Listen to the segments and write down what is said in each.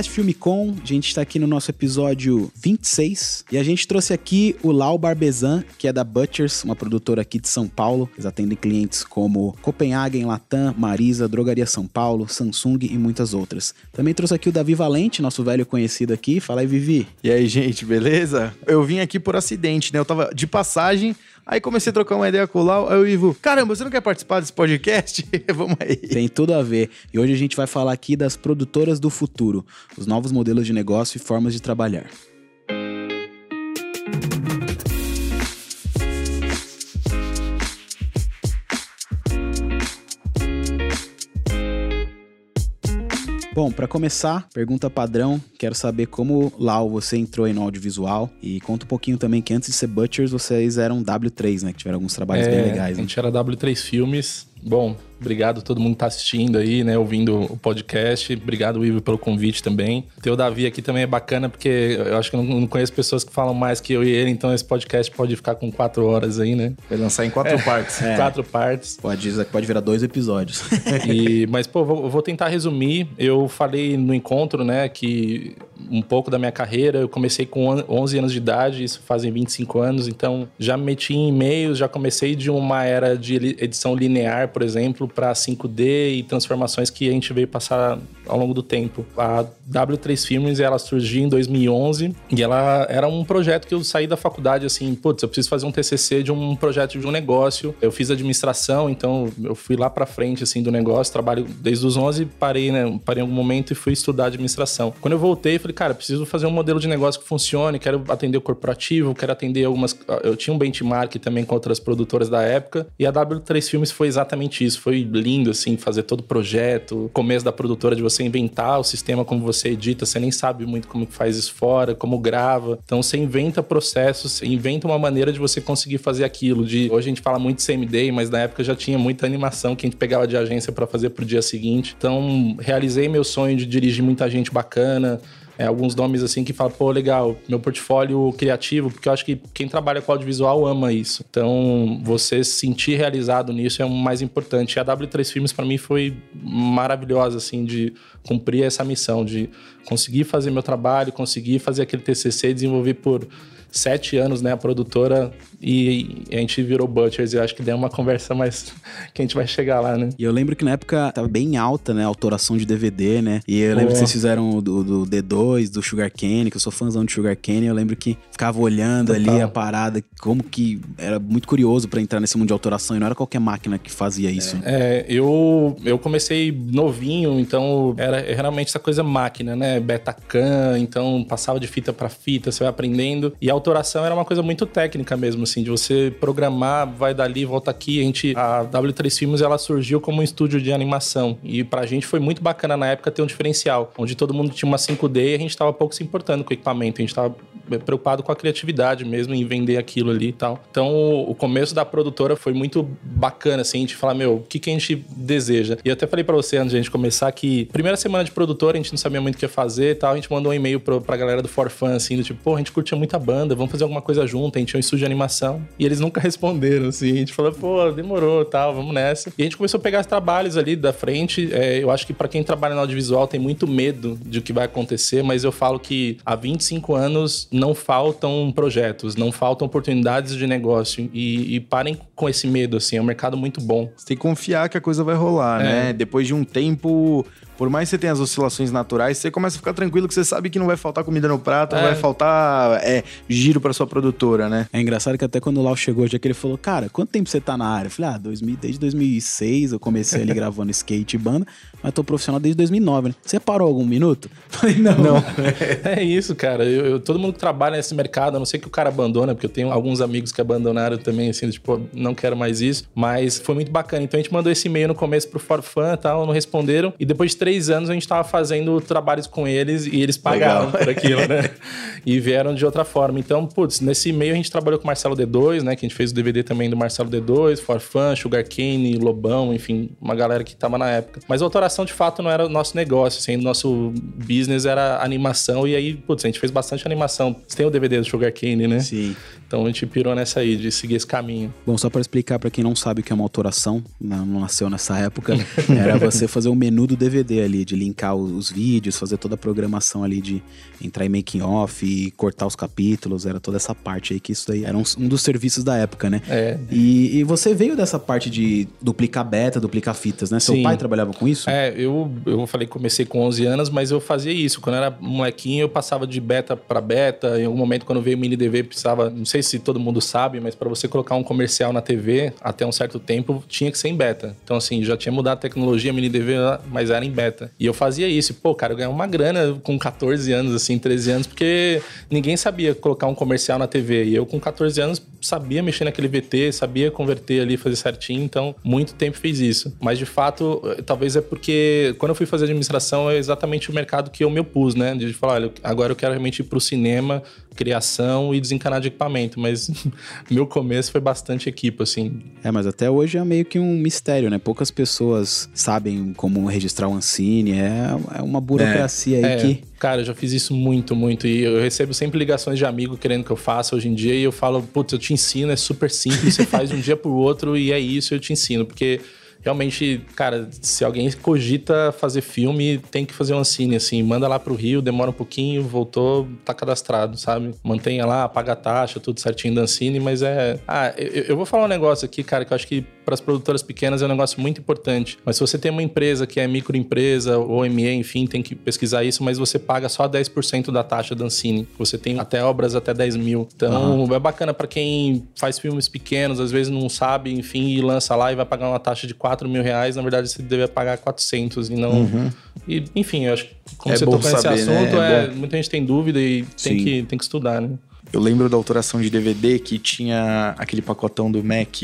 Podcast Filme Com, a gente está aqui no nosso episódio 26 e a gente trouxe aqui o Lau Barbezan, que é da Butchers, uma produtora aqui de São Paulo. Eles atendem clientes como Copenhagen, Latam, Marisa, Drogaria São Paulo, Samsung e muitas outras. Também trouxe aqui o Davi Valente, nosso velho conhecido aqui. Fala aí, Vivi. E aí, gente, beleza? Eu vim aqui por acidente, né? Eu tava de passagem, aí comecei a trocar uma ideia com o Lau, aí o Ivo, caramba, você não quer participar desse podcast? Vamos aí. Tem tudo a ver. E hoje a gente vai falar aqui das produtoras do futuro, os novos modelos de negócio e formas de trabalhar. Bom, para começar, pergunta padrão. Quero saber como, Lau, você entrou aí no audiovisual e conta um pouquinho também que antes de ser Butchers, vocês eram W3, né? Que tiveram alguns trabalhos bem legais, A né? gente era W3 Filmes. Bom, obrigado a todo mundo que tá assistindo aí, né? Ouvindo o podcast. Obrigado, Ivo, pelo convite também. Ter o Davi aqui também é bacana, porque eu acho que eu não conheço pessoas que falam mais que eu e ele, então esse podcast pode ficar com quatro horas aí, né? Vai lançar em quatro partes. É. Quatro partes. Pode, pode virar dois episódios. E, mas, pô, vou, vou tentar resumir. Eu falei no encontro, né, que um pouco da minha carreira, eu comecei com on- 11 anos de idade, isso fazem 25 anos, então já me meti em e-mails, já comecei de uma era de edição linear, por exemplo, para 5D e transformações que a gente veio passar ao longo do tempo. A W3 Filmes, ela surgiu em 2011 e ela era um projeto que eu saí da faculdade assim, putz, eu preciso fazer um TCC de um projeto de um negócio. Eu fiz administração, então eu fui lá para frente assim do negócio, trabalho desde os 11, parei, né, parei em algum momento e fui estudar administração. Quando eu voltei, falei, cara, preciso fazer um modelo de negócio que funcione, quero atender o corporativo, quero atender algumas, eu tinha um benchmark também com outras produtoras da época, e a W3 Filmes foi exatamente isso, foi lindo assim, fazer todo o projeto, começo da produtora de você inventar o sistema como você edita, você nem sabe muito como faz isso fora, como grava. Então você inventa processos, você inventa uma maneira de você conseguir fazer aquilo. De hoje a gente fala muito day, mas na época já tinha muita animação que a gente pegava de agência para fazer pro dia seguinte. Então realizei meu sonho de dirigir muita gente bacana. É, alguns nomes assim que falam, pô, legal, meu portfólio criativo, porque eu acho que quem trabalha com audiovisual ama isso. Então, você se sentir realizado nisso é o mais importante. E a W3 Filmes, para mim, foi maravilhosa, assim, de cumprir essa missão, de conseguir fazer meu trabalho, conseguir fazer aquele TCC, desenvolver por sete anos, né, a produtora, e a gente virou Butchers. Eu acho que deu uma conversa mais que a gente vai chegar lá, né? E eu lembro que na época tava bem alta, né? A autoração de DVD, né? E eu lembro que vocês fizeram o do, do D2, do Sugar Cane, que eu sou fãzão de Sugar Cane. Eu lembro que ficava olhando Total. ali a parada, como que era muito curioso pra entrar nesse mundo de autoração. E não era qualquer máquina que fazia isso. É, eu, eu comecei novinho, então era realmente essa coisa máquina, né? Betacam, então passava de fita pra fita, você vai aprendendo. E a autoração era uma coisa muito técnica mesmo, assim, de você programar, vai dali, volta aqui. A gente, a W3 Filmes, ela surgiu como um estúdio de animação. E pra gente foi muito bacana na época ter um diferencial, onde todo mundo tinha uma 5D e a gente tava pouco se importando com o equipamento, a gente tava preocupado com a criatividade mesmo, em vender aquilo ali e tal. Então, o começo da produtora foi muito bacana, assim, a gente falar, meu, o que, que a gente deseja? E eu até falei pra você antes de a gente começar que, primeira semana de produtora, a gente não sabia muito o que fazer e tal, a gente mandou um e-mail pra galera do For Fun, assim, do tipo, pô, a gente curtia muita banda, vamos fazer alguma coisa junto, a gente tinha um estúdio de animação. E eles nunca responderam, assim, a gente falou, pô, demorou tal, vamos nessa. E a gente começou a pegar os trabalhos ali da frente, é, eu acho que pra quem trabalha no audiovisual tem muito medo de o que vai acontecer, mas eu falo que há 25 anos não faltam projetos, não faltam oportunidades de negócio. E, e parem com esse medo, assim, é um mercado muito bom. Você tem que confiar que a coisa vai rolar, É. né? Depois de um tempo, por mais que você tenha as oscilações naturais, você começa a ficar tranquilo que você sabe que não vai faltar comida no prato, não É. vai faltar é, giro pra sua produtora, né? É engraçado que até quando o Lau chegou hoje, que ele falou, cara, quanto tempo você tá na área? Eu falei, ah, 2000, desde 2006 eu comecei ali gravando skate e banda, mas tô profissional desde 2009, né? Você parou algum minuto? Eu falei, não. É isso, cara. Eu, eu- todo mundo que trabalha nesse mercado, a não ser que o cara abandona, porque eu tenho alguns amigos que abandonaram também, assim, tipo, não quero mais isso. Mas foi muito bacana. Então a gente mandou esse e-mail no começo pro Forfan e tal, não responderam. E depois de três anos a gente tava fazendo trabalhos com eles e eles pagaram Legal. por aquilo, né? e vieram de outra forma. Então, putz, nesse e-mail a gente trabalhou com o Marcelo D2, né? Que a gente fez o DVD também do Marcelo D2, Forfan, Sugarcane, Lobão, enfim, uma galera que tava na época. Mas a autoração, de fato, não era o nosso negócio, assim, o nosso business era animação. E aí, putz, a gente fez bastante animação. Você tem o DVD do Sugarcane, né? Sim. Então a gente pirou nessa aí, de seguir esse caminho. Bom, só para explicar para quem não sabe o que é uma autoração, não, não nasceu nessa época, era você fazer o menu do DVD ali, de linkar os, os vídeos, fazer toda a programação ali de entrar em making off e cortar os capítulos, era toda essa parte aí que isso daí era um, um dos serviços da época, né? É. E, e você veio dessa parte de duplicar beta, duplicar fitas, né? Seu Sim. pai trabalhava com isso? É, eu, eu falei que comecei com 11 anos, mas eu fazia isso. Quando eu era molequinho, eu passava de beta pra beta. Em algum momento, quando veio o mini DV, precisava. Não sei se todo mundo sabe, mas para você colocar um comercial na TV, até um certo tempo, tinha que ser em beta. Então, assim, já tinha mudado a tecnologia mini DV, mas era em beta. E eu fazia isso. E, pô, cara, eu ganhava uma grana com 14 anos, assim, 13 anos, porque ninguém sabia colocar um comercial na TV. E eu, com 14 anos, sabia mexer naquele VT, sabia converter ali, fazer certinho. Então, muito tempo fiz isso. Mas, de fato, talvez é porque quando eu fui fazer administração, é exatamente o mercado que eu me opus, né? De falar, olha, agora eu quero realmente ir pro cinema, criação e desencanar de equipamento. Mas meu começo foi bastante equipe, assim. É, mas até hoje é meio que um mistério, né? Poucas pessoas sabem como registrar o Ancine, é, é uma burocracia aí É, que... Cara, eu já fiz isso muito, muito. E eu recebo sempre ligações de amigo querendo que eu faça hoje em dia. E eu falo, putz, eu te ensino, é super simples. Você faz de um dia pro outro e é isso, eu te ensino. Porque realmente, cara, se alguém cogita fazer filme, tem que fazer um cine, assim. Manda lá pro Rio, demora um pouquinho, voltou, tá cadastrado, sabe? Mantenha lá, paga a taxa, tudo certinho da Ancine, mas é... Ah, eu, eu vou falar um negócio aqui, cara, que eu acho que para as produtoras pequenas é um negócio muito importante. Mas se você tem uma empresa que é microempresa ou ME, enfim, tem que pesquisar isso, mas você paga só 10% da taxa da Ancine. Você tem até obras até 10 mil. Então, é bacana para quem faz filmes pequenos, às vezes não sabe, enfim, e lança lá e vai pagar uma taxa de 4 mil reais. Na verdade, você deve pagar 400 e não... E, enfim, eu acho que como É você tocou nesse né? assunto, É é, bom. muita gente tem dúvida e tem que, tem que estudar, né? Eu lembro da autoração de DVD que tinha aquele pacotão do Mac,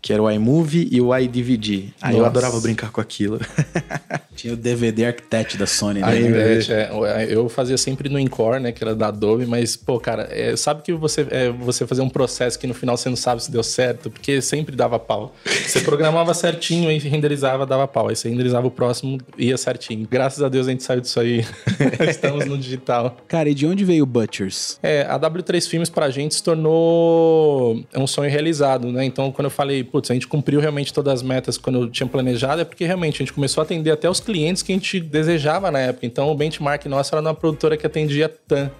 que era o iMovie e o iDVD. Aí eu Nossa. adorava brincar com aquilo. Tinha o DVD Architect da Sony, né? Aí, Invest, é, eu fazia sempre no Encore, né? Que era da Adobe, mas, pô, cara, é, sabe que você, é, você fazer um processo que no final você não sabe se deu certo, porque sempre dava pau. Você programava certinho e renderizava, dava pau. Aí você renderizava o próximo, ia certinho. Graças a Deus a gente saiu disso aí. Estamos no digital. Cara, e de onde veio o Butchers? É, a W3 Filmes pra gente se tornou um sonho realizado, né? Então, quando eu falei, putz, a gente cumpriu realmente todas as metas quando eu tinha planejado, é porque realmente a gente começou a atender até os clientes que a gente desejava na época. Então, o benchmark nosso era numa produtora que atendia TAM.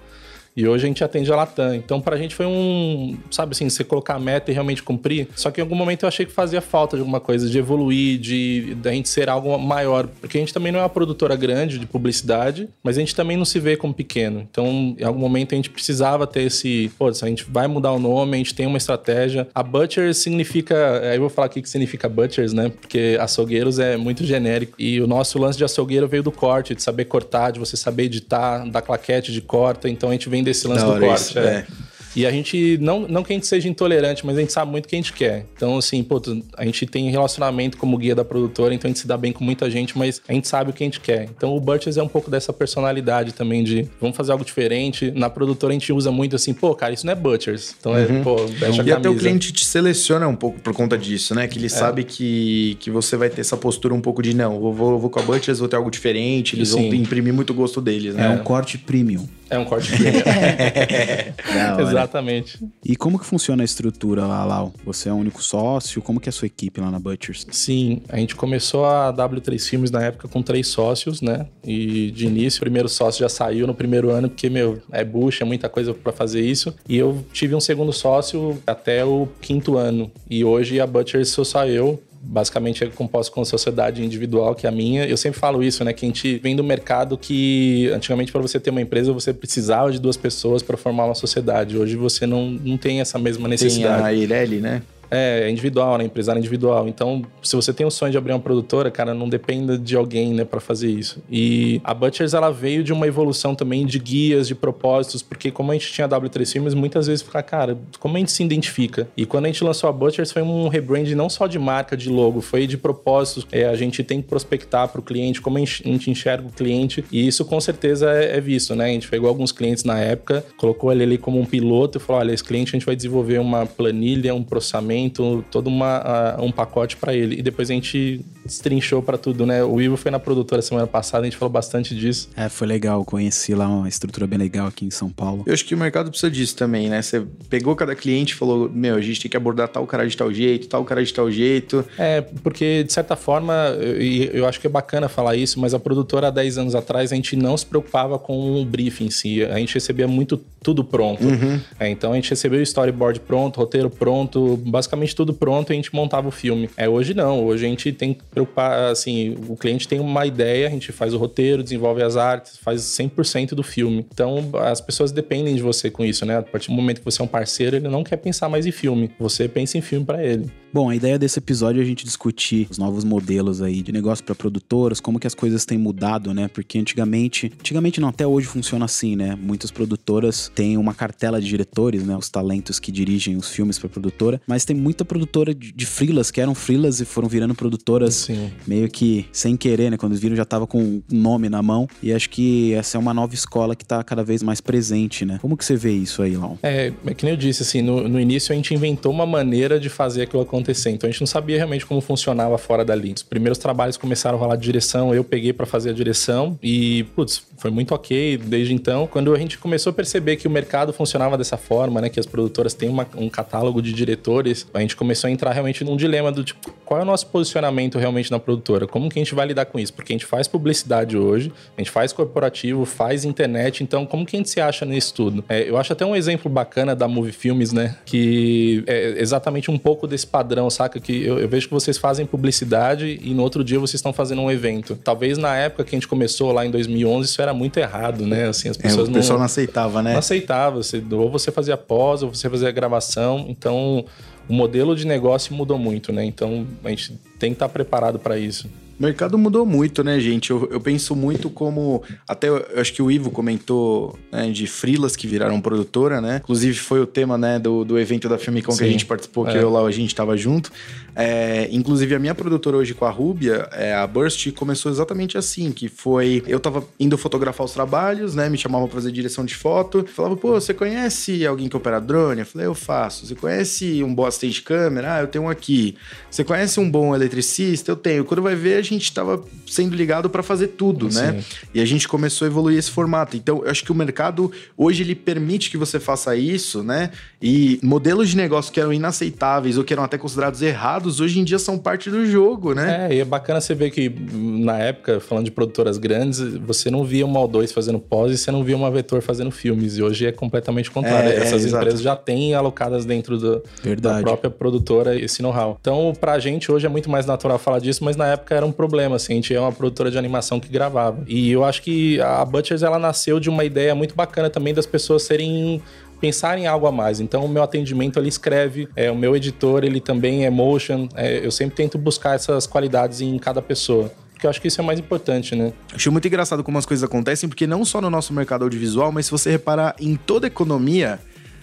E hoje a gente atende a Latam. Então, pra gente foi um, sabe assim, você colocar a meta e realmente cumprir. Só que em algum momento eu achei que fazia falta de alguma coisa, de evoluir, de da gente ser algo maior. Porque a gente também não é uma produtora grande de publicidade, mas a gente também não se vê como pequeno. Então, em algum momento a gente precisava ter esse, pô, a gente vai mudar o nome, a gente tem uma estratégia. A Butchers significa, aí eu vou falar aqui que significa Butchers, né? Porque açougueiros é muito genérico. E o nosso lance de açougueiro veio do corte, de saber cortar, de você saber editar, da claquete de corta. Então a gente vem desse lance do corte. isso, é. é. E a gente, não, não que a gente seja intolerante, mas a gente sabe muito o que a gente quer. Então, assim, pô, a gente tem relacionamento como guia da produtora, então a gente se dá bem com muita gente, mas a gente sabe o que a gente quer. Então, o Butchers é um pouco dessa personalidade também de vamos fazer algo diferente. Na produtora a gente usa muito assim, pô, cara, isso não é Butchers. Então, é, pô, veste a E até o cliente te seleciona um pouco por conta disso, né? Que ele sabe que, que você vai ter essa postura um pouco de não, eu vou, eu vou com a Butchers, vou ter algo diferente, eles vão Sim. imprimir muito gosto deles, É, né? um corte premium. É um corte premium. Hora. Exatamente. E como que funciona a estrutura lá, Lau? Você é o único sócio? Como que é a sua equipe lá na Butchers? Sim, a gente começou a W3 Filmes na época com três sócios, né? E de início, o primeiro sócio já saiu no primeiro ano, porque, meu, é bucha, é muita coisa pra fazer isso. E eu tive um segundo sócio até o quinto ano. E hoje a Butchers sou só eu. Basicamente é composto com sociedade individual, que é a minha. Eu sempre falo isso, né? Que a gente vem do mercado que antigamente, para você ter uma empresa, você precisava de duas pessoas para formar uma sociedade. Hoje você não, não tem essa mesma Tem necessidade. a Eireli, né? É, individual, né? Empresário individual. Então, se você tem o sonho de abrir uma produtora, cara, não dependa de alguém, né, para fazer isso. E a Butchers, ela veio de uma evolução também de guias, de propósitos, porque como a gente tinha W3 Filmes, muitas vezes fica, cara, como a gente se identifica? E quando a gente lançou a Butchers, foi um rebrand não só de marca, de logo, foi de propósitos. É, a gente tem que prospectar para o cliente, como a gente enxerga o cliente, e isso com certeza é, é visto, né? A gente pegou alguns clientes na época, colocou ele ali como um piloto e falou: olha, esse cliente a gente vai desenvolver uma planilha, um processamento, todo uma, uh, um pacote para ele. E depois a gente destrinchou para tudo, né? O Ivo foi na produtora semana passada, a gente falou bastante disso. É, foi legal, conheci lá uma estrutura bem legal aqui em São Paulo. Eu acho que o mercado precisa disso também, né? Você pegou cada cliente e falou, meu, a gente tem que abordar tal cara de tal jeito, tal cara de tal jeito. É, porque de certa forma, eu, eu acho que é bacana falar isso, mas a produtora há 10 anos atrás a gente não se preocupava com o briefing em si, a gente recebia muito tudo pronto. Uhum. É, então a gente recebeu o storyboard pronto, roteiro pronto, basicamente tudo pronto e a gente montava o filme. É, hoje não, hoje a gente tem que preocupar, assim, o cliente tem uma ideia, a gente faz o roteiro, desenvolve as artes, faz 100% do filme. Então as pessoas dependem de você com isso, né? A partir do momento que você é um parceiro, ele não quer pensar mais em filme, você pensa em filme para ele. Bom, a ideia desse episódio é a gente discutir os novos modelos aí de negócio para produtoras, como que as coisas têm mudado, né? Porque antigamente, antigamente não, até hoje funciona assim, né? Muitas produtoras têm uma cartela de diretores, né? Os talentos que dirigem os filmes para produtora, mas tem muita produtora de, de frilas que eram frilas e foram virando produtoras Sim. meio que sem querer, né? Quando viram já tava com um nome na mão. E acho que essa é uma nova escola que tá cada vez mais presente, né? Como que você vê isso aí, Lau? É, é que nem eu disse, assim, no, no início a gente inventou uma maneira de fazer aquilo acontecer acontecer. Então a gente não sabia realmente como funcionava fora dali. Os primeiros trabalhos começaram a rolar de direção, eu peguei para fazer a direção e, putz, foi muito ok desde então. Quando a gente começou a perceber que o mercado funcionava dessa forma, né, que as produtoras têm uma, um catálogo de diretores, a gente começou a entrar realmente num dilema do tipo, qual é o nosso posicionamento realmente na produtora? Como que a gente vai lidar com isso? Porque a gente faz publicidade hoje, a gente faz corporativo, faz internet, então como que a gente se acha nisso tudo? É, eu acho até um exemplo bacana da Movie Filmes, né, que é exatamente um pouco desse padrão padrão, saca? Que eu, eu, vejo que vocês fazem publicidade e no outro dia vocês estão fazendo um evento. Talvez na época que a gente começou lá em 2011 isso era muito errado, né? Assim, as pessoas é, o pessoal não, não aceitava, né? Não aceitava. Você, ou você fazia pós, ou você fazia gravação. Então, o modelo de negócio mudou muito, né? Então, a gente tem que estar preparado para isso. O mercado mudou muito, né, gente? Eu, eu penso muito como. Até eu acho que o Ivo comentou né, de frilas que viraram produtora, né? Inclusive foi o tema né, do, do evento da Filmicon que a gente participou, que é. eu lá a gente estava junto. É, inclusive, a minha produtora hoje com a Rúbia, é, a Burst, começou exatamente assim: que foi. Eu tava indo fotografar os trabalhos, né? Me chamavam pra fazer direção de foto. Falava, pô, você conhece alguém que opera drone? Eu falei, eu faço. Você conhece um bom assistente de câmera? Ah, eu tenho um aqui. Você conhece um bom eletricista? Eu tenho. Quando vai ver, a gente estava sendo ligado para fazer tudo, Sim. né? E a gente começou a evoluir esse formato. Então, eu acho que o mercado hoje ele permite que você faça isso, né? E modelos de negócio que eram inaceitáveis ou que eram até considerados errados, hoje em dia são parte do jogo, né? É, e é bacana você ver que na época, falando de produtoras grandes, você não via uma O2 fazendo pós e você não via uma Vetor fazendo filmes. E hoje é completamente contrário. É, Essas é, empresas já têm alocadas dentro do, da própria produtora esse know-how. Então, pra gente hoje é muito mais natural falar disso, mas na época era um problema, assim. A gente é uma produtora de animação que gravava. E eu acho que a Butchers, ela nasceu de uma ideia muito bacana também das pessoas serem pensar em algo a mais. Então, o meu atendimento ele escreve, é, o meu editor ele também é motion. É, eu sempre tento buscar essas qualidades em cada pessoa. Porque eu acho que isso é mais importante, né? Acho muito engraçado como as coisas acontecem, porque não só no nosso mercado audiovisual, mas se você reparar em toda economia,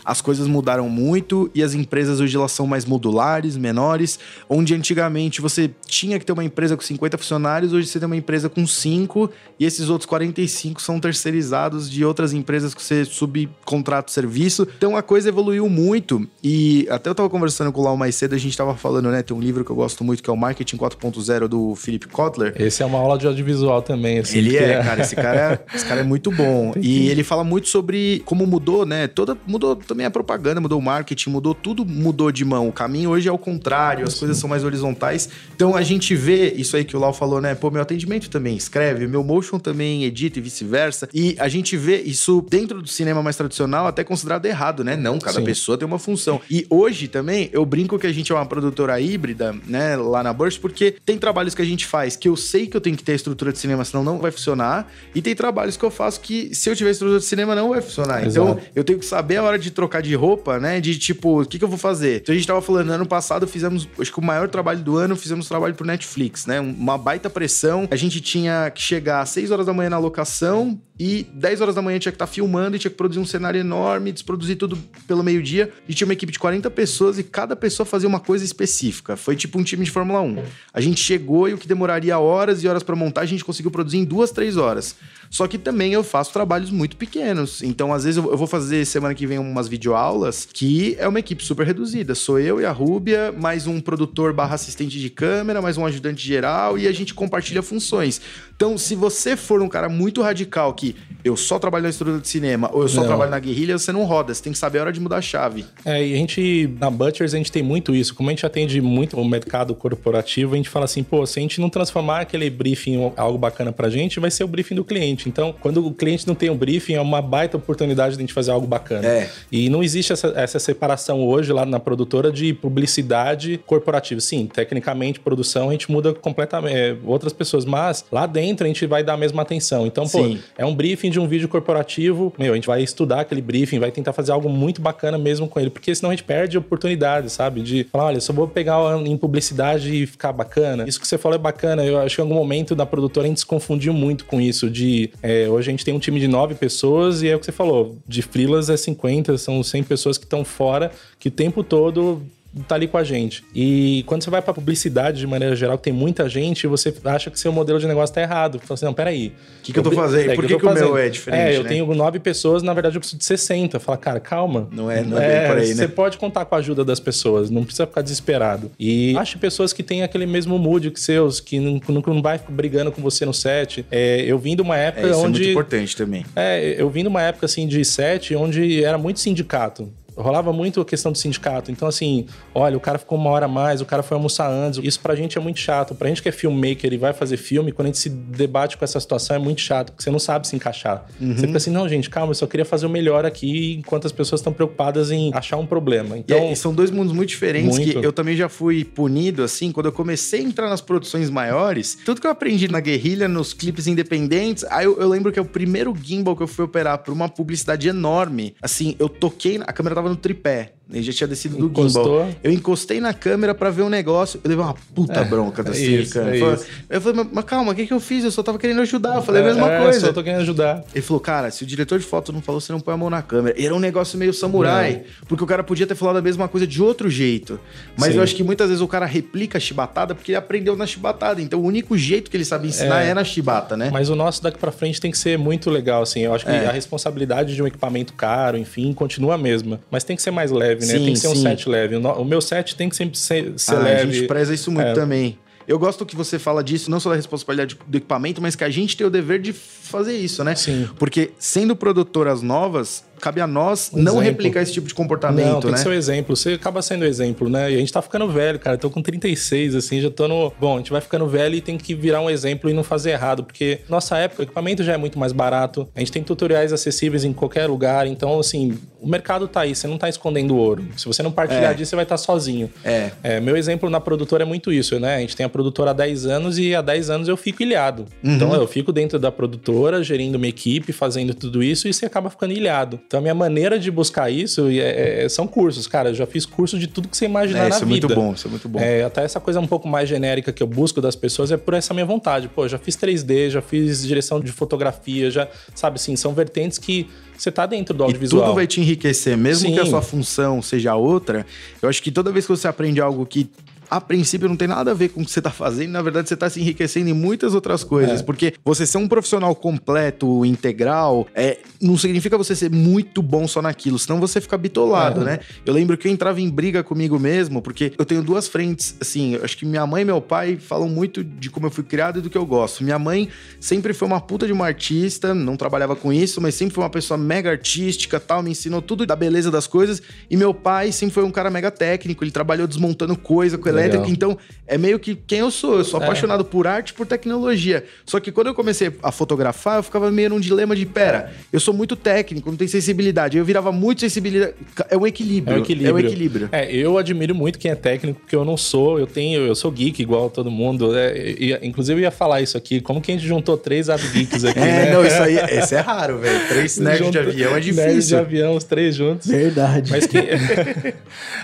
as coisas mudaram muito e as empresas hoje elas são mais modulares, menores, onde antigamente você tinha que ter uma empresa com 50 funcionários, hoje você tem uma empresa com 5 e esses outros 45 são terceirizados de outras empresas que você subcontrata o serviço. Então a coisa evoluiu muito e até eu tava conversando com o Lau mais cedo, a gente tava falando, né, tem um livro que eu gosto muito que é o Marketing 4.0 do Philip Kotler. Esse é uma aula de audiovisual também, assim. Ele é, é, cara, esse cara, é, esse cara é muito bom. e ele fala muito sobre como mudou, né? Toda mudou também a propaganda, mudou o marketing, mudou tudo, mudou de mão. O caminho hoje é o contrário, as Sim. coisas são mais horizontais. Então a gente vê isso aí que o Lau falou, né? Pô, meu atendimento também escreve, meu motion também edita e vice-versa. E a gente vê isso dentro do cinema mais tradicional até considerado errado, né? Não, cada Sim. pessoa tem uma função. E hoje também eu brinco que a gente é uma produtora híbrida, né, lá na Burst, porque tem trabalhos que a gente faz que eu sei que eu tenho que ter estrutura de cinema, senão não vai funcionar. E tem trabalhos que eu faço que se eu tiver estrutura de cinema não vai funcionar. Então, Exato. Então eu tenho que saber a hora de trocar trocar de roupa, né? De tipo, o que, que eu vou fazer? Então a gente tava falando, ano passado fizemos, acho que o maior trabalho do ano, fizemos trabalho pro Netflix, né? Uma baita pressão. A gente tinha que chegar às 6 horas da manhã na locação e 10 horas da manhã tinha que estar tá filmando e tinha que produzir um cenário enorme, desproduzir tudo pelo meio-dia. E tinha uma equipe de 40 pessoas e cada pessoa fazia uma coisa específica. Foi tipo um time de Fórmula 1. A gente chegou e o que demoraria horas e horas para montar, a gente conseguiu produzir em duas, três horas. Só que também eu faço trabalhos muito pequenos. Então, às vezes, eu vou fazer semana que vem umas videoaulas que é uma equipe super reduzida. Sou eu e a Rúbia, mais um produtor barra assistente de câmera, mais um ajudante geral e a gente compartilha funções. Então, se você for um cara muito radical que eu só trabalho na estrutura de cinema ou eu só não. trabalho na guerrilha, você não roda. Você tem que saber a hora de mudar a chave. É, e a gente, na Butchers, a gente tem muito isso. Como a gente atende muito o mercado corporativo, a gente fala assim, pô, se a gente não transformar aquele briefing em algo bacana pra gente, vai ser o briefing do cliente. Então, quando o cliente não tem um briefing, é uma baita oportunidade de a gente fazer algo bacana. É. E não existe essa, essa separação hoje lá na produtora de publicidade corporativa. Sim, tecnicamente, produção, a gente muda completamente é, outras pessoas, mas lá dentro a gente vai dar a mesma atenção. Então, pô, Sim. é um briefing de um vídeo corporativo, meu, a gente vai estudar aquele briefing, vai tentar fazer algo muito bacana mesmo com ele, porque senão a gente perde oportunidade, sabe? De falar, olha, só vou pegar em publicidade e ficar bacana. Isso que você falou é bacana. Eu acho que em algum momento da produtora a gente se confundiu muito com isso, de é, hoje a gente tem um time de nove pessoas e é o que você falou, de freelas é 50, são 100 pessoas que estão fora, que o tempo todo tá ali com a gente. E quando você vai pra publicidade de maneira geral, que tem muita gente, você acha que seu modelo de negócio tá errado. Fala assim, não, peraí. O que, que eu tô fazendo? É, Por que, que, que o meu é diferente? É, eu né? tenho nove pessoas, na verdade eu preciso de 60. Fala, cara, calma. Não é, não é, é por aí, né? Você pode contar com a ajuda das pessoas, não precisa ficar desesperado. E ache pessoas que têm aquele mesmo mood que seus, que não, não, não vai brigando com você no set. É, eu vim de uma época é, isso onde. É muito importante também. É, eu vim de uma época assim de set onde era muito sindicato rolava muito a questão do sindicato. Então, assim, olha, o cara ficou uma hora a mais, o cara foi almoçar antes. Isso pra gente é muito chato. Pra gente que é filmmaker e vai fazer filme, quando a gente se debate com essa situação é muito chato, porque você não sabe se encaixar. Uhum. Você fica assim, não, gente, calma, eu só queria fazer o melhor aqui, enquanto as pessoas estão preocupadas em achar um problema. Então, e, e são dois mundos muito diferentes muito. que eu também já fui punido, assim, quando eu comecei a entrar nas produções maiores, tudo que eu aprendi na guerrilha, nos clipes independentes, aí eu, eu lembro que é o primeiro gimbal que eu fui operar por uma publicidade enorme. Assim, eu toquei, a câmera tava no tripé. Ele já tinha descido do Encostou. gimbal. Eu encostei na câmera para ver um negócio. Eu levei uma puta é, bronca da é isso, é eu falei, mas calma, o que, que eu fiz? Eu só tava querendo ajudar. Eu falei a mesma é, coisa. Eu só tô querendo ajudar. Ele falou, cara, se o diretor de foto não falou, você não põe a mão na câmera. E era um negócio meio samurai. Não. Porque o cara podia ter falado a mesma coisa de outro jeito. Mas Sim. eu acho que muitas vezes o cara replica a chibatada porque ele aprendeu na chibatada. Então o único jeito que ele sabe ensinar é, é na chibata, né? Mas o nosso daqui para frente tem que ser muito legal, assim. Eu acho que é. a responsabilidade de um equipamento caro, enfim, continua a mesma. Mas tem que ser mais leve, né? Sim, tem que ser sim. um set leve. O meu set tem que sempre ser, ser ah, leve. A gente preza isso muito é. também. Eu gosto que você fala disso, não só da responsabilidade do equipamento, mas que a gente tem o dever de fazer isso, né? Sim. Porque sendo produtoras novas, cabe a nós um não exemplo. replicar esse tipo de comportamento, não, tem né? que ser o exemplo. Você acaba sendo exemplo, né? E a gente tá ficando velho, cara. Eu tô com 36, assim, já tô no. Bom, a gente vai ficando velho e tem que virar um exemplo e não fazer errado, porque nossa época o equipamento já é muito mais barato, a gente tem tutoriais acessíveis em qualquer lugar, então, assim, o mercado tá aí, você não tá escondendo ouro. Se você não partilhar é. disso, você vai estar tá sozinho. É. é. Meu exemplo na produtora é muito isso, né? A gente tem a produtora há 10 anos e há 10 anos eu fico ilhado. Uhum. Então, eu fico dentro da produtora, gerindo uma equipe, fazendo tudo isso e você acaba ficando ilhado. Então, a minha maneira de buscar isso é, é, são cursos. Cara, eu já fiz curso de tudo que você imaginar é, na isso vida. Isso é muito bom, isso é muito bom. É, até essa coisa um pouco mais genérica que eu busco das pessoas é por essa minha vontade. Pô, já fiz 3D, já fiz direção de fotografia, já, sabe assim, são vertentes que você tá dentro do audiovisual. E tudo vai te enriquecer, mesmo Sim. que a sua função seja outra. Eu acho que toda vez que você aprende algo que a princípio não tem nada a ver com o que você está fazendo, na verdade você está se enriquecendo em muitas outras coisas, é. porque você ser um profissional completo, integral, é, não significa você ser muito bom só naquilo, senão você fica bitolado, é. né? Eu lembro que eu entrava em briga comigo mesmo, porque eu tenho duas frentes, assim, acho que minha mãe e meu pai falam muito de como eu fui criado e do que eu gosto. Minha mãe sempre foi uma puta de uma artista, não trabalhava com isso, mas sempre foi uma pessoa mega artística, tal, me ensinou tudo da beleza das coisas, e meu pai sempre foi um cara mega técnico, ele trabalhou desmontando coisa com elétrica, Legal. então é meio que quem eu sou. Eu sou é. apaixonado por arte, por tecnologia. Só que quando eu comecei a fotografar, eu ficava meio num dilema de, pera, eu sou muito técnico, não tenho sensibilidade. Eu virava muito sensibilidade. É um equilíbrio. É um equilíbrio. É um equilíbrio. É, eu admiro muito quem é técnico, porque eu não sou, eu tenho, eu sou geek igual todo mundo. É, e, inclusive eu ia falar isso aqui, como que a gente juntou três geeks aqui, é, né? não, isso aí, esse é raro, velho. Três nerds de avião é difícil. Nerds de avião, os três juntos. Verdade. Mas, que...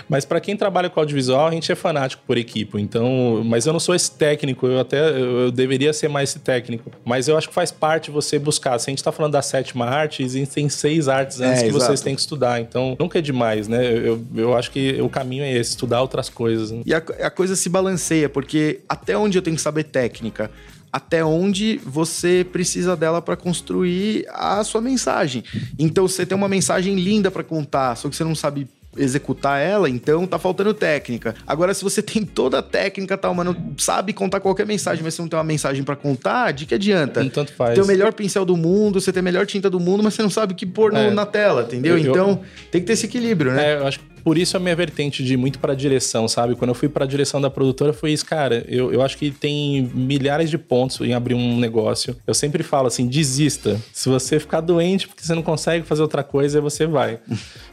mas para quem trabalha com audiovisual, a gente é fanático por equipe. Então, mas eu não sou esse técnico, eu até eu deveria ser mais esse técnico. Mas eu acho que faz parte você buscar. Se a gente está falando da sétima arte, existem seis artes antes é, que exato. vocês têm que estudar. Então, nunca é demais, né? Eu, eu acho que o caminho é esse, estudar outras coisas. Né? E a, a coisa se balanceia, porque até onde eu tenho que saber técnica, até onde você precisa dela para construir a sua mensagem. Então, você tem uma mensagem linda para contar, só que você não sabe executar ela, então tá faltando técnica. Agora, se você tem toda a técnica tal, mas não sabe contar qualquer mensagem, mas você não tem uma mensagem para contar, de que adianta? tanto faz. Tem o melhor pincel do mundo, você tem a melhor tinta do mundo, mas você não sabe o que pôr é. no, na tela, entendeu? Eu, então, eu... tem que ter esse equilíbrio, né? É, eu acho que por isso a minha vertente de muito para direção, sabe? Quando eu fui para direção da produtora foi isso, cara. Eu, eu acho que tem milhares de pontos em abrir um negócio. Eu sempre falo assim, desista. Se você ficar doente porque você não consegue fazer outra coisa, você vai.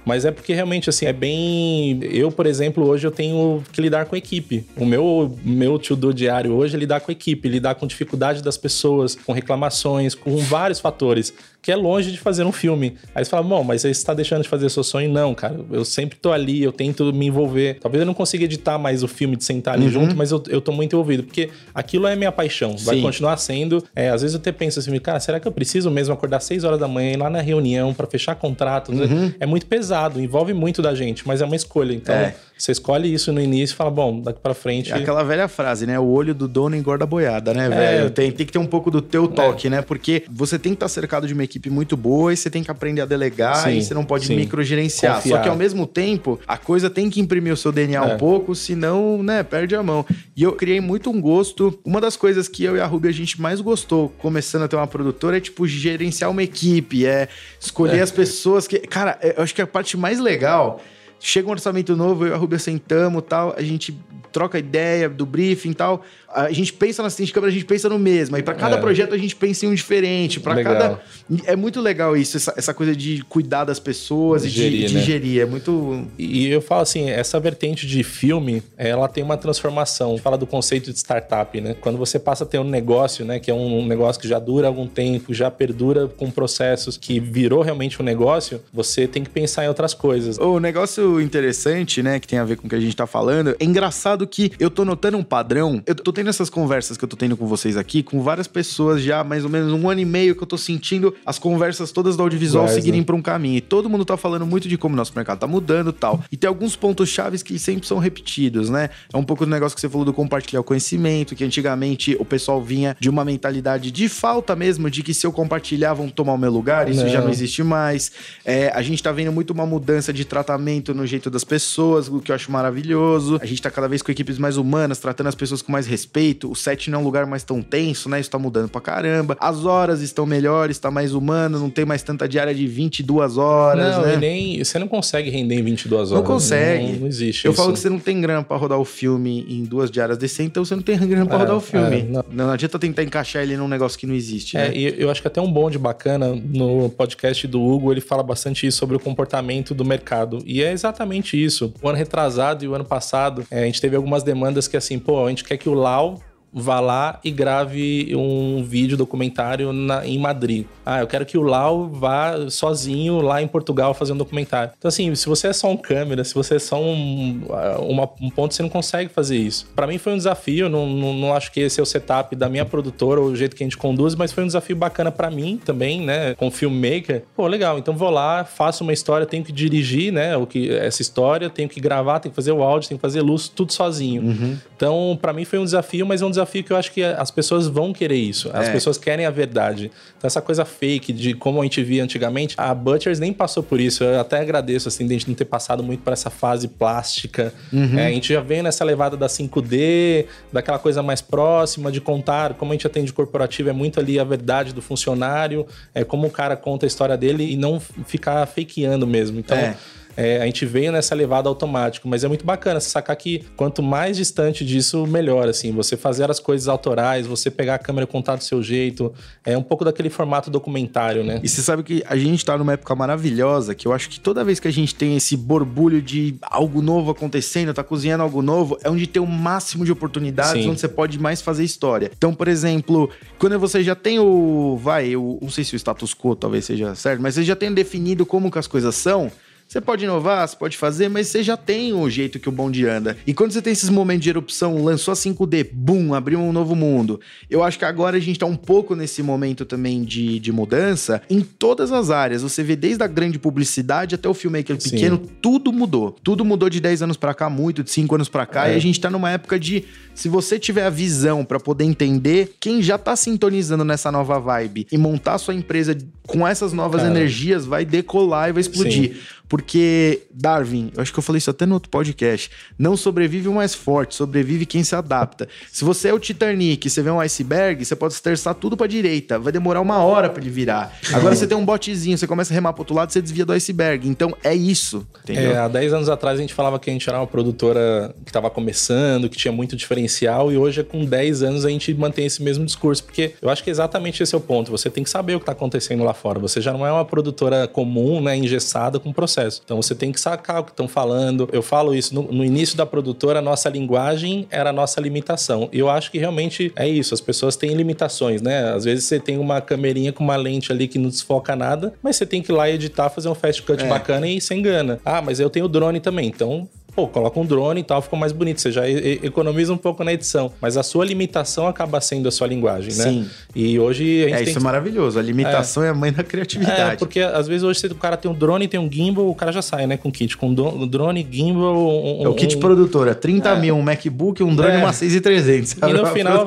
Mas é porque realmente assim é bem. Eu, por exemplo, hoje eu tenho que lidar com equipe. O meu meu to-do diário hoje é lidar com equipe, lidar com dificuldade das pessoas, com reclamações, com vários fatores que é longe de fazer um filme. Aí você fala, bom, mas você está deixando de fazer seu sonho? Não, cara. Eu sempre tô ali, eu tento me envolver. Talvez eu não consiga editar mais o filme de sentar ali uhum. junto, mas eu, eu tô muito envolvido. Porque aquilo é minha paixão. Vai Sim. continuar sendo. É, às vezes eu até penso assim, cara, será que eu preciso mesmo acordar 6 horas da manhã, ir lá na reunião para fechar contrato? Uhum. É muito pesado, envolve muito da gente, mas é uma escolha. Então. É. Você escolhe isso no início e fala, bom, daqui para frente. É aquela velha frase, né? O olho do dono engorda a boiada, né, é. velho? Tem, tem que ter um pouco do teu toque, é. né? Porque você tem que estar cercado de uma equipe muito boa e você tem que aprender a delegar sim, e você não pode microgerenciar. Confiar. Só que ao mesmo tempo, a coisa tem que imprimir o seu DNA é. um pouco, senão, né, perde a mão. E eu criei muito um gosto. Uma das coisas que eu e a Ruby a gente mais gostou, começando a ter uma produtora, é tipo gerenciar uma equipe, é escolher é. as pessoas que. Cara, eu acho que a parte mais legal chega um orçamento novo, eu e a Rubia sentamos tal, a gente troca ideia do briefing e tal a gente pensa na assistente de câmera, a gente pensa no mesmo. E para cada é. projeto a gente pensa em um diferente. Para cada. É muito legal isso, essa, essa, coisa de cuidar das pessoas gerir, e de, né? de gerir. É muito. E eu falo assim, essa vertente de filme, ela tem uma transformação. Fala do conceito de startup, né? Quando você passa a ter um negócio, né? Que é um negócio que já dura algum tempo, já perdura com processos que virou realmente um negócio, você tem que pensar em outras coisas. O negócio interessante, né? Que tem a ver com o que a gente tá falando, é engraçado que eu tô notando um padrão. Eu tô tendo essas conversas que eu tô tendo com vocês aqui, com várias pessoas já, mais ou menos um ano e meio que eu tô sentindo as conversas todas do audiovisual Mas, seguirem né? para um caminho. E todo mundo tá falando muito de como nosso mercado tá mudando e tal. E tem alguns pontos chaves que sempre são repetidos, né? É um pouco do negócio que você falou do compartilhar o conhecimento, que antigamente o pessoal vinha de uma mentalidade de falta mesmo, de que se eu compartilhar vão tomar o meu lugar, isso não. já não existe mais. É, a gente tá vendo muito uma mudança de tratamento no jeito das pessoas, o que eu acho maravilhoso. A gente tá cada vez com equipes mais humanas, tratando as pessoas com mais respeito respeito, o set não é um lugar mais tão tenso, né? Isso tá mudando pra caramba. As horas estão melhores, tá mais humano, não tem mais tanta diária de 22 horas, não, né? Nem, você não consegue render em 22 horas. Não consegue. Não, não existe Eu isso. falo que você não tem grana pra rodar o filme em duas diárias decentes, então você não tem grana pra é, rodar o filme. É, não. não. adianta tentar encaixar ele num negócio que não existe, é, né? e eu acho que até um bonde bacana no podcast do Hugo, ele fala bastante isso sobre o comportamento do mercado. E é exatamente isso. O ano retrasado e o ano passado, é, a gente teve algumas demandas que assim, pô, a gente quer que o Lau canal vá lá e grave um vídeo documentário na, em Madrid. Ah, eu quero que o Lau vá sozinho lá em Portugal fazer um documentário. Então, assim, se você é só um câmera, se você é só um, uma, um ponto, você não consegue fazer isso. Para mim foi um desafio, não, não, não, acho que esse é o setup da minha produtora ou o jeito que a gente conduz, mas foi um desafio bacana para mim também, né, com filmmaker. Pô, legal, então vou lá, faço uma história, tenho que dirigir, né, o que, essa história, tenho que gravar, tenho que fazer o áudio, tenho que fazer luz, tudo sozinho. Uhum. Então, para mim foi um desafio, mas é um desafio desafio que eu acho que as pessoas vão querer isso. As é. pessoas querem a verdade. Então, essa coisa fake de como a gente via antigamente, a Butchers nem passou por isso. Eu até agradeço, assim, de a gente não ter passado muito por essa fase plástica. Uhum. É, a gente já vem nessa levada da 5D, daquela coisa mais próxima, de contar como a gente atende corporativo, é muito ali a verdade do funcionário, é como o cara conta a história dele e não ficar fakeando mesmo. Então. É é, a gente veio nessa levada automática, mas é muito bacana sacar que quanto mais distante disso, melhor, assim, você fazer as coisas autorais, você pegar a câmera e contar do seu jeito, é um pouco daquele formato documentário, né? E você sabe que a gente tá numa época maravilhosa, que eu acho que toda vez que a gente tem esse borbulho de algo novo acontecendo, tá cozinhando algo novo, é onde tem o máximo de oportunidades, Sim. onde você pode mais fazer história. Então, por exemplo, quando você já tem o, vai, o, não sei se o status quo talvez seja certo, mas você já tem definido como que as coisas são, você pode inovar, você pode fazer, mas você já tem o jeito que o bonde anda. E quando você tem esses momentos de erupção, lançou a 5D, boom, abriu um novo mundo. Eu acho que agora a gente tá um pouco nesse momento também de, de mudança em todas as áreas. Você vê desde a grande publicidade até o filmmaker pequeno, Sim. tudo mudou. Tudo mudou de 10 anos para cá, muito, de 5 anos para cá. É. E a gente tá numa época de, se você tiver a visão para poder entender quem já tá sintonizando nessa nova vibe e montar sua empresa com essas novas Cara. energias, vai decolar e vai explodir. Sim. Porque, Darwin, eu acho que eu falei isso até no outro podcast, não sobrevive o mais forte, sobrevive quem se adapta. Se você é o Titanic você vê um iceberg, você pode esterçar tudo pra direita, vai demorar uma hora para ele virar. Agora você tem um botezinho, você começa a remar pro outro lado, você desvia do iceberg. Então é isso, entendeu? É, há 10 anos atrás a gente falava que a gente era uma produtora que tava começando, que tinha muito diferencial, e hoje, com 10 anos, a gente mantém esse mesmo discurso, porque eu acho que exatamente esse é o ponto. Você tem que saber o que tá acontecendo lá fora. Você já não é uma produtora comum, né, engessada com processo processo. Então você tem que sacar o que estão falando. Eu falo isso no, no, início da produtora, a nossa linguagem era a nossa limitação. E eu acho que realmente é isso. As pessoas têm limitações, né? Às vezes você tem uma câmerinha com uma lente ali que não desfoca nada, mas você tem que ir lá editar, fazer um fast cut é. bacana e se engana. Ah, mas eu tenho drone também. Então pô, coloca um drone e tal, ficou mais bonito. Você já economiza um pouco na edição. Mas a sua limitação acaba sendo a sua linguagem, né? Sim. E hoje a gente É, isso é maravilhoso. A limitação é. é. a mãe da criatividade. É, porque às vezes hoje o cara tem um drone, tem um gimbal, o cara já sai, né, com kit. Com drone, gimbal... Um, é o kit um... produtora. 30 é. mil, um MacBook, um drone, é. uma 6300. E no final...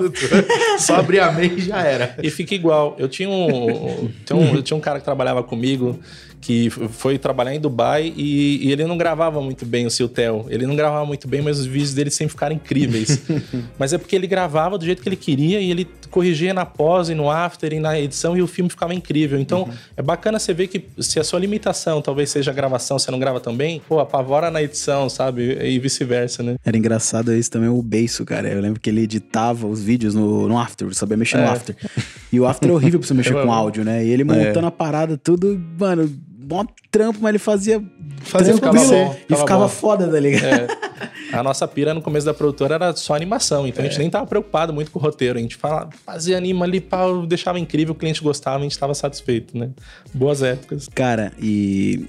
Só abrir a MEI e já era. E fica igual. Eu tinha um, tinha um, eu tinha um cara que trabalhava comigo que foi trabalhar em Dubai e, e, ele não gravava muito bem o seu Tel. Ele não gravava muito bem, mas os vídeos dele sempre ficaram incríveis. mas é porque ele gravava do jeito que ele queria e ele corrigia na pós e no after e na edição e o filme ficava incrível. Então uhum. é bacana você ver que se a sua limitação talvez seja a gravação, você não grava tão bem, pô, apavora na edição, sabe? E vice-versa, né? Era engraçado isso também o Beiço, cara. Eu lembro que ele editava os vídeos no, no after, sabia mexer é. no after. E o after é horrível pra você mexer com áudio, né? E ele montando é. a parada, tudo, mano bom trampo, mas ele fazia. Fazia ficava bom, e ficava bom. foda, tá ligado? É. A nossa pira no começo da produtora era só animação, então é. a gente é. nem tava preocupado muito com o roteiro. A gente fala, fazia anima ali, pau, deixava incrível, o cliente gostava, a gente tava satisfeito, né? Boas épocas. Cara, e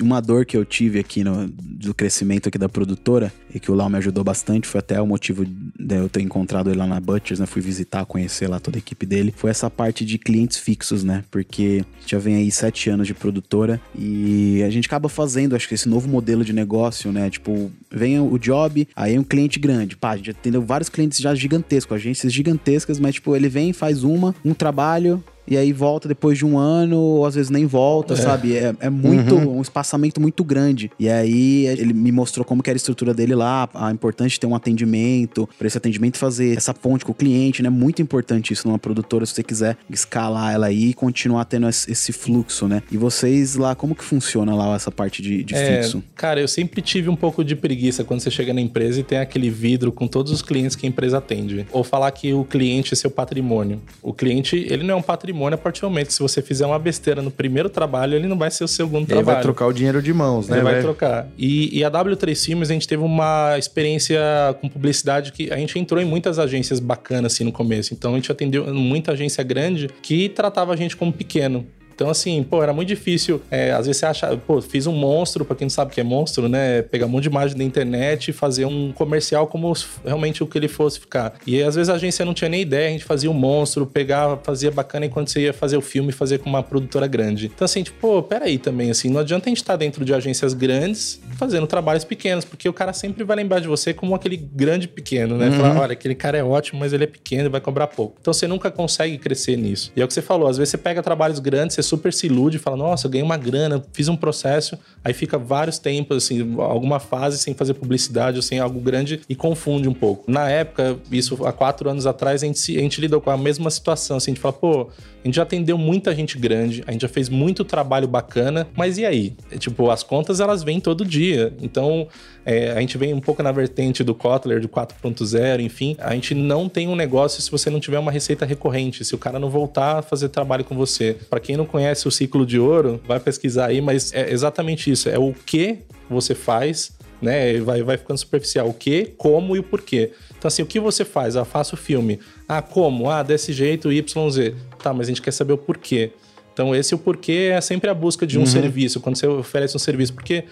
uma dor que eu tive aqui no, do crescimento aqui da produtora e que o Lau me ajudou bastante, foi até o motivo de eu ter encontrado ele lá na Butchers, né? Fui visitar, conhecer lá toda a equipe dele. Foi essa parte de clientes fixos, né? Porque já vem aí sete anos de produtora e a gente acaba fazendo, acho que esse novo modelo de negócio, né? Tipo, vem o job, aí é um cliente grande. Pá, a gente atendeu vários clientes já gigantescos, agências gigantescas, mas tipo, ele vem, faz uma, um trabalho, e aí volta depois de um ano, ou às vezes nem volta, é. sabe? É, é muito, uhum. um espaçamento muito grande. E aí ele me mostrou como que era a estrutura dele lá, a importância de ter um atendimento, para esse atendimento fazer essa ponte com o cliente, né? Muito importante isso numa produtora, se você quiser escalar ela aí e continuar tendo esse fluxo, né? E vocês lá, como que funciona lá essa parte de, de é, fixo? Cara, eu sempre tive um pouco de preguiça quando você chega na empresa e tem aquele vidro com todos os clientes que a empresa atende. Ou falar que o cliente é seu patrimônio. O cliente, ele não é um patrimônio patrimônio a partir do momento que se você fizer uma besteira no primeiro trabalho, ele não vai ser o segundo ele trabalho. Ele vai trocar o dinheiro de mãos, né? Ele vai, vai trocar. E, e, a W3 Filmes, a gente teve uma experiência com publicidade que a gente entrou em muitas agências bacanas assim no começo. Então a gente atendeu muita agência grande que tratava a gente como pequeno. Então, assim, pô, era muito difícil. É, às vezes você acha, pô, fiz um monstro, pra quem não sabe o que é monstro, né? Pegar um monte de imagem da internet e fazer um comercial como realmente o que ele fosse ficar. E às vezes a agência não tinha nem ideia, a gente fazia um monstro, pegava, fazia bacana enquanto você ia fazer o filme, fazer com uma produtora grande. Então, assim, tipo, pô, peraí também, assim, não adianta a gente estar dentro de agências grandes fazendo trabalhos pequenos, porque o cara sempre vai lembrar de você como aquele grande pequeno, né? Uhum. Falar, olha, aquele cara é ótimo, mas ele é pequeno e vai cobrar pouco. Então você nunca consegue crescer nisso. E é o que você falou, às vezes você pega trabalhos grandes, você super se ilude fala: Nossa, eu ganhei uma grana, fiz um processo, aí fica vários tempos, assim, alguma fase sem fazer publicidade ou sem algo grande e confunde um pouco. Na época, isso há quatro anos atrás, a gente, a gente lidou com a mesma situação. Assim, a gente fala, pô, a gente já atendeu muita gente grande, a gente já fez muito trabalho bacana, mas e aí? É, tipo, as contas elas vêm todo dia. Então, é, a gente vem um pouco na vertente do Kotler, de 4.0, enfim. A gente não tem um negócio se você não tiver uma receita recorrente, se o cara não voltar a fazer trabalho com você. Para quem não conhece o ciclo de ouro, vai pesquisar aí, mas é exatamente isso. É o que você faz né? Vai, vai ficando superficial. O que, como e o porquê. Então, assim, o que você faz? Ah, faço o filme. Ah, como? Ah, desse jeito, YZ. Tá, mas a gente quer saber o porquê. Então, esse o porquê é sempre a busca de um uhum. serviço, quando você oferece um serviço. Porque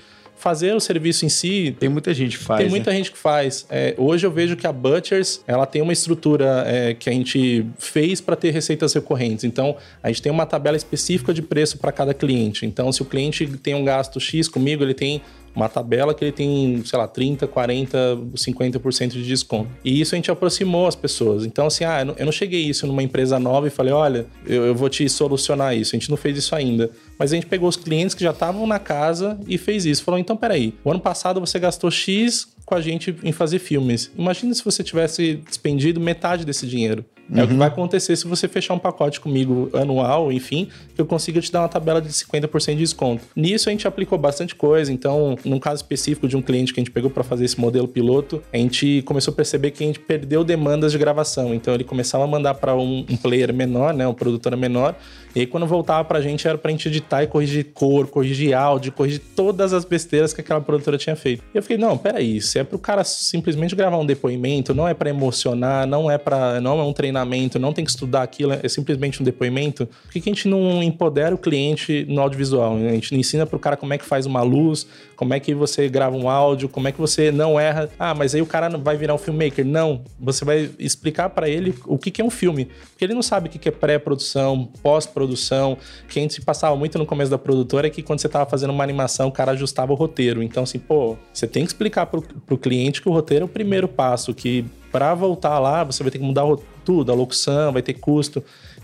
fazer o serviço em si. Tem muita gente que faz. Tem muita né? gente que faz. É, hoje eu vejo que a Butchers ela tem uma estrutura é, que a gente fez para ter receitas recorrentes. Então a gente tem uma tabela específica de preço para cada cliente. Então se o cliente tem um gasto X comigo, ele tem uma tabela que ele tem, sei lá, 30, 40, 50% de desconto. E isso a gente aproximou as pessoas. Então, assim, ah, eu não cheguei isso numa empresa nova e falei, olha, eu, eu vou te solucionar isso. A gente não fez isso ainda. Mas a gente pegou os clientes que já estavam na casa e fez isso. Falou, então, peraí, o ano passado você gastou X com a gente em fazer filmes. Imagina se você tivesse despendido metade desse dinheiro. É uhum. o que vai acontecer se você fechar um pacote comigo anual, enfim, que eu consiga te dar uma tabela de 50% de desconto. Nisso a gente aplicou bastante coisa, então, num caso específico de um cliente que a gente pegou para fazer esse modelo piloto, a gente começou a perceber que a gente perdeu demandas de gravação. Então, ele começava a mandar para um, um player menor, né, uma produtora menor, e aí, quando voltava pra gente, era pra gente editar e corrigir cor, corrigir áudio, corrigir todas as besteiras que aquela produtora tinha feito. E eu fiquei, não, peraí, isso é pro cara simplesmente gravar um depoimento, não é para emocionar, não é para não é um treinamento, não tem que estudar aquilo, é simplesmente um depoimento. Por que, que a gente não empodera o cliente no audiovisual? A gente não ensina pro cara como é que faz uma luz, como é que você grava um áudio, como é que você não erra. Ah, mas aí o cara vai virar um filmmaker. Não, você vai explicar para ele o que, que é um filme. Porque ele não sabe o que, que é pré-produção, pós-produção. Que a gente passava muito no começo da produtora é que quando você tava fazendo uma animação, o cara ajustava o roteiro. Então, assim, pô, você tem que explicar pro, pro cliente que o roteiro é o primeiro passo, que para voltar lá, você vai ter que mudar tudo, a locução, vai ter custo.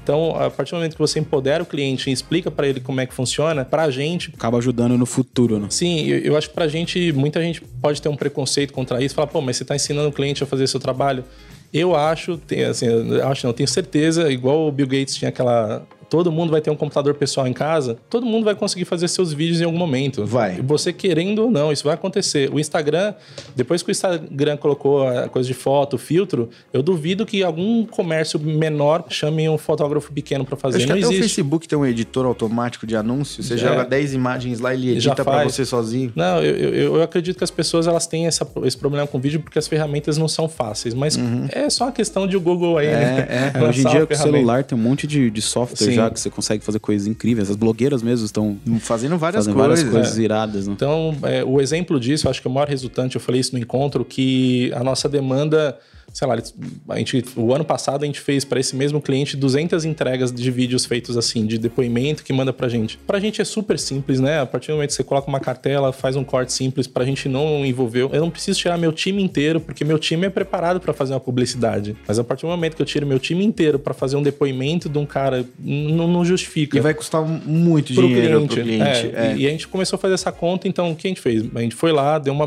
Então, a partir do momento que você empodera o cliente e explica para ele como é que funciona, pra gente. Acaba ajudando no futuro, né? Sim, eu, eu acho que pra gente, muita gente pode ter um preconceito contra isso, falar, pô, mas você tá ensinando o cliente a fazer seu trabalho. Eu acho, assim, eu acho não, tenho certeza, igual o Bill Gates tinha aquela todo mundo vai ter um computador pessoal em casa, todo mundo vai conseguir fazer seus vídeos em algum momento. Vai. Você querendo ou não, isso vai acontecer. O Instagram, depois que o Instagram colocou a coisa de foto, filtro, eu duvido que algum comércio menor chame um fotógrafo pequeno para fazer. Acho que não até existe. o Facebook tem um editor automático de anúncios. Você é. joga 10 imagens lá e ele edita para você sozinho. Não, eu, eu, eu, acredito que as pessoas elas têm essa, esse problema com vídeo porque as ferramentas não são fáceis. Mas uhum. é só uma questão de o Google aí, é, né? É. Hoje em dia, com o celular tem um monte de, de software Sim. Já que você consegue fazer coisas incríveis. As blogueiras mesmo estão fazendo várias fazendo coisas, várias coisas é. iradas. Né? Então, é, o exemplo disso, acho que o maior resultante, eu falei isso no encontro, que a nossa demanda sei lá, a gente, o ano passado a gente fez para esse mesmo cliente 200 entregas de vídeos feitos assim, de depoimento que manda pra gente. Pra gente é super simples, né? A partir do momento que você coloca uma cartela, faz um corte simples, pra gente não envolver. Eu não preciso tirar meu time inteiro, porque meu time é preparado para fazer uma publicidade. Mas a partir do momento que eu tiro meu time inteiro para fazer um depoimento de um cara, não, justifica. E vai custar muito pro dinheiro cliente. pro cliente. É, é. E, e a gente começou a fazer essa conta, então o que a gente fez? A gente foi lá, deu uma,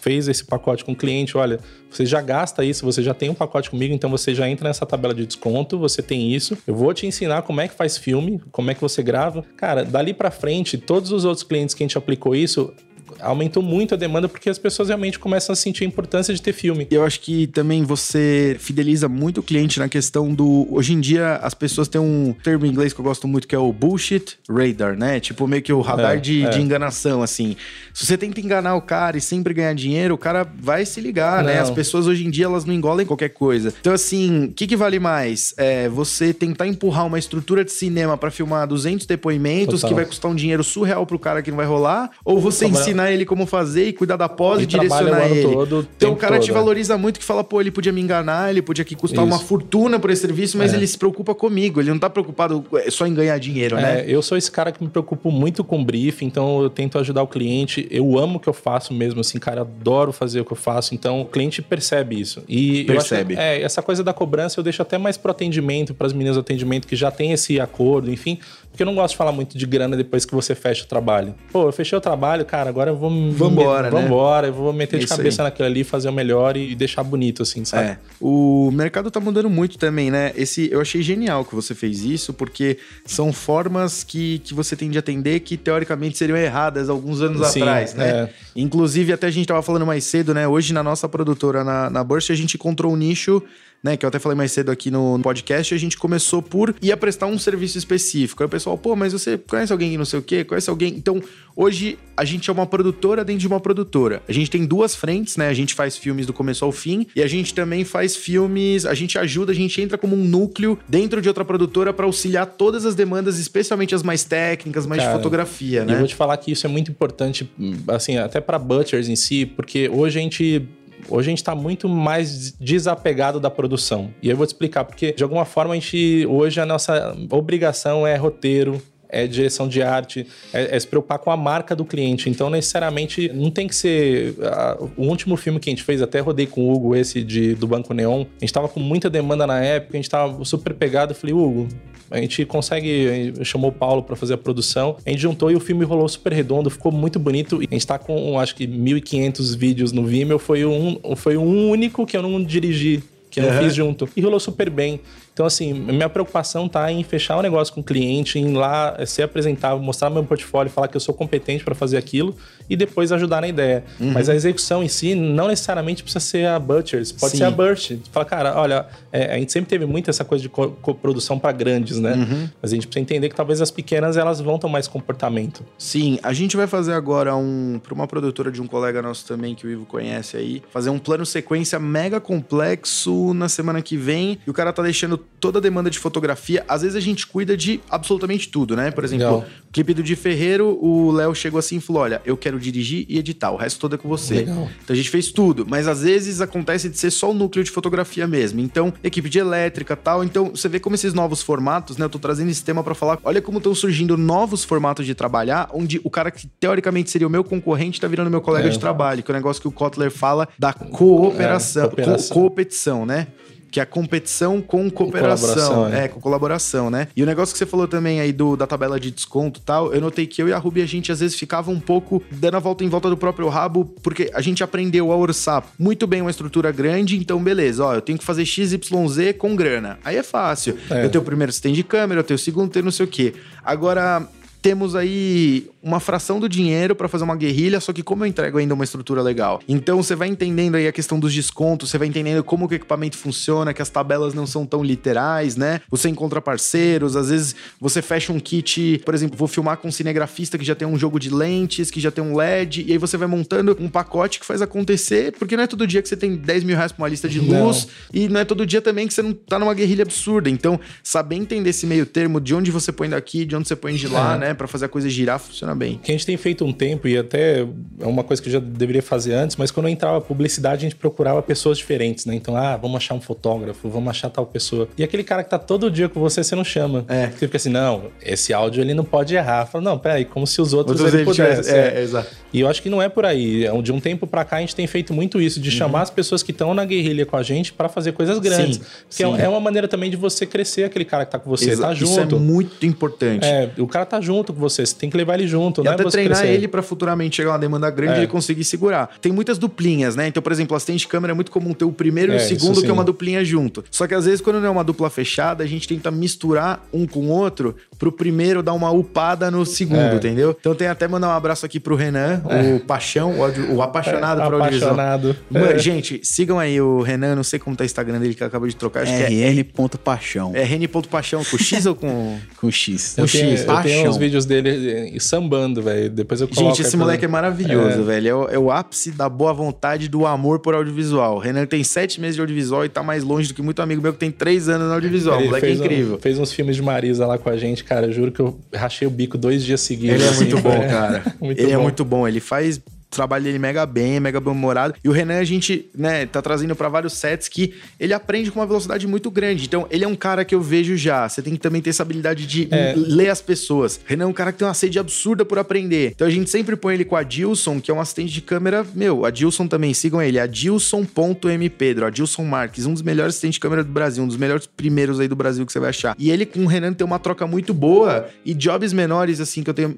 fez esse pacote com o cliente, olha, você já gasta isso, você já tem um pacote comigo, então você já entra nessa tabela de desconto, você tem isso. Eu vou te ensinar como é que faz filme, como é que você grava. Cara, dali para frente, todos os outros clientes que a gente aplicou isso, aumentou muito a demanda porque as pessoas realmente começam a sentir a importância de ter filme. Eu acho que também você fideliza muito o cliente na questão do. Hoje em dia, as pessoas têm um termo em inglês que eu gosto muito que é o bullshit radar, né? Tipo, meio que o radar é, de, é. de, enganação, assim. Se você tenta enganar o cara e sempre ganhar dinheiro, o cara vai se ligar, né? não. né? As pessoas hoje em dia, elas não engolem qualquer coisa. Então, assim, o que, que vale mais? É você tentar empurrar uma estrutura de cinema para filmar 200 depoimentos Total. que vai custar um dinheiro surreal pro cara que não vai rolar? Ou você ensinar ensinar ele como fazer e cuidar da pós e, e direcionar ele. Todo, então o cara todo, te valoriza muito que fala, pô, ele podia me enganar, ele podia aqui custar Isso. uma fortuna por esse serviço, mas é. ele se preocupa comigo, ele não tá preocupado é, só em ganhar dinheiro, é, né? Eu sou esse cara que me preocupo muito com briefing, então eu tento ajudar o cliente. Eu amo o que eu faço mesmo, assim, cara, adoro fazer o que eu faço. Então o cliente percebe isso. E percebe. Acho, é, essa coisa da cobrança eu deixo até mais pro atendimento, para as meninas do atendimento que já tem esse acordo, enfim, Porque eu não gosto de falar muito de grana depois que você fecha o trabalho. Pô, eu fechei o trabalho, cara, agora eu vou... Vambora, me... né? Vambora, eu vou meter de Isso cabeça aí. naquilo ali, fazer o melhor e deixar bonito, assim, sabe? É. O mercado tá mudando muito também, né? Esse, eu achei genial que você fez isso, porque são formas que, que você tem de atender que teoricamente seriam erradas alguns anos Sim, atrás, né? é. Inclusive, até a gente tava falando mais cedo, né? Hoje na nossa produtora, na, na Burst, a gente encontrou um nicho. Né, que eu até falei mais cedo aqui no podcast, a gente começou por ia prestar um serviço específico. Aí o pessoal, pô, mas você conhece alguém que não sei o quê? Conhece alguém? Então, hoje a gente é uma produtora dentro de uma produtora. A gente tem duas frentes, né? A gente faz filmes do começo ao fim e a gente também faz filmes, a gente ajuda, a gente entra como um núcleo dentro de outra produtora para auxiliar todas as demandas, especialmente as mais técnicas, mais Cara, de fotografia, E eu né? vou te falar que isso é muito importante, assim, até para Butchers em si, porque hoje a gente Hoje a gente está muito mais desapegado da produção. E eu vou te explicar, porque de alguma forma a gente. Hoje a nossa obrigação é roteiro, é direção de arte, é, é se preocupar com a marca do cliente. Então, necessariamente, não tem que ser. ah, o último filme que a gente fez, até rodei com o Hugo, esse de, do Banco Neon, a gente tava com muita demanda na época, a gente tava super pegado. Eu falei, Hugo, a gente consegue. A gente chamou o Paulo para fazer a produção, a gente juntou e o filme rolou super redondo, ficou muito bonito. E a gente tá com, acho que, 1.500 vídeos no Vimeo, foi um, foi um único que eu não dirigi. Que eu não Aham. fiz junto. E rolou super bem. Então, assim, minha preocupação tá em fechar o negócio com o cliente, em ir lá ser apresentável, mostrar meu portfólio, falar que eu sou competente para fazer aquilo e depois ajudar na ideia. Uhum. Mas a execução em si não necessariamente precisa ser a Butchers, pode Sim. ser a Burst. Fala, cara, olha, é, a gente sempre teve muito essa coisa de co- coprodução para grandes, né? Uhum. Mas a gente precisa entender que talvez as pequenas elas vão ter mais comportamento. Sim, a gente vai fazer agora um para uma produtora de um colega nosso também que o Ivo conhece aí, fazer um plano sequência mega complexo na semana que vem. E o cara tá deixando toda a demanda de fotografia. Às vezes a gente cuida de absolutamente tudo, né? Por exemplo, Legal. o clipe do Di Ferreiro, o Léo chegou assim e falou: "Olha, eu quero dirigir e editar, o resto todo é com você". Legal. Então a gente fez tudo, mas às vezes acontece de ser só o núcleo de fotografia mesmo. Então, equipe de elétrica tal. Então, você vê como esses novos formatos, né? Eu tô trazendo esse tema pra falar. Olha como estão surgindo novos formatos de trabalhar, onde o cara que teoricamente seria o meu concorrente tá virando meu colega É. de trabalho, que é o negócio que o Kotler fala da cooperação, É, cooperação. co- competição, né? Que é a competição com cooperação. colaboração, é. é. com colaboração, né? E o negócio que você falou também aí do, da tabela de desconto e tal, eu notei que eu e a Ruby, a gente às vezes ficava um pouco dando a volta em volta do próprio rabo, porque a gente aprendeu a orçar muito bem uma estrutura grande, então beleza, ó, eu tenho que fazer XYZ com grana. Aí é fácil. É. Eu tenho o primeiro stand de câmera, eu tenho o segundo, tenho não sei o quê. Agora, temos aí uma fração do dinheiro para fazer uma guerrilha, só que como eu entrego ainda uma estrutura legal. Então você vai entendendo aí a questão dos descontos, você vai entendendo como que o equipamento funciona, que as tabelas não são tão literais, né? Você encontra parceiros, às vezes você fecha um kit, por exemplo, vou filmar com um cinegrafista que já tem um jogo de lentes, que já tem um LED, e aí você vai montando um pacote que faz acontecer, porque não é todo dia que você tem 10 mil reais pra uma lista de Não. luz, e não é todo dia também que você não tá numa guerrilha absurda. Então, saber entender esse meio termo de onde você põe daqui, de onde você põe de lá, É. né? Pra fazer a coisa girar, funciona bem. que a gente tem feito um tempo, e até é uma coisa que eu já deveria fazer antes, mas quando eu entrava publicidade, a gente procurava pessoas diferentes, né? Então, ah, vamos achar um fotógrafo, vamos achar tal pessoa. E aquele cara que tá todo dia com você, você não chama. É. Você fica assim, não, esse áudio ele não pode errar. Fala, não, peraí, como se os outros, Outros ele pudessem. é, é, exato. E eu acho que não é por aí. É, De um tempo pra cá, a gente tem feito muito isso, de chamar as pessoas que estão na guerrilha com a gente pra fazer coisas grandes. Sim, Porque é- sim. é uma maneira também de você crescer aquele cara que tá com você, Exa- tá Isso junto. é muito importante. É, o cara tá junto com você, você tem que levar ele junto, E não é até você treinar crescer. ele pra futuramente chegar uma demanda grande e É. ele conseguir segurar. Tem muitas duplinhas, né? Então, por exemplo, assistente de câmera é muito comum ter o primeiro e É, o isso segundo, que é uma duplinha junto. Só que às vezes, quando não é uma dupla fechada, a gente tenta misturar um com o outro pro primeiro dar uma upada no segundo, É. entendeu? Então tem até mandar um abraço aqui pro Renan, o paixão, o, o apaixonado por audiovisual. apaixonado. Mano, É. Gente, sigam aí o Renan, não sei como tá o Instagram dele que acabou de trocar, acho que é, rn.paixão. é rn.paixão com X ou com... Com X. Eu Um tenho, X, eu tenho paixão. uns vídeos dele eh, sambando, velho. Depois eu coloco Gente, esse moleque é maravilhoso, É. velho. É o, é o ápice da boa vontade do amor por audiovisual. O Renan tem sete meses de audiovisual e tá mais longe do que muito amigo meu que tem três anos no audiovisual. O Ele moleque é fez, um- incrível. fez uns filmes de Marisa lá com a gente, cara. Eu juro que eu rachei o bico dois dias seguidos. Ele é assim, muito bom, foi- cara. muito ele é bom. muito bom. Ele faz trabalho dele mega bem, mega bem humorado. E o Renan, a gente, né, tá trazendo para vários sets que ele aprende com uma velocidade muito grande. Então, ele é um cara que eu vejo já. Você tem que também ter essa habilidade de é. ler as pessoas. Renan é um cara que tem uma sede absurda por aprender. Então, a gente sempre põe ele com a Dilson, que é um assistente de câmera. Meu, a Dilson também, sigam ele. A Dilson.m Pedro, a Dilson Marques, um dos melhores assistentes de câmera do Brasil, um dos melhores primeiros aí do Brasil que você vai achar. E ele com o Renan tem uma troca muito boa e jobs menores, assim, que eu tenho.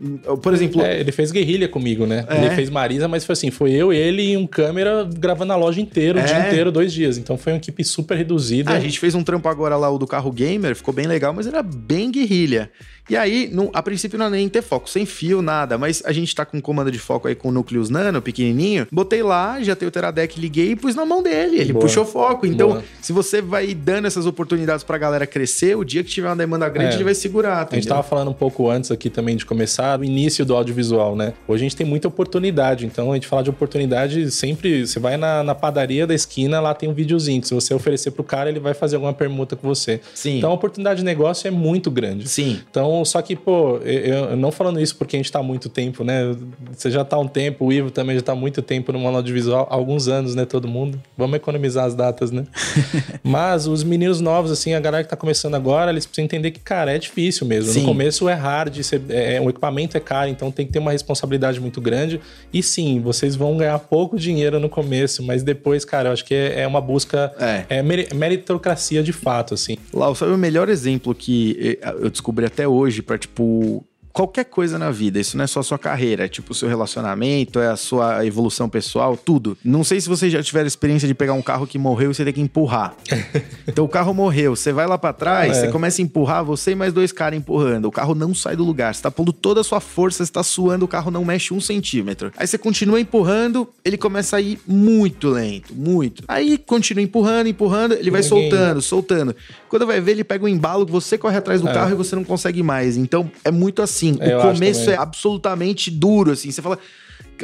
Por exemplo. É, ele fez guerrilha comigo, né? É. Ele fez Marisa, mas foi assim: foi eu, ele e um câmera gravando a loja inteira, o dia é. inteiro, dois dias. Então foi uma equipe super reduzida. Ah, a gente fez um trampo agora lá, o do carro gamer, ficou bem legal, mas era bem guerrilha. E aí, a princípio não é nem ter foco, sem fio, nada. Mas a gente tá com um comando de foco aí com núcleos nano, pequenininho. Botei lá, já tem o Teradec, liguei e pus na mão dele. Ele Boa. puxou foco. Então, Boa. se você vai dando essas oportunidades pra galera crescer, o dia que tiver uma demanda grande, é. ele vai segurar. Entendeu? A gente tava falando um pouco antes aqui também de começar, o início do audiovisual, né? Hoje a gente tem muita oportunidade. Então, a gente fala de oportunidade sempre. Você vai na, na padaria da esquina, lá tem um videozinho. Que se você oferecer pro cara, ele vai fazer alguma permuta com você. Sim. Então, a oportunidade de negócio é muito grande. Sim. Então, só que, pô, eu, não falando isso porque a gente tá há muito tempo, né? Você já tá há um tempo, o Ivo também já tá há muito tempo no manual audiovisual, alguns anos, né? Todo mundo. Vamos economizar as datas, né? Mas os meninos novos, assim, a galera que tá começando agora, eles precisam entender que, cara, é difícil mesmo. Sim. No começo é hard, você, é, o equipamento é caro, então tem que ter uma responsabilidade muito grande. E sim, vocês vão ganhar pouco dinheiro no começo, mas depois, cara, eu acho que é, é uma busca. É. é meritocracia de fato, assim. Lau, sabe o melhor exemplo que eu descobri até hoje para tipo qualquer coisa na vida. Isso não é só a sua carreira, é tipo o seu relacionamento, é a sua evolução pessoal, tudo. Não sei se vocês já tiveram experiência de pegar um carro que morreu e você tem que empurrar. então o carro morreu, você vai lá para trás, é. você começa a empurrar, você e mais dois caras empurrando. O carro não sai do lugar, você tá pondo toda a sua força, você tá suando, o carro não mexe um centímetro. Aí você continua empurrando, ele começa a ir muito lento, muito. Aí continua empurrando, empurrando, ele vai Ninguém... soltando, soltando. Quando vai ver, ele pega um embalo, você corre atrás do é. carro e você não consegue mais. Então é muito assim assim. É, o começo é absolutamente duro, assim. Você fala.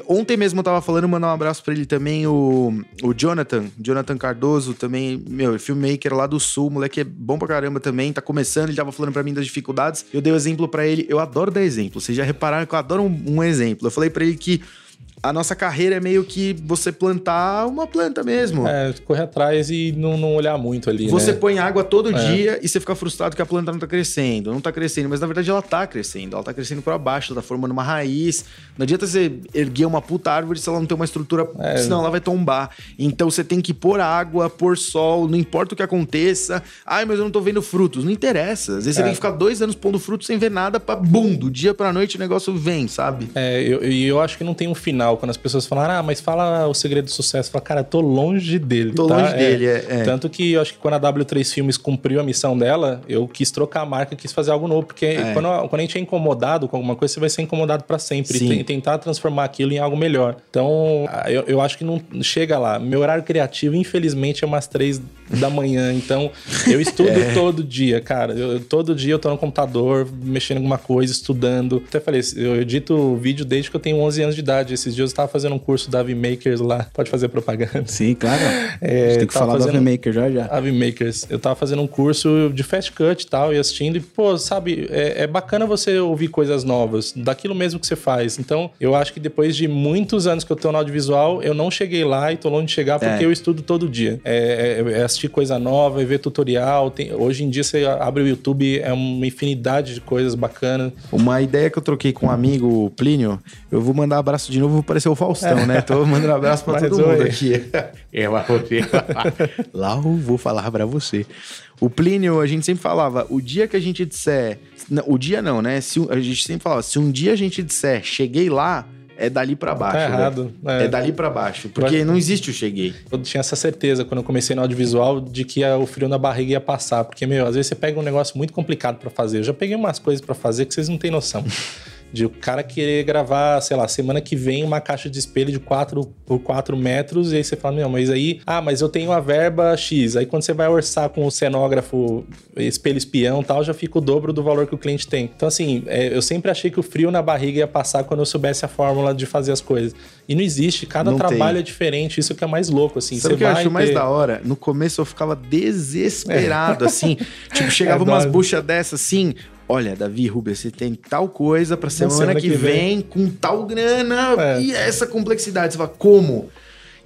Ontem mesmo eu tava falando, mandar um abraço para ele também, o, o Jonathan, Jonathan Cardoso, também, meu, filmmaker lá do Sul, moleque é bom pra caramba também, tá começando, ele tava falando para mim das dificuldades. Eu dei o um exemplo para ele, eu adoro dar exemplo, vocês já repararam que eu adoro um, um exemplo. Eu falei para ele que a nossa carreira é meio que você plantar uma planta mesmo. É, correr atrás e não, não olhar muito ali. Você né? põe água todo é. dia e você fica frustrado que a planta não tá crescendo. Não tá crescendo, mas na verdade ela tá crescendo. Ela tá crescendo para baixo, ela tá formando uma raiz. Não adianta você erguer uma puta árvore se ela não tem uma estrutura, é. senão ela vai tombar. Então você tem que pôr água, pôr sol, não importa o que aconteça. Ai, mas eu não tô vendo frutos. Não interessa. Às vezes é. você tem que ficar dois anos pondo frutos sem ver nada pra bum, do dia pra noite o negócio vem, sabe? É, e eu, eu acho que não tem um final quando as pessoas falaram, ah, mas fala o segredo do sucesso. Fala, cara, tô longe dele. Tô tá? longe é, dele, é, é, Tanto que eu acho que quando a W3 Filmes cumpriu a missão dela, eu quis trocar a marca, quis fazer algo novo. Porque é. quando, quando a gente é incomodado com alguma coisa, você vai ser incomodado para sempre. Sim. E tentar transformar aquilo em algo melhor. Então, eu, eu acho que não chega lá. Meu horário criativo, infelizmente, é umas três da manhã. Então, eu estudo é. todo dia, cara. Eu, todo dia eu tô no computador, mexendo em alguma coisa, estudando. Até falei, eu edito vídeo desde que eu tenho 11 anos de idade. Esses dias eu estava fazendo um curso da Makers lá. Pode fazer propaganda. Sim, claro. É, a gente tem que falar fazendo... da Makers já já. Makers. Eu tava fazendo um curso de fast cut e tal, e assistindo. E, pô, sabe, é, é bacana você ouvir coisas novas, daquilo mesmo que você faz. Então, eu acho que depois de muitos anos que eu tô no audiovisual, eu não cheguei lá e tô longe de chegar porque é. eu estudo todo dia. É, é, é assistir coisa nova, é ver tutorial. Tem... Hoje em dia você abre o YouTube, é uma infinidade de coisas bacanas. Uma ideia que eu troquei com um amigo, Plínio, eu vou mandar abraço de novo, vou parecer o Faustão, né? Tô mandando um abraço pra Mas todo mundo aqui. É, mas você... Lá eu vou falar pra você. O Plínio, a gente sempre falava, o dia que a gente disser... o dia não, né? Se, a gente sempre falava, se um dia a gente disser, cheguei lá é dali para baixo. Tá errado. É. é. dali para baixo. Porque não existe o cheguei. Eu tinha essa certeza quando eu comecei no audiovisual de que o frio na barriga ia passar. Porque, meu, às vezes você pega um negócio muito complicado para fazer. Eu já peguei umas coisas para fazer que vocês não têm noção. De o cara querer gravar, sei lá, semana que vem uma caixa de espelho de 4 por 4 metros, e aí você fala, não, mas aí, ah, mas eu tenho a verba X. Aí quando você vai orçar com o cenógrafo, espelho espião e tal, já fica o dobro do valor que o cliente tem. Então, assim, é, eu sempre achei que o frio na barriga ia passar quando eu soubesse a fórmula de fazer as coisas. E não existe, cada não trabalho tem. é diferente, isso que é mais louco, assim. Sabe o que eu acho ter... mais da hora? No começo eu ficava desesperado, é. assim. Tipo, chegava é umas buchas dessas, assim, Olha, Davi Rubens, você tem tal coisa pra semana, semana que, que vem, com tal grana É. e essa complexidade. Você fala, como?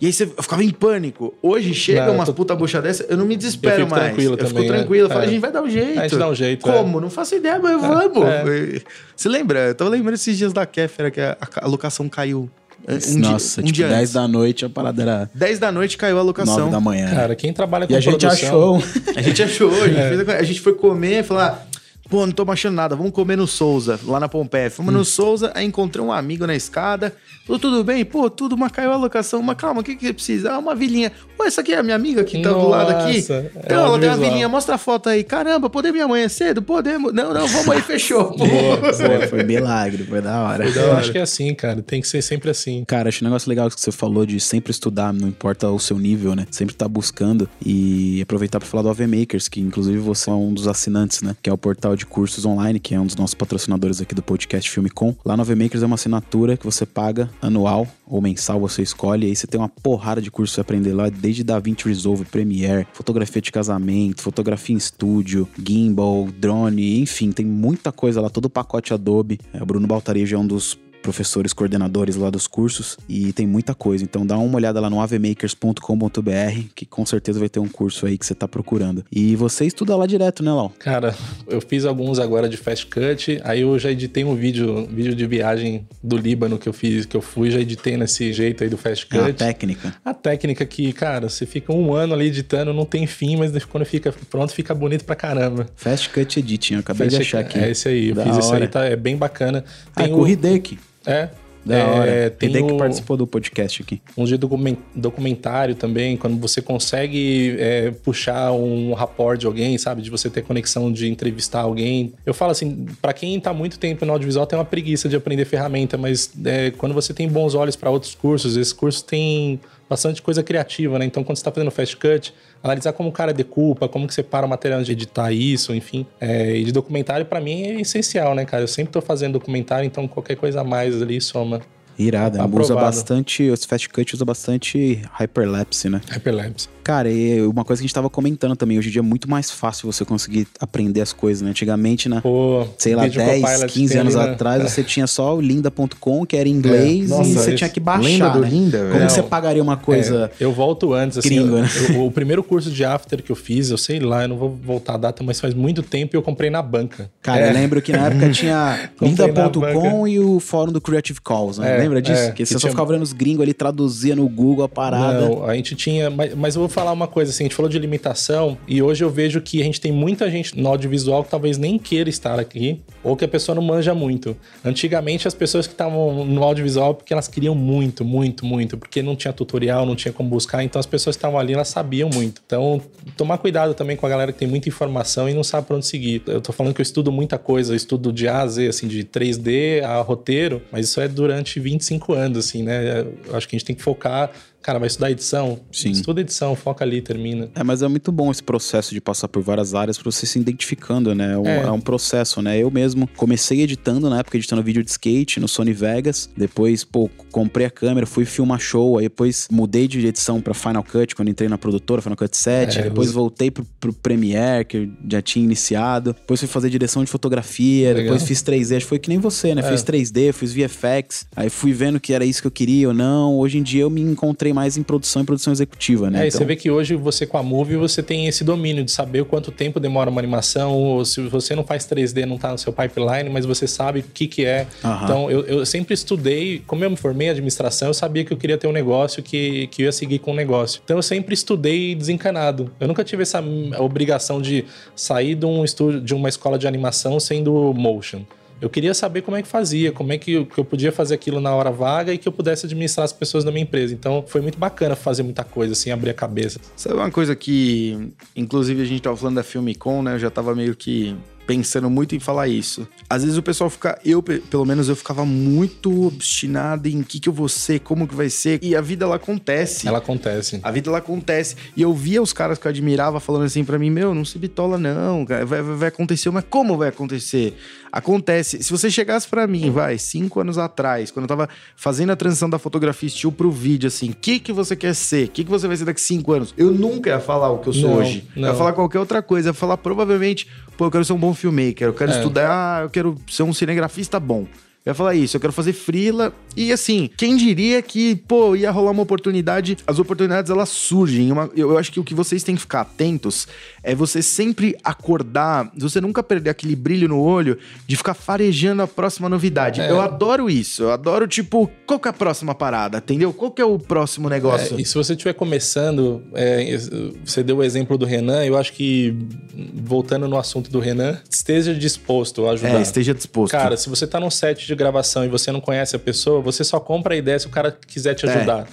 E aí você eu ficava em pânico. Hoje chega Não, umas tô- puta bucha dessa, eu não me desespero Eu fico mais. tranquilo eu fico também, né? tranquilo. Eu falo, É. a gente vai dar um jeito. A gente dá um jeito, é. Como? Não faço ideia, mas vamos. é. Você lembra? Eu tava lembrando esses dias da Kéfera que a, a locação caiu. Um Nossa, dia, um tipo, dia 10 antes. da noite a parada era 10 da noite caiu a 9 locação. da manhã. Cara, quem trabalha com E a gente produção... achou. A gente achou, a gente, É. fez a, a gente foi comer e falou: ah, pô, não tô achando nada, vamos comer no Souza, lá na Pompeia. Fomos Hum. no Souza, aí encontrei um amigo na escada. Falou, tudo bem? Pô, tudo, mas caiu a locação. Mas calma, o que, que você precisa? Ah, uma vilinha. Pô, essa aqui é a minha amiga que tá do lado aqui. Nossa, é Então, ela tem uma vilinha, mostra a foto aí. Caramba, podemos ir amanhã cedo? Podemos. Não, não, vamos aí, fechou. Foi, foi milagre, foi da hora. Eu acho que é assim, cara. Tem que ser sempre assim. Cara, acho um negócio legal que você falou de sempre estudar, não importa o seu nível, né? Sempre estar buscando e aproveitar para falar do AV Makers, que inclusive você é um dos assinantes, né? Que é o portal de cursos online, que é um dos nossos patrocinadores aqui do podcast Filme Com. Lá no AV Makers é uma assinatura que você paga anual ou mensal, você escolhe, e aí você tem uma porrada de cursos pra aprender lá, desde DaVinci Resolve, Premiere, fotografia de casamento, fotografia em estúdio, gimbal, drone, enfim, tem muita coisa lá, todo o pacote Adobe. É, o Bruno Baltarejo é um dos professores coordenadores lá dos cursos e tem muita coisa. Então dá uma olhada lá no avemakers.com.br que com certeza vai ter um curso aí que você tá procurando. E você estuda lá direto, né, Lau? Cara, eu fiz alguns agora de fast cut, aí eu já editei um vídeo, vídeo de viagem do Líbano que eu fiz, que eu fui, já editei nesse jeito aí do fast É a cut. técnica. A técnica que, cara, você fica um ano ali editando, não tem fim, mas quando fica pronto, fica bonito pra caramba. Fast Cut Editing, eu acabei de Fast- achar aqui. É esse aí, eu Da fiz esse hora. aí, tá, é bem bacana. Ah, Tem com o Hideki. É. Da é. Tem o- participou do podcast aqui. uns de documen- documentário também, quando você consegue é, puxar um rapport de alguém, sabe? De você ter conexão de entrevistar alguém. Eu falo assim, pra quem tá muito tempo no audiovisual tem uma preguiça de aprender ferramenta, mas é, quando você tem bons olhos para outros cursos, esses cursos têm bastante coisa criativa, né? Então, quando você tá fazendo fast cut, analisar como o cara decupa, como que separa o material de editar isso, enfim. É, e de documentário, pra mim, é essencial, né, cara? Eu sempre tô fazendo documentário, então qualquer coisa a mais ali soma. Irado, usa Aprovado. bastante, os Fast Cut usa bastante hyperlapse, né? Hyperlapse. Cara, e uma coisa que a gente tava comentando também, hoje em dia é muito mais fácil você conseguir aprender as coisas, né? Antigamente, né? Pô, sei lá, Video 10, Copilot 15 tem anos ali, né? atrás, você tinha só o linda.com, que era em inglês, É, e nossa, você isso- tinha que baixar, Lenda do né? Linda, Como que você pagaria uma coisa... É, eu volto antes, assim. gringo, eu- né? eu- o primeiro curso de After que eu fiz, eu sei lá, eu não vou voltar a data, mas faz muito tempo e eu comprei na banca. Cara, É, eu lembro que na época tinha linda.com e o fórum do Creative Calls, né? É, Lembra disso? é, que você que só tinha- ficava olhando os gringos ali, traduzia no Google a parada. Não, a gente tinha. Mas, mas eu vou falar uma coisa assim: a gente falou de limitação, e hoje eu vejo que a gente tem muita gente no audiovisual que talvez nem queira estar aqui, ou que a pessoa não manja muito. Antigamente, as pessoas que estavam no audiovisual, porque elas queriam muito, muito, muito, porque não tinha tutorial, não tinha como buscar, então as pessoas que estavam ali, elas sabiam muito. Então, tomar cuidado também com a galera que tem muita informação e não sabe pra onde seguir. Eu tô falando que eu estudo muita coisa, eu estudo de A a Z, assim, de 3D a roteiro, mas isso é durante 25 anos, assim, né? Eu acho que a gente tem que focar. Cara, vai estudar edição? Sim. Estuda edição, foca ali, termina. É, mas é muito bom esse processo de passar por várias áreas pra você se identificando, né? É um, É. é um processo, né? Eu mesmo comecei editando, na época, editando vídeo de skate no Sony Vegas. Depois, pô, comprei a câmera, fui filmar show. Aí depois mudei de edição pra Final Cut, quando entrei na produtora, Final Cut 7. É, depois os- voltei pro, pro Premiere, que eu já tinha iniciado. Depois fui fazer direção de fotografia. Legal. Depois fiz 3D. Acho que foi que nem você, né? É. Fiz 3D, fiz VFX. Aí fui vendo que era isso que eu queria ou não. Hoje em dia eu me encontrei mais em produção e produção executiva, né? É, Então- você vê que hoje você com a Move, você tem esse domínio de saber o quanto tempo demora uma animação, ou se você não faz 3D, não tá no seu pipeline, mas você sabe o que que é. Aham. Então, eu, eu sempre estudei, como eu me formei em administração, eu sabia que eu queria ter um negócio, que, que eu ia seguir com um negócio. Então, eu sempre estudei desencanado. Eu nunca tive essa obrigação de sair de um estúdio, de uma escola de animação sendo motion. Eu queria saber como é que fazia, como é que eu, que eu podia fazer aquilo na hora vaga e que eu pudesse administrar as pessoas da minha empresa. Então, foi muito bacana fazer muita coisa, assim, abrir a cabeça. Sabe uma coisa que, inclusive, a gente tava falando da Filmicon, né? Eu já tava meio que pensando muito em falar isso. Às vezes o pessoal fica, eu pe- pelo menos eu ficava muito obstinado em o que que eu vou ser, como que vai ser, e a vida ela acontece. Ela acontece. A vida ela acontece. E eu via os caras que eu admirava falando assim pra mim: Meu, não se bitola, não. Vai, vai, vai acontecer, mas como vai acontecer? Acontece, se você chegasse para mim, vai, cinco anos atrás, quando eu tava fazendo a transição da fotografia estilo pro vídeo, assim, o que que você quer ser? O que que você vai ser daqui cinco anos? Eu nunca ia falar o que eu sou Não, hoje. Eu ia não. falar qualquer outra coisa. Eu ia falar provavelmente, pô, eu quero ser um bom filmmaker, eu quero É. estudar, eu quero ser um cinegrafista bom. Eu ia falar isso, eu quero fazer frila. E assim, quem diria que, pô, ia rolar uma oportunidade. As oportunidades, elas surgem. Uma- eu, eu acho que o que vocês têm que ficar atentos é você sempre acordar, você nunca perder aquele brilho no olho de ficar farejando a próxima novidade. É. Eu adoro isso. Eu adoro, tipo, qual que é a próxima parada, entendeu? Qual que é o próximo negócio? É, e se você estiver começando, é, você deu o exemplo do Renan, eu acho que, voltando no assunto do Renan, esteja disposto a ajudar. É, esteja disposto. Cara, se você tá num set de gravação e você não conhece a pessoa, você só compra a ideia se o cara quiser te É.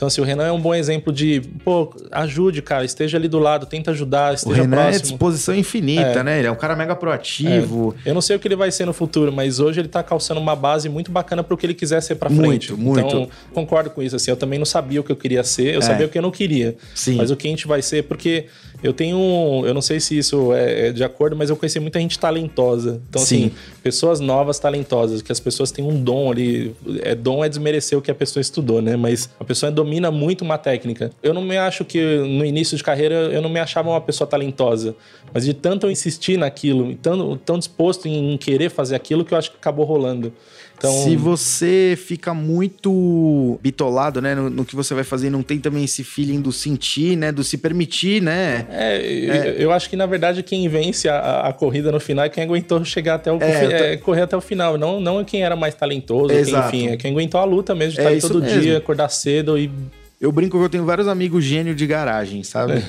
Então, assim, o Renan é um bom exemplo de, pô, ajude, cara, esteja ali do lado, tenta ajudar, o esteja Renan é próximo. disposição infinita, É. né? Ele é um cara mega proativo. Eu não sei o que ele vai ser no futuro, mas hoje ele tá calçando uma base muito bacana pro que ele quiser ser pra Muito, frente. muito. Então, concordo com isso. Assim, eu também não sabia o que eu queria ser, eu É. sabia o que eu não queria. Sim. Mas o que a gente vai ser, porque eu tenho. Eu não sei se isso é, é de acordo, mas eu conheci muita gente talentosa. Então, Sim. assim, pessoas novas talentosas, que as pessoas têm um dom ali. É, dom é desmerecer o que a pessoa estudou, né? Mas a pessoa domina muito uma técnica. Eu não me acho que no início de carreira eu não me achava uma pessoa talentosa. Mas de tanto eu insistir naquilo, tão, tão disposto em querer fazer aquilo, que eu acho que acabou rolando. Então, Se você fica muito bitolado, né, no, no que você vai fazer, não tem também esse feeling do sentir, né, do se permitir, né? É, eu- eu acho que na verdade quem vence a, a corrida no final é quem aguentou chegar até o É, é, correr até o final, não não quem era mais talentoso, quem, enfim, é quem aguentou a luta mesmo de É estar todo mesmo. dia, acordar cedo e Eu brinco que eu tenho vários amigos gênio de garagem, sabe? É.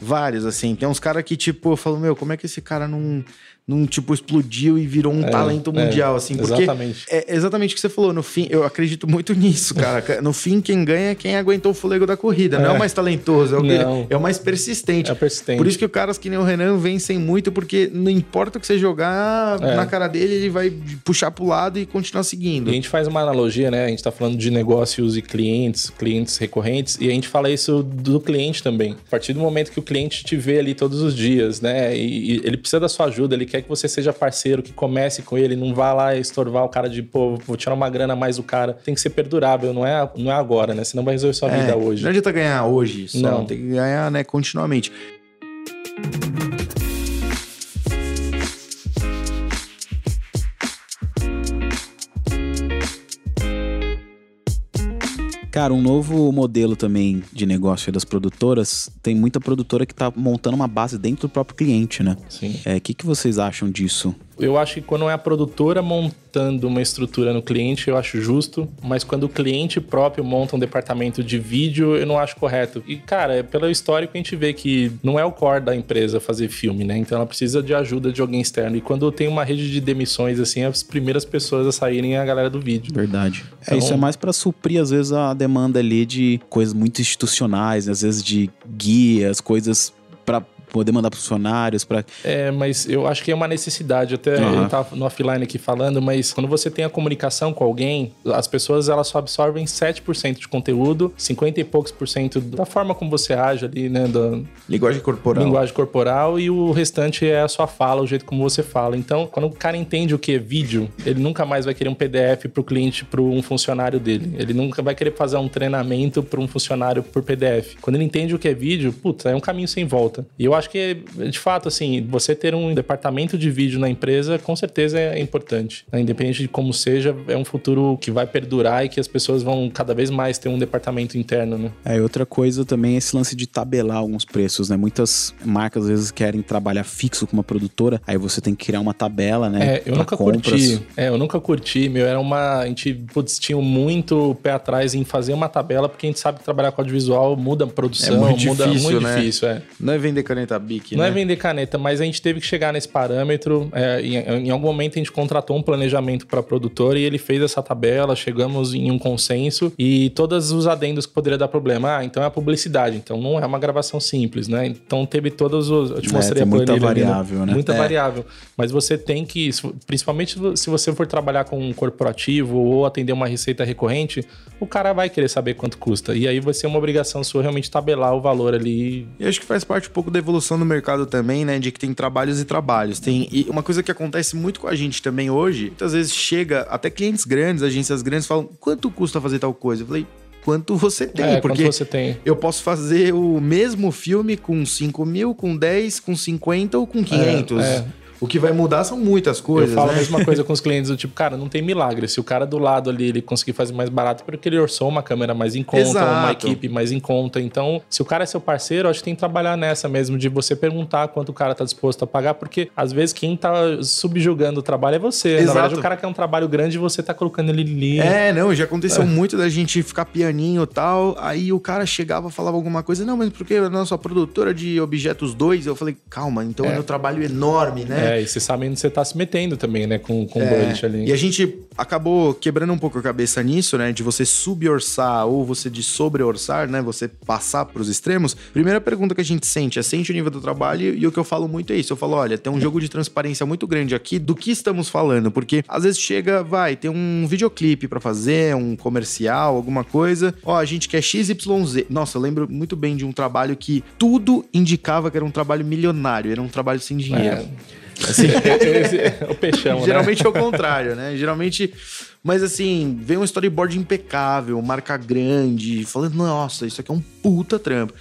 Vários, assim. Tem uns caras que, tipo, eu falo, meu, como é que esse cara não, não tipo, explodiu e virou um É, talento é, mundial, assim? Porque exatamente. é exatamente o que você falou. No fim, eu acredito muito nisso, cara. No fim, quem ganha é quem aguentou o fôlego da corrida. Não é o É. mais talentoso, é o, que- é o mais persistente. É persistente. Por isso que os caras que nem o Renan vencem muito, porque não importa o que você jogar É. na cara dele, ele vai puxar pro lado e continuar seguindo. E a gente faz uma analogia, né? A gente tá falando de negócios e clientes, clientes recorrentes, e a gente fala isso do cliente também. A partir do momento que o cliente te vê ali todos os dias, né? E, e ele precisa da sua ajuda, ele quer que você seja parceiro, que comece com ele, não vá lá estorvar o cara de, pô, vou tirar uma grana a mais do cara. Tem que ser perdurável, não é, não é agora, né? Senão vai resolver sua É, vida hoje. Não adianta ganhar hoje só, Não. tem que ganhar, né, continuamente. Cara, um novo modelo também de negócio das produtoras, tem muita produtora que tá montando uma base dentro do próprio cliente, né? Sim. É, o que, que vocês acham disso? Eu acho que quando é a produtora montando uma estrutura no cliente, eu acho justo, mas quando o cliente próprio monta um departamento de vídeo, eu não acho correto. E, cara, é pelo histórico a gente vê que não é o core da empresa fazer filme, né? Então ela precisa de ajuda de alguém externo. E quando tem uma rede de demissões, assim, as primeiras pessoas a saírem é a galera do vídeo. Verdade. é, Então- isso é mais pra suprir, às vezes, a demanda ali de coisas muito institucionais, às vezes de guias, coisas pra poder mandar pros funcionários, pra... É, mas eu acho que é uma necessidade. Até Aham. eu tava no offline aqui falando, mas quando você tem a comunicação com alguém, as pessoas elas só absorvem 7% de conteúdo, 50 e poucos por cento da forma como você age ali, né? Da Linguagem corporal. linguagem corporal e o restante é a sua fala, o jeito como você fala. Então, quando o cara entende o que é vídeo, ele nunca mais vai querer um PDF pro cliente, pro um funcionário dele. Ele nunca vai querer fazer um treinamento para um funcionário por PDF. Quando ele entende o que é vídeo, puta, é um caminho sem volta. E eu acho que, de fato, assim, você ter um departamento de vídeo na empresa, com certeza é importante. né? Independente de como seja, é um futuro que vai perdurar e que as pessoas vão cada vez mais ter um departamento interno, né? É, e outra coisa também é esse lance de tabelar alguns preços, né? Muitas marcas, às vezes, querem trabalhar fixo com uma produtora, aí você tem que criar uma tabela, né? É, eu nunca compras. curti. É, eu nunca curti, meu. Era uma. A gente, putz, tinha muito pé atrás em fazer uma tabela, porque a gente sabe que trabalhar com audiovisual muda a produção, É muito muda difícil, muito né? difícil, é. Não é vender caneta Bic, Não né? é vender caneta, mas a gente teve que chegar nesse parâmetro. é, em, em algum momento a gente contratou um planejamento para a produtora e ele fez essa tabela, chegamos em um consenso e todos os adendos que poderia dar problema. Ah, então é a publicidade, então não é uma gravação simples, né? Então teve todos os. Eu te É, mostrei tem a muita ali, variável, né? Muita É. variável. Mas você tem que, principalmente se você for trabalhar com um corporativo ou atender uma receita recorrente, o cara vai querer saber quanto custa. E aí vai ser uma obrigação sua realmente tabelar o valor ali. E acho que faz parte um pouco da evolução evolução no mercado também, né? De que tem trabalhos e trabalhos. Tem e uma coisa que acontece muito com a gente também hoje, muitas vezes chega até clientes grandes, agências grandes falam: quanto custa fazer tal coisa? Eu falei, quanto você tem. É, porque você tem. eu posso fazer o mesmo filme com 5 mil, com 10, com 50 ou com 500. É, é. O que vai mudar são muitas coisas, eu falo né? a mesma coisa com os clientes do tipo, cara, não tem milagre. Se o cara do lado ali ele conseguir fazer mais barato, é porque ele orçou uma câmera mais em conta, Exato. uma equipe mais em conta. Então, se o cara é seu parceiro, acho que tem que trabalhar nessa mesmo, de você perguntar quanto o cara tá disposto a pagar, porque às vezes quem tá subjugando o trabalho é você. Na Exato. verdade, o cara quer um trabalho grande e você tá colocando ele ali. É, não, já aconteceu muito da gente ficar pianinho e tal, aí o cara chegava, falava alguma coisa, não, mas porque a nossa produtora de objetos 2, eu falei, calma, então é, É. um trabalho enorme, né? É, e você sabe onde você tá se metendo também, né? Com, com o É, ali. E a gente acabou quebrando um pouco a cabeça nisso, né? De você suborçar ou você de sobreorçar, né? Você passar pros extremos. Primeira pergunta que a gente sente é sente o nível do trabalho e o que eu falo muito é isso. Eu falo, olha, tem um jogo de transparência muito grande aqui do que estamos falando, porque às vezes chega, vai, tem um videoclipe pra fazer, um comercial, alguma coisa. Ó, a gente quer XYZ. Nossa, eu lembro muito bem de um trabalho que tudo indicava que era um trabalho milionário, era um trabalho sem dinheiro. É. Esse- é o peixão, né? Geralmente é o contrário, né? Geralmente. Mas assim, vem um storyboard impecável, marca grande, falando, nossa, isso aqui é um puta trampo.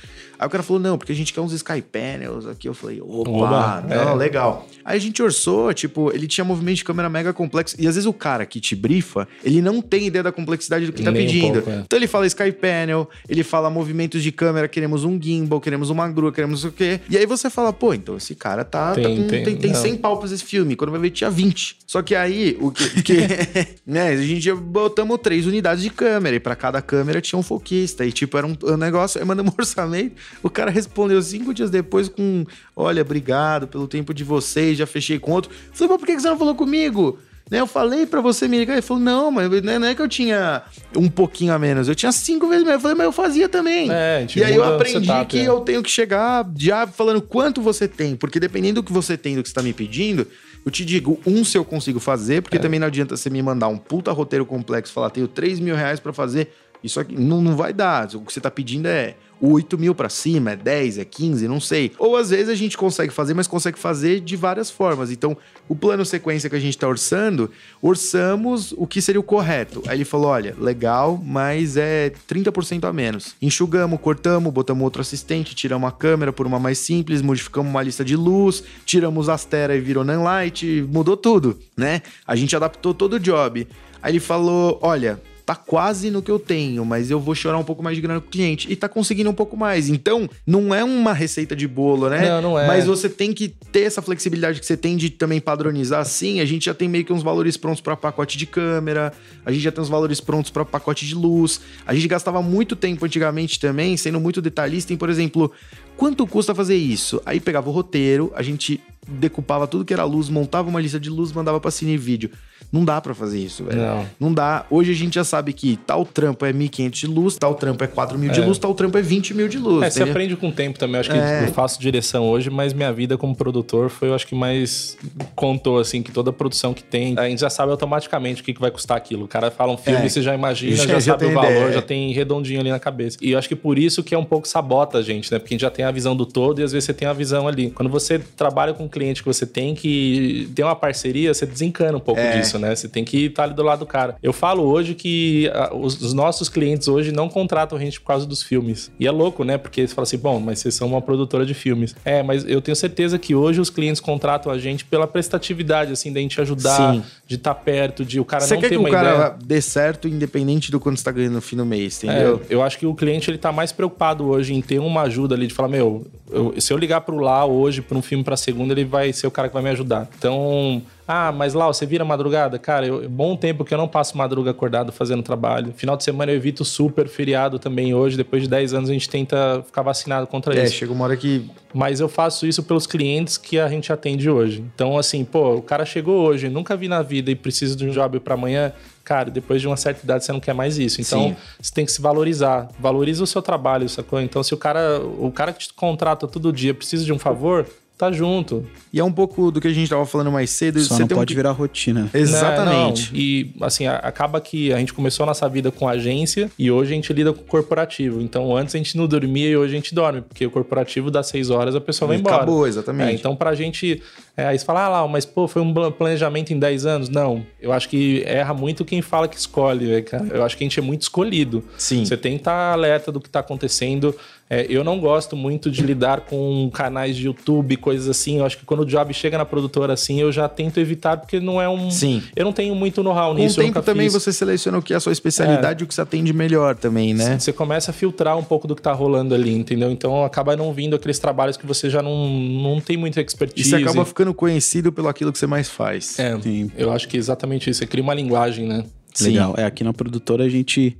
Aí o cara falou, não, porque a gente quer uns Sky Panels aqui. Eu falei, opa, não, é. legal. Aí a gente orçou, tipo, ele tinha movimento de câmera mega complexo. E às vezes o cara que te brifa, ele não tem ideia da complexidade do que tá Nem um pedindo. pouco, é. Então ele fala Sky Panel, ele fala movimentos de câmera, queremos um gimbal, queremos uma grua, queremos o quê. E aí você fala, pô, então esse cara tá, tá Tem, com- tem, tem, tem não. 100 pau pra esse filme. Quando vai ver, tinha 20. Só que aí, o que. que né, a gente botamos três unidades de câmera. E pra cada câmera tinha um foquista. E tipo, era um, um negócio. Aí mandamos um orçamento. O cara respondeu cinco dias depois com: Olha, obrigado pelo tempo de vocês, já fechei com outro. Eu falei, mas por que você não falou comigo? Né, eu falei pra você me ligar. Ele falou: Não, mas não é- não é que eu tinha um pouquinho a menos. Eu tinha cinco vezes menos. Eu falei, mas eu fazia também. É, e aí eu aprendi setup, que é. eu tenho que chegar já falando quanto você tem, porque dependendo do que você tem, do que você tá me pedindo, eu te digo, um, se eu consigo fazer, É. porque também não adianta você me mandar um puta roteiro complexo e falar, tenho 3 mil reais pra fazer, isso aqui não, não vai dar. O que você tá pedindo é 8 mil pra cima, é 10, é 15, não sei. Ou às vezes a gente consegue fazer, mas consegue fazer de várias formas. Então, o plano sequência que a gente tá orçando, orçamos o que seria o correto. Aí ele falou: olha, legal, mas é 30% a menos. Enxugamos, cortamos, botamos outro assistente, tiramos a câmera por uma mais simples, modificamos uma lista de luz, tiramos as Astera e virou Nanlite, mudou tudo, né? A gente adaptou todo o job. Aí ele falou: olha. Tá quase no que eu tenho, mas eu vou chorar um pouco mais de grana com o cliente. E tá conseguindo um pouco mais. Então, não é uma receita de bolo, né? Não, não é. Mas você tem que ter essa flexibilidade que você tem de também padronizar assim. A gente já tem meio que uns valores prontos para pacote de câmera, a gente já tem uns valores prontos para pacote de luz. A gente gastava muito tempo antigamente também, sendo muito detalhista em, por exemplo, quanto custa fazer isso? Aí pegava o roteiro, a gente decupava tudo que era luz, montava uma lista de luz, mandava pra Cine Vídeo. Não dá pra fazer isso, velho. Não. Não dá. Hoje a gente já sabe que tal trampo é 1.500 de luz, tal trampo é 4 mil de luz, tal trampo é 20 mil de luz. É, você aprende com o tempo também. Eu acho que É. eu faço direção hoje, mas minha vida como produtor foi, eu acho que mais contou, assim, que toda produção que tem, a gente já sabe automaticamente o que, que vai custar aquilo. O cara fala um filme, É. você já imagina, Já- já, já sabe tem o valor, ideia. já tem redondinho ali na cabeça. E eu acho que por isso que é um pouco sabota a gente, né? Porque a gente já tem a visão do todo e às vezes você tem a visão ali. Quando você trabalha com um cliente que você tem que ter uma parceria, você desencana um pouco É. disso, né? Você tem que estar ali do lado do cara. Eu falo hoje que ah, os, os nossos clientes hoje não contratam a gente por causa dos filmes. E é louco, né? Porque você fala assim, bom, mas vocês são uma produtora de filmes. É, mas eu tenho certeza que hoje os clientes contratam a gente pela prestatividade, assim, da gente ajudar, Sim. de estar perto, de o cara Você não quer ter que o uma cara ideia. dê certo independente do quanto você tá ganhando no fim do mês, entendeu? É, eu acho que o cliente ele tá mais preocupado hoje em ter uma ajuda ali de falar, meu, eu- se eu ligar pro lá hoje para um filme para segunda, ele vai ser o cara que vai me ajudar. Então, ah, mas lá você vira madrugada, cara, eu, bom tempo que eu não passo madruga acordado fazendo trabalho. Final de semana eu evito super feriado também hoje, depois de 10 anos a gente tenta ficar vacinado contra É, isso. chega uma hora que. Mas eu faço isso pelos clientes que a gente atende hoje. Então, assim, pô, o cara chegou hoje, nunca vi na vida e precisa de um job para amanhã. Cara, depois de uma certa idade você não quer mais isso. Então, Sim. você tem que se valorizar. Valoriza o seu trabalho, sacou? Então, se o cara, o cara que te contrata todo dia precisa de um favor, tá junto. E é um pouco do que a gente tava falando mais cedo. Só você não tem pode um... virar rotina. Exatamente. Não, e assim, a- acaba que a gente começou a nossa vida com agência e hoje a gente lida com o corporativo. Então antes a gente não dormia e hoje a gente dorme, porque o corporativo dá seis horas a pessoa vai embora. Acabou, exatamente. É, então pra gente. É, aí você fala, ah lá, mas pô, foi um pla- planejamento em 10 anos? Não. Eu acho que erra muito quem fala que escolhe, velho, cara. Eu acho que a gente é muito escolhido. Sim. Você tem que estar alerta do que tá acontecendo. É, eu não gosto muito de lidar com canais de YouTube, coisas assim. Eu acho que quando o job chega na produtora assim, eu já tento evitar, porque não é um. Sim. Eu não tenho muito know-how Com nisso. o eu tempo também fiz. você seleciona o que é a sua especialidade e o que você atende melhor também, né? Você começa a filtrar um pouco do que tá rolando ali, entendeu? Então acaba não vindo aqueles trabalhos que você já não, não tem muita E expertise. você acaba ficando conhecido pelo aquilo que você mais faz. É, Sim. eu acho que é exatamente isso. Você cria uma linguagem, né? Sim. Legal. É, aqui na produtora a gente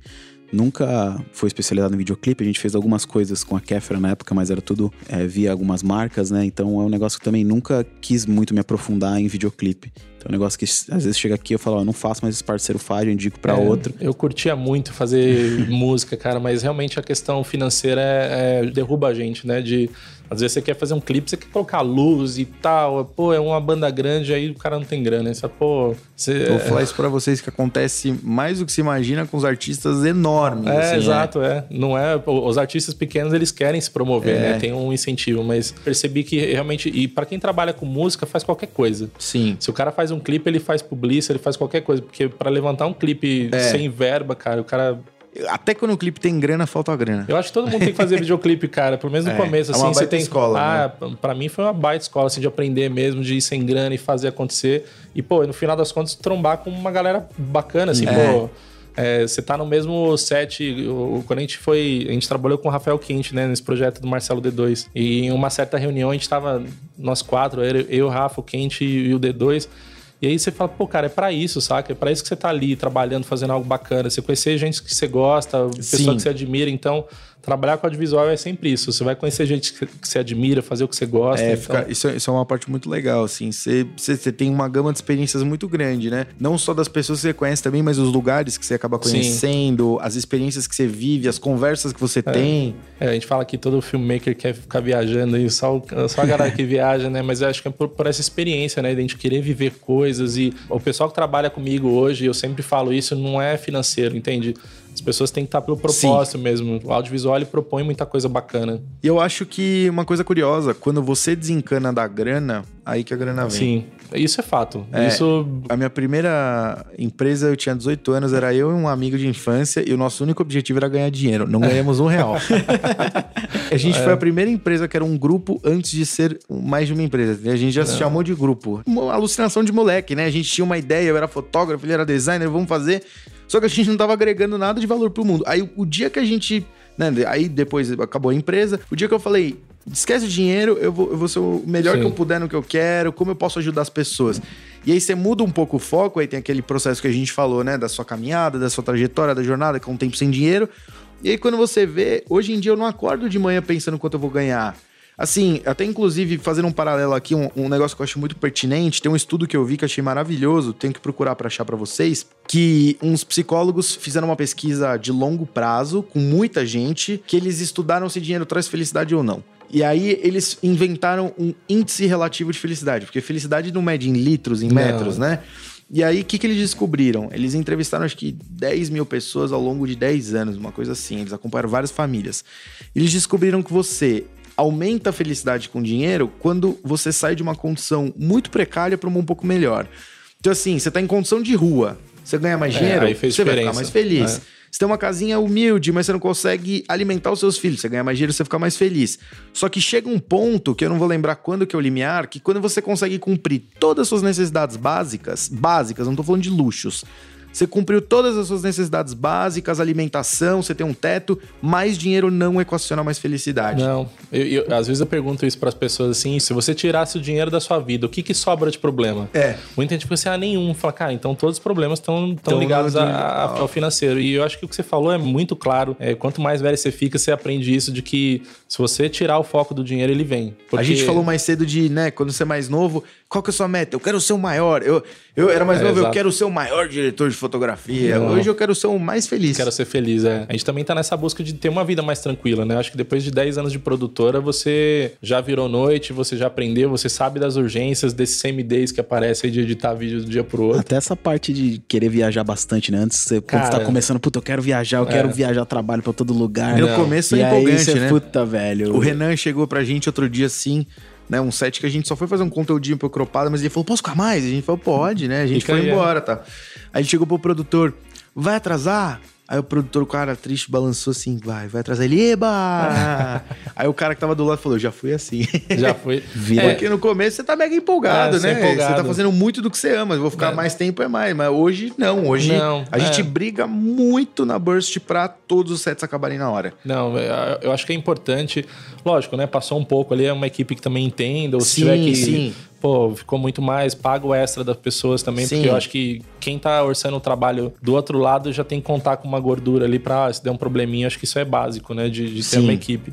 nunca foi especializado em videoclipe. A gente fez algumas coisas com a Kéfera na época, mas era tudo é, via algumas marcas, né? Então é um negócio que também nunca quis muito me aprofundar em videoclipe. Então é um negócio que às vezes chega aqui eu falo, ó, não faço, mas esse parceiro faz, eu indico pra É, outro. Eu curtia muito fazer música, cara, mas realmente a questão financeira é, é- derruba a gente, né? De às vezes você quer fazer um clipe, você quer colocar luz e tal, pô, é uma banda grande, aí o cara não tem grana, você, pô, você, Vou falar isso pra vocês que acontece mais do que se imagina com os artistas enormes. É, assim, exato, é. Não é. Os artistas pequenos eles querem se promover, É. né? Tem um incentivo, mas percebi que realmente. E pra quem trabalha com música, faz qualquer coisa. Sim. Se o cara faz um clipe, ele faz publicidade, ele faz qualquer coisa. Porque pra levantar um clipe É. sem verba, cara, o cara. Até quando o clipe tem grana, falta a grana. Eu acho que todo mundo tem que fazer videoclipe, cara. Pelo menos no É, começo, é assim, uma você baita tem. escola, ah, pra mim foi uma baita escola, assim, de aprender mesmo, de ir sem grana e fazer acontecer. E, pô, no final das contas, trombar com uma galera bacana, assim, É. pô. é, você tá no mesmo set. o- Quando a gente foi. A gente trabalhou com o Rafael Quinte, né? Nesse projeto do Marcelo D2. E em uma certa reunião a gente tava, nós quatro, eu, eu, o Rafa, o Quinte e o D2. E aí você fala, pô, cara, é pra isso, saca? É pra isso que você tá ali, trabalhando, fazendo algo bacana. Você conhecer gente que você gosta, Sim. pessoa que você admira. Então, trabalhar com audiovisual é sempre isso. Você vai conhecer gente que você admira, fazer o que você gosta. É, então- fica- isso, é- isso é uma parte muito legal, assim. Você você- você tem uma gama de experiências muito grande, né? Não só das pessoas que você conhece também, mas os lugares que você acaba Sim. conhecendo, as experiências que você vive, as conversas que você tem. É, a gente fala que todo filmmaker quer ficar viajando aí, só, só a galera que viaja, né? Mas eu acho que é por, por essa experiência, né? De a gente querer viver coisas. E o pessoal que trabalha comigo hoje, eu sempre falo isso, não é financeiro, entende? As pessoas têm que estar pelo propósito mesmo. O audiovisual ele propõe muita coisa bacana. E eu acho que uma coisa curiosa, quando você desencana da grana, aí que a grana vem. Sim, isso é fato. É. Isso A minha primeira empresa, eu tinha 18 anos, era eu e um amigo de infância, e o nosso único objetivo era ganhar dinheiro. Não ganhamos um real. a gente foi a primeira empresa que era um grupo antes de ser mais de uma empresa. A gente já se chamou de grupo. Uma alucinação de moleque, né? A gente tinha uma ideia, eu era fotógrafo, ele era designer, vamos fazer. Só que a gente não tava agregando nada de valor pro mundo. Aí o- o dia que a gente. Né, aí depois acabou a empresa, o dia que eu falei. Esquece o dinheiro, eu vou, eu vou ser o melhor Sim. que eu puder no que eu quero, como eu posso ajudar as pessoas. E aí você muda um pouco o foco, aí tem aquele processo que a gente falou, né? Da sua caminhada, da sua trajetória, da jornada, com um tempo sem dinheiro. E aí quando você vê, hoje em dia eu não acordo de manhã pensando quanto eu vou ganhar. Assim, até inclusive fazendo um paralelo aqui, um, um negócio que eu acho muito pertinente, tem um estudo que eu vi que achei maravilhoso, tenho que procurar para achar para vocês, que uns psicólogos fizeram uma pesquisa de longo prazo com muita gente, que eles estudaram se dinheiro traz felicidade ou não. E aí eles inventaram um índice relativo de felicidade, porque felicidade não mede em litros, em Não. metros, né? E aí, o que, que eles descobriram? Eles entrevistaram, acho que 10 mil pessoas ao longo de 10 anos, uma coisa assim. Eles acompanharam várias famílias. Eles descobriram que você aumenta a felicidade com dinheiro quando você sai de uma condição muito precária para uma um pouco melhor. Então, assim, você tá em condição de rua, você ganha mais É, dinheiro, fez você vai ficar mais feliz. É. Você tem uma casinha humilde, mas você não consegue alimentar os seus filhos. Você ganha mais dinheiro, você fica mais feliz. Só que chega um ponto, que eu não vou lembrar quando que é o limiar, que quando você consegue cumprir todas as suas necessidades básicas, básicas, não tô falando de luxos. Você cumpriu todas as suas necessidades básicas, alimentação, você tem um teto, mais dinheiro não equaciona mais felicidade. Não, eu, eu- às vezes eu pergunto isso para as pessoas assim: se você tirasse o dinheiro da sua vida, o que, que sobra de problema? É. Muita gente assim: ah, nenhum. Fala, cara, então todos os problemas estão ligados a- a- ao financeiro. E eu acho que o que você falou é muito claro. É, quanto mais velho você fica, você aprende isso de que se você tirar o foco do dinheiro, ele vem. A Porque- gente falou mais cedo de, né, quando você é mais novo, qual que é a sua meta? Eu quero ser o maior. Eu, eu era mais É, novo, eu exato. quero ser o maior diretor de fotografia. Não. Hoje eu quero ser o mais feliz. Quero ser feliz, é. A gente também tá nessa busca de ter uma vida mais tranquila, né? Acho que depois de 10 anos de produtora, você já virou noite, você já aprendeu, você sabe das urgências, desses semi-days que aparece aí de editar vídeo do dia pro outro. Até essa parte de querer viajar bastante, né? Antes, você, quando Cara, você tá começando, puta, eu quero viajar, eu é. quero viajar trabalho pra todo lugar. No começo é empolgante, aí né? Puta, velho. O Renan chegou pra gente outro dia assim né, um set que a gente só foi fazer um conteúdinho pro Cropada, mas ele falou, posso ficar mais? A gente falou, pode, né? A gente Fica foi aí, é. embora, é. tá? Aí a gente chegou pro produtor, vai atrasar? Aí o produtor, o cara triste, balançou assim, vai, vai atrasar ele, eba! Aí o cara que tava do lado falou, já fui assim. Já fui. Vira. Porque no começo você tá mega empolgado, é, né? Empolgado. Você tá fazendo muito do que você ama, vou ficar é. mais tempo é mais. Mas hoje não, hoje não, a é. gente briga muito na Burst pra todos os sets acabarem na hora. Não, é, eu acho que é importante, lógico, né? Passou um pouco ali, é uma equipe que também entenda, ou se sim, tiver que sim pô, ficou muito mais, paga o extra das pessoas também, Sim. porque eu acho que quem tá orçando o trabalho do outro lado já tem que contar com uma gordura ali pra, se der um probleminha, acho que isso é básico, né, de, de ter uma equipe.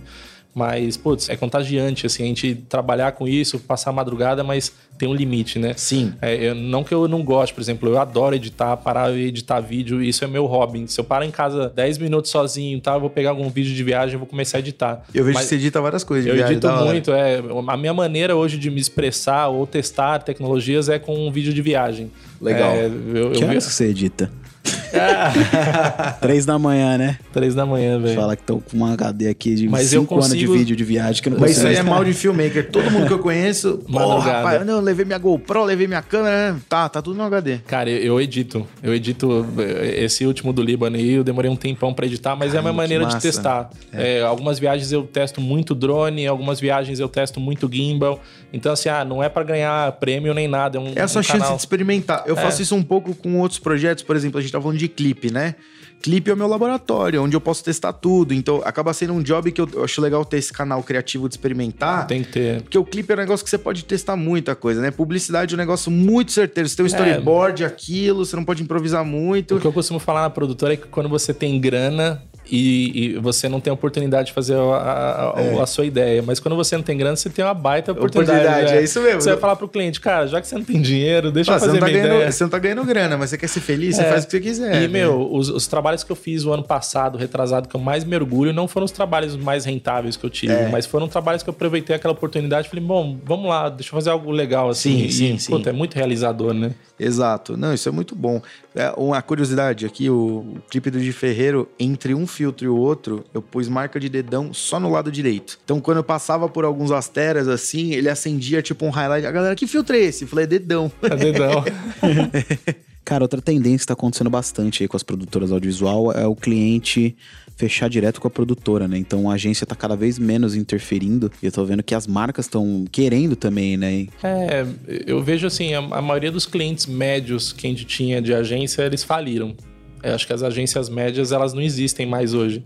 Mas, putz, é contagiante, assim, a gente trabalhar com isso, passar a madrugada, mas tem um limite, né? Sim. É, eu, não que eu não goste, por exemplo, eu adoro editar, parar e editar vídeo, isso é meu hobby. Se eu paro em casa 10 minutos sozinho, tá, eu vou pegar algum vídeo de viagem e vou começar a editar. Eu vejo mas que você edita várias coisas de eu viagem. Eu edito muito, é. A minha maneira hoje de me expressar ou testar tecnologias é com um vídeo de viagem. Legal. É, eu, que eu, horas que você edita? Três da manhã, né? Três da manhã, velho. Fala que estão com uma HD aqui de Mas cinco consigo... anos de vídeo de viagem. Que não Mas isso aí é mal de filmmaker. Todo mundo que eu conheço, pô, rapaz, eu levei minha GoPro, levei minha câmera, tá, tá tudo no HD. Cara, eu, edito. Eu edito eh, esse último do Líbano aí, eu demorei um tempão pra editar, mas Caramba, é a minha maneira de testar. É. É, algumas viagens eu testo muito drone, algumas viagens eu testo muito gimbal. Então, assim, ah, não é para ganhar prêmio nem nada. É, um, é sua um chance de experimentar. Eu é. faço isso um pouco com outros projetos, por exemplo, a gente tá falando de clipe, né? Clipe é o meu laboratório, onde eu posso testar tudo. Então, acaba sendo um job que eu, eu acho legal ter esse canal criativo de experimentar. Tem que ter. Porque o clipe é um negócio que você pode testar muita coisa, né? Publicidade é um negócio muito certeiro. Você tem um é. storyboard, é. aquilo, você não pode improvisar muito. O que eu costumo falar na produtora é que quando você tem grana, e, e, você não tem a oportunidade de fazer a, a, é. a, sua ideia. Mas quando você não tem grana, você tem uma baita oportunidade. oportunidade é. é. isso mesmo. Você vai falar pro cliente, cara, já que você não tem dinheiro, deixa ah, eu fazer você tá ganhando, ideia. Você não tá ganhando grana, mas você quer ser feliz, é. você faz o que você quiser. E, né? meu, os, os, trabalhos que eu fiz o ano passado, retrasado, que eu mais mergulho, não foram os trabalhos mais rentáveis que eu tive, é. mas foram trabalhos que eu aproveitei aquela oportunidade e falei, bom, vamos lá, deixa eu fazer algo legal assim. Sim, sim, e, sim. Puta, é muito realizador, né? Exato. Não, isso é muito bom. É, uma curiosidade aqui, o, o clipe do Di Ferreiro, entre um filtro e o outro, eu pus marca de dedão só no lado direito. Então, quando eu passava por alguns asteras assim, ele acendia tipo um highlight. A galera, que filtro é esse? Eu falei, é dedão. É dedão. Cara, outra tendência que está acontecendo bastante aí com as produtoras audiovisual é o cliente fechar direto com a produtora, né? Então a agência tá cada vez menos interferindo e eu tô vendo que as marcas estão querendo também, né? É, eu vejo assim, a, a maioria dos clientes médios que a gente tinha de agência, eles faliram. Eu acho que as agências médias elas não existem mais hoje.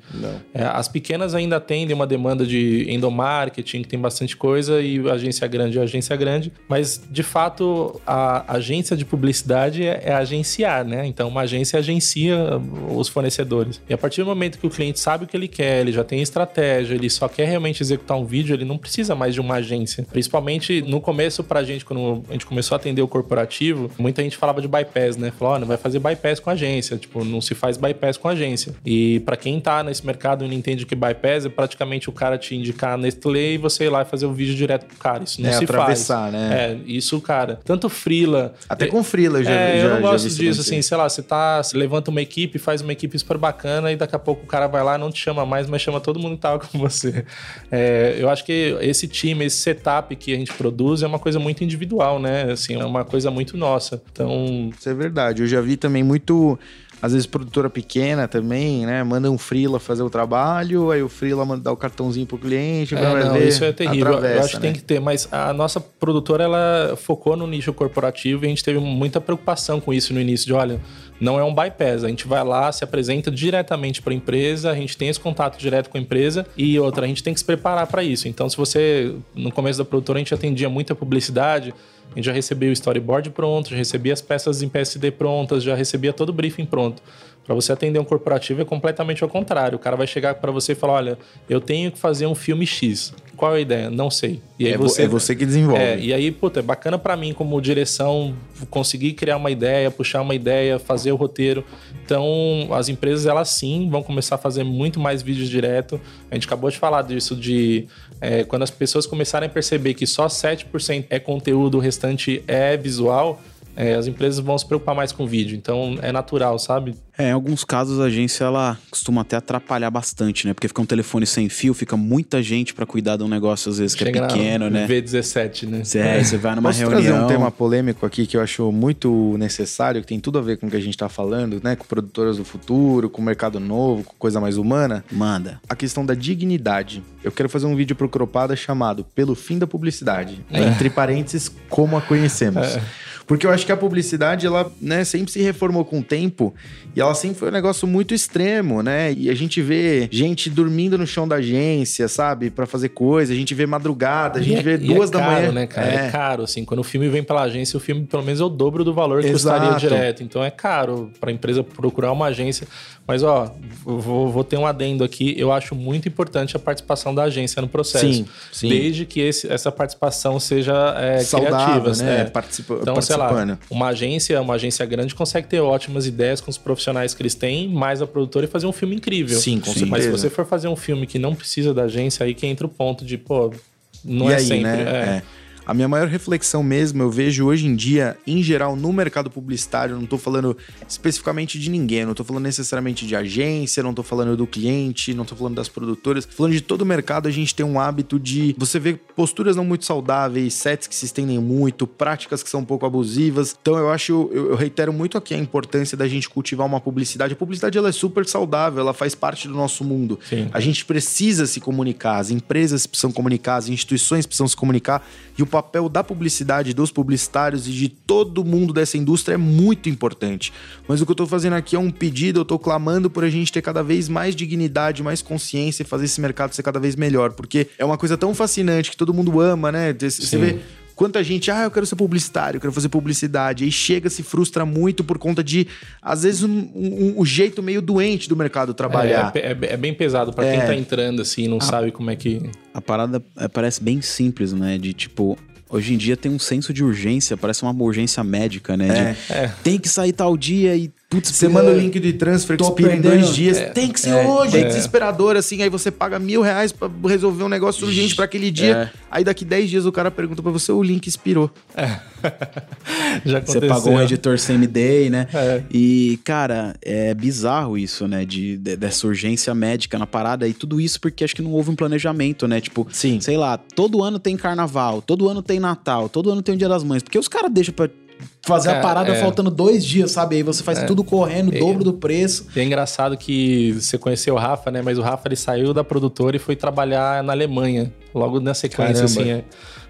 É, as pequenas ainda atendem uma demanda de endomarketing, que tem bastante coisa, e agência grande é agência grande, mas de fato a agência de publicidade é, é agenciar, né? Então uma agência agencia os fornecedores. E a partir do momento que o cliente sabe o que ele quer, ele já tem estratégia, ele só quer realmente executar um vídeo, ele não precisa mais de uma agência. Principalmente no começo, pra gente, quando a gente começou a atender o corporativo, muita gente falava de bypass, né? Falou, oh, não vai fazer bypass com a agência. Tipo, não se faz bypass com agência. E para quem tá nesse mercado e não entende o que bypass é praticamente o cara te indicar a Nestlé e você ir lá e fazer o vídeo direto pro cara. Isso não é, se atravessar, faz. né? É, isso, cara. Tanto frila. Até com frila já. É, já, eu não gosto disso, assim, sei lá, você tá. Você levanta uma equipe, faz uma equipe super bacana e daqui a pouco o cara vai lá, não te chama mais, mas chama todo mundo que tava com você. É, eu acho que esse time, esse setup que a gente produz é uma coisa muito individual, né? Assim, é uma coisa muito nossa. Então. Isso é verdade. Eu já vi também muito às vezes produtora pequena também, né? Manda um freela fazer o trabalho, aí o freela manda dar o cartãozinho pro cliente, é, não, ver, isso é terrível. Eu acho que né? tem que ter, mas a nossa produtora ela focou no nicho corporativo e a gente teve muita preocupação com isso no início de, olha, não é um bypass, a gente vai lá, se apresenta diretamente para a empresa, a gente tem esse contato direto com a empresa e outra, a gente tem que se preparar para isso. Então, se você no começo da produtora a gente atendia muita publicidade, A gente já recebia o storyboard pronto, já recebia as peças em PSD prontas, já recebia todo o briefing pronto. Para você atender um corporativo é completamente ao contrário. O cara vai chegar para você e falar: olha, eu tenho que fazer um filme X. Qual é a ideia? Não sei. E aí é, você, é você que desenvolve. É, e aí, puta, é bacana para mim como direção conseguir criar uma ideia, puxar uma ideia, fazer o roteiro. Então, as empresas, elas sim vão começar a fazer muito mais vídeos direto. A gente acabou de falar disso, de é, quando as pessoas começarem a perceber que só 7% é conteúdo, o restante é visual é, as empresas vão se preocupar mais com vídeo. Então é natural, sabe? É, em alguns casos a agência ela costuma até atrapalhar bastante, né? Porque fica um telefone sem fio, fica muita gente para cuidar de um negócio às vezes que é Chega é pequeno, né? V17, né? É, você vai numa Posso reunião. trazer um tema polêmico aqui que eu acho muito necessário, que tem tudo a ver com o que a gente tá falando, né? Com produtoras do futuro, com o mercado novo, com coisa mais humana. Manda. A questão da dignidade. Eu quero fazer um vídeo pro Cropada chamado Pelo Fim da Publicidade. É. Entre parênteses, como a conhecemos. É. Porque eu acho que a publicidade, ela né, sempre se reformou com o tempo e ela sempre foi um negócio muito extremo, né? E a gente vê gente dormindo no chão da agência, sabe? para fazer coisa, a gente vê madrugada, a gente e vê é, duas é da caro, manhã. né, cara? É. é. caro, assim. Quando o filme vem pela agência, o filme pelo menos é o dobro do valor que Exato. custaria direto. Então é caro pra empresa procurar uma agência. Mas, ó, vou, vou, ter um adendo aqui. Eu acho muito importante a participação da agência no processo. Sim, sim. Desde que esse, essa participação seja é, Saudável, criativa. né? É. Participa então, sei lá, uma agência, uma agência grande consegue ter ótimas ideias com os profissionais que eles têm, mais a produtora e fazer um filme incrível. Sim, com certeza. Mas se você for fazer um filme que não precisa da agência, aí que entra o ponto de, pô, não e é aí, sempre. Né? É. é. A minha maior reflexão mesmo, eu vejo hoje em dia, em geral, no mercado publicitário, não estou falando especificamente de ninguém, não estou falando necessariamente de agência, não estou falando do cliente, não estou falando das produtoras, falando de todo o mercado, a gente tem um hábito de você ver posturas não muito saudáveis, sets que se estendem muito, práticas que são um pouco abusivas. Então eu acho, eu, eu reitero muito aqui a importância da gente cultivar uma publicidade. A publicidade ela é super saudável, ela faz parte do nosso mundo. Sim. A gente precisa se comunicar, as empresas precisam comunicar, as instituições precisam se comunicar e o papel da publicidade, dos publicitários e de todo mundo dessa indústria é muito importante. Mas o que eu estou fazendo aqui é um pedido, eu estou clamando por a gente ter cada vez mais dignidade, mais consciência e fazer esse mercado ser cada vez melhor, porque é uma coisa tão fascinante que todo mundo ama, né? Você Sim. vê Quanta gente, ah, eu quero ser publicitário, eu quero fazer publicidade. E chega, se frustra muito por conta de, às vezes, um, um, um jeito meio doente do mercado trabalhar. É, é, é bem pesado para quem é. tá entrando assim e não a, sabe como é que. A parada é, parece bem simples, né? De tipo, Hoje em dia tem um senso de urgência, parece uma urgência médica, né? É, de, é. Tem que sair tal dia e Putz, você manda o link de transfer que expira em dois dias. É, tem que ser é, hoje. É. é desesperador, assim. Aí você paga mil reais pra resolver um negócio urgente para aquele dia. É. Aí daqui dez dias o cara pergunta para você, o link expirou. É. Já aconteceu. Você pagou um editor same-day, né? É. E, cara, é bizarro isso, né? De, de, dessa urgência médica na parada. E tudo isso porque acho que não houve um planejamento, né? Tipo, Sim. sei lá, todo ano tem carnaval, todo ano tem Natal, todo ano tem o Dia das Mães. Porque os caras deixam pra fazer Cara, a parada é. faltando dois dias, sabe? Aí você faz é. tudo correndo, o é. dobro do preço. é engraçado que você conheceu o Rafa, né? Mas o Rafa ele saiu da produtora e foi trabalhar na Alemanha, logo na sequência, Caramba. assim.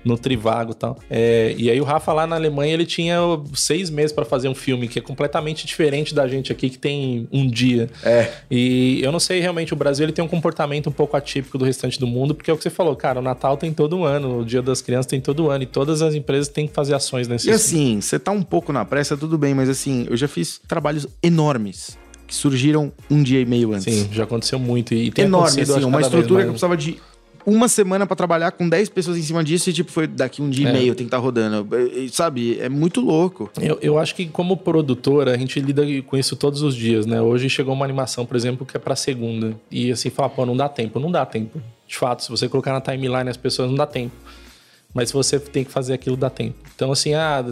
No Trivago e tal. É, e aí o Rafa lá na Alemanha, ele tinha seis meses para fazer um filme, que é completamente diferente da gente aqui, que tem um dia. É. E eu não sei, realmente, o Brasil ele tem um comportamento um pouco atípico do restante do mundo, porque é o que você falou, cara, o Natal tem todo ano, o Dia das Crianças tem todo ano, e todas as empresas têm que fazer ações nesse E assim, você tá um pouco na pressa, tudo bem, mas assim, eu já fiz trabalhos enormes que surgiram um dia e meio antes. Sim, já aconteceu muito. E tem Enorme, assim, uma estrutura que eu precisava de uma semana para trabalhar com 10 pessoas em cima disso e, tipo, foi daqui um dia é. e meio tem que estar tá rodando. Sabe? É muito louco. Eu, eu acho que, como produtora, a gente lida com isso todos os dias, né? Hoje chegou uma animação, por exemplo, que é pra segunda. E assim, fala, pô, não dá tempo. Não dá tempo. De fato, se você colocar na timeline as pessoas, não dá tempo. Mas se você tem que fazer aquilo, dá tempo. Então, assim, ah,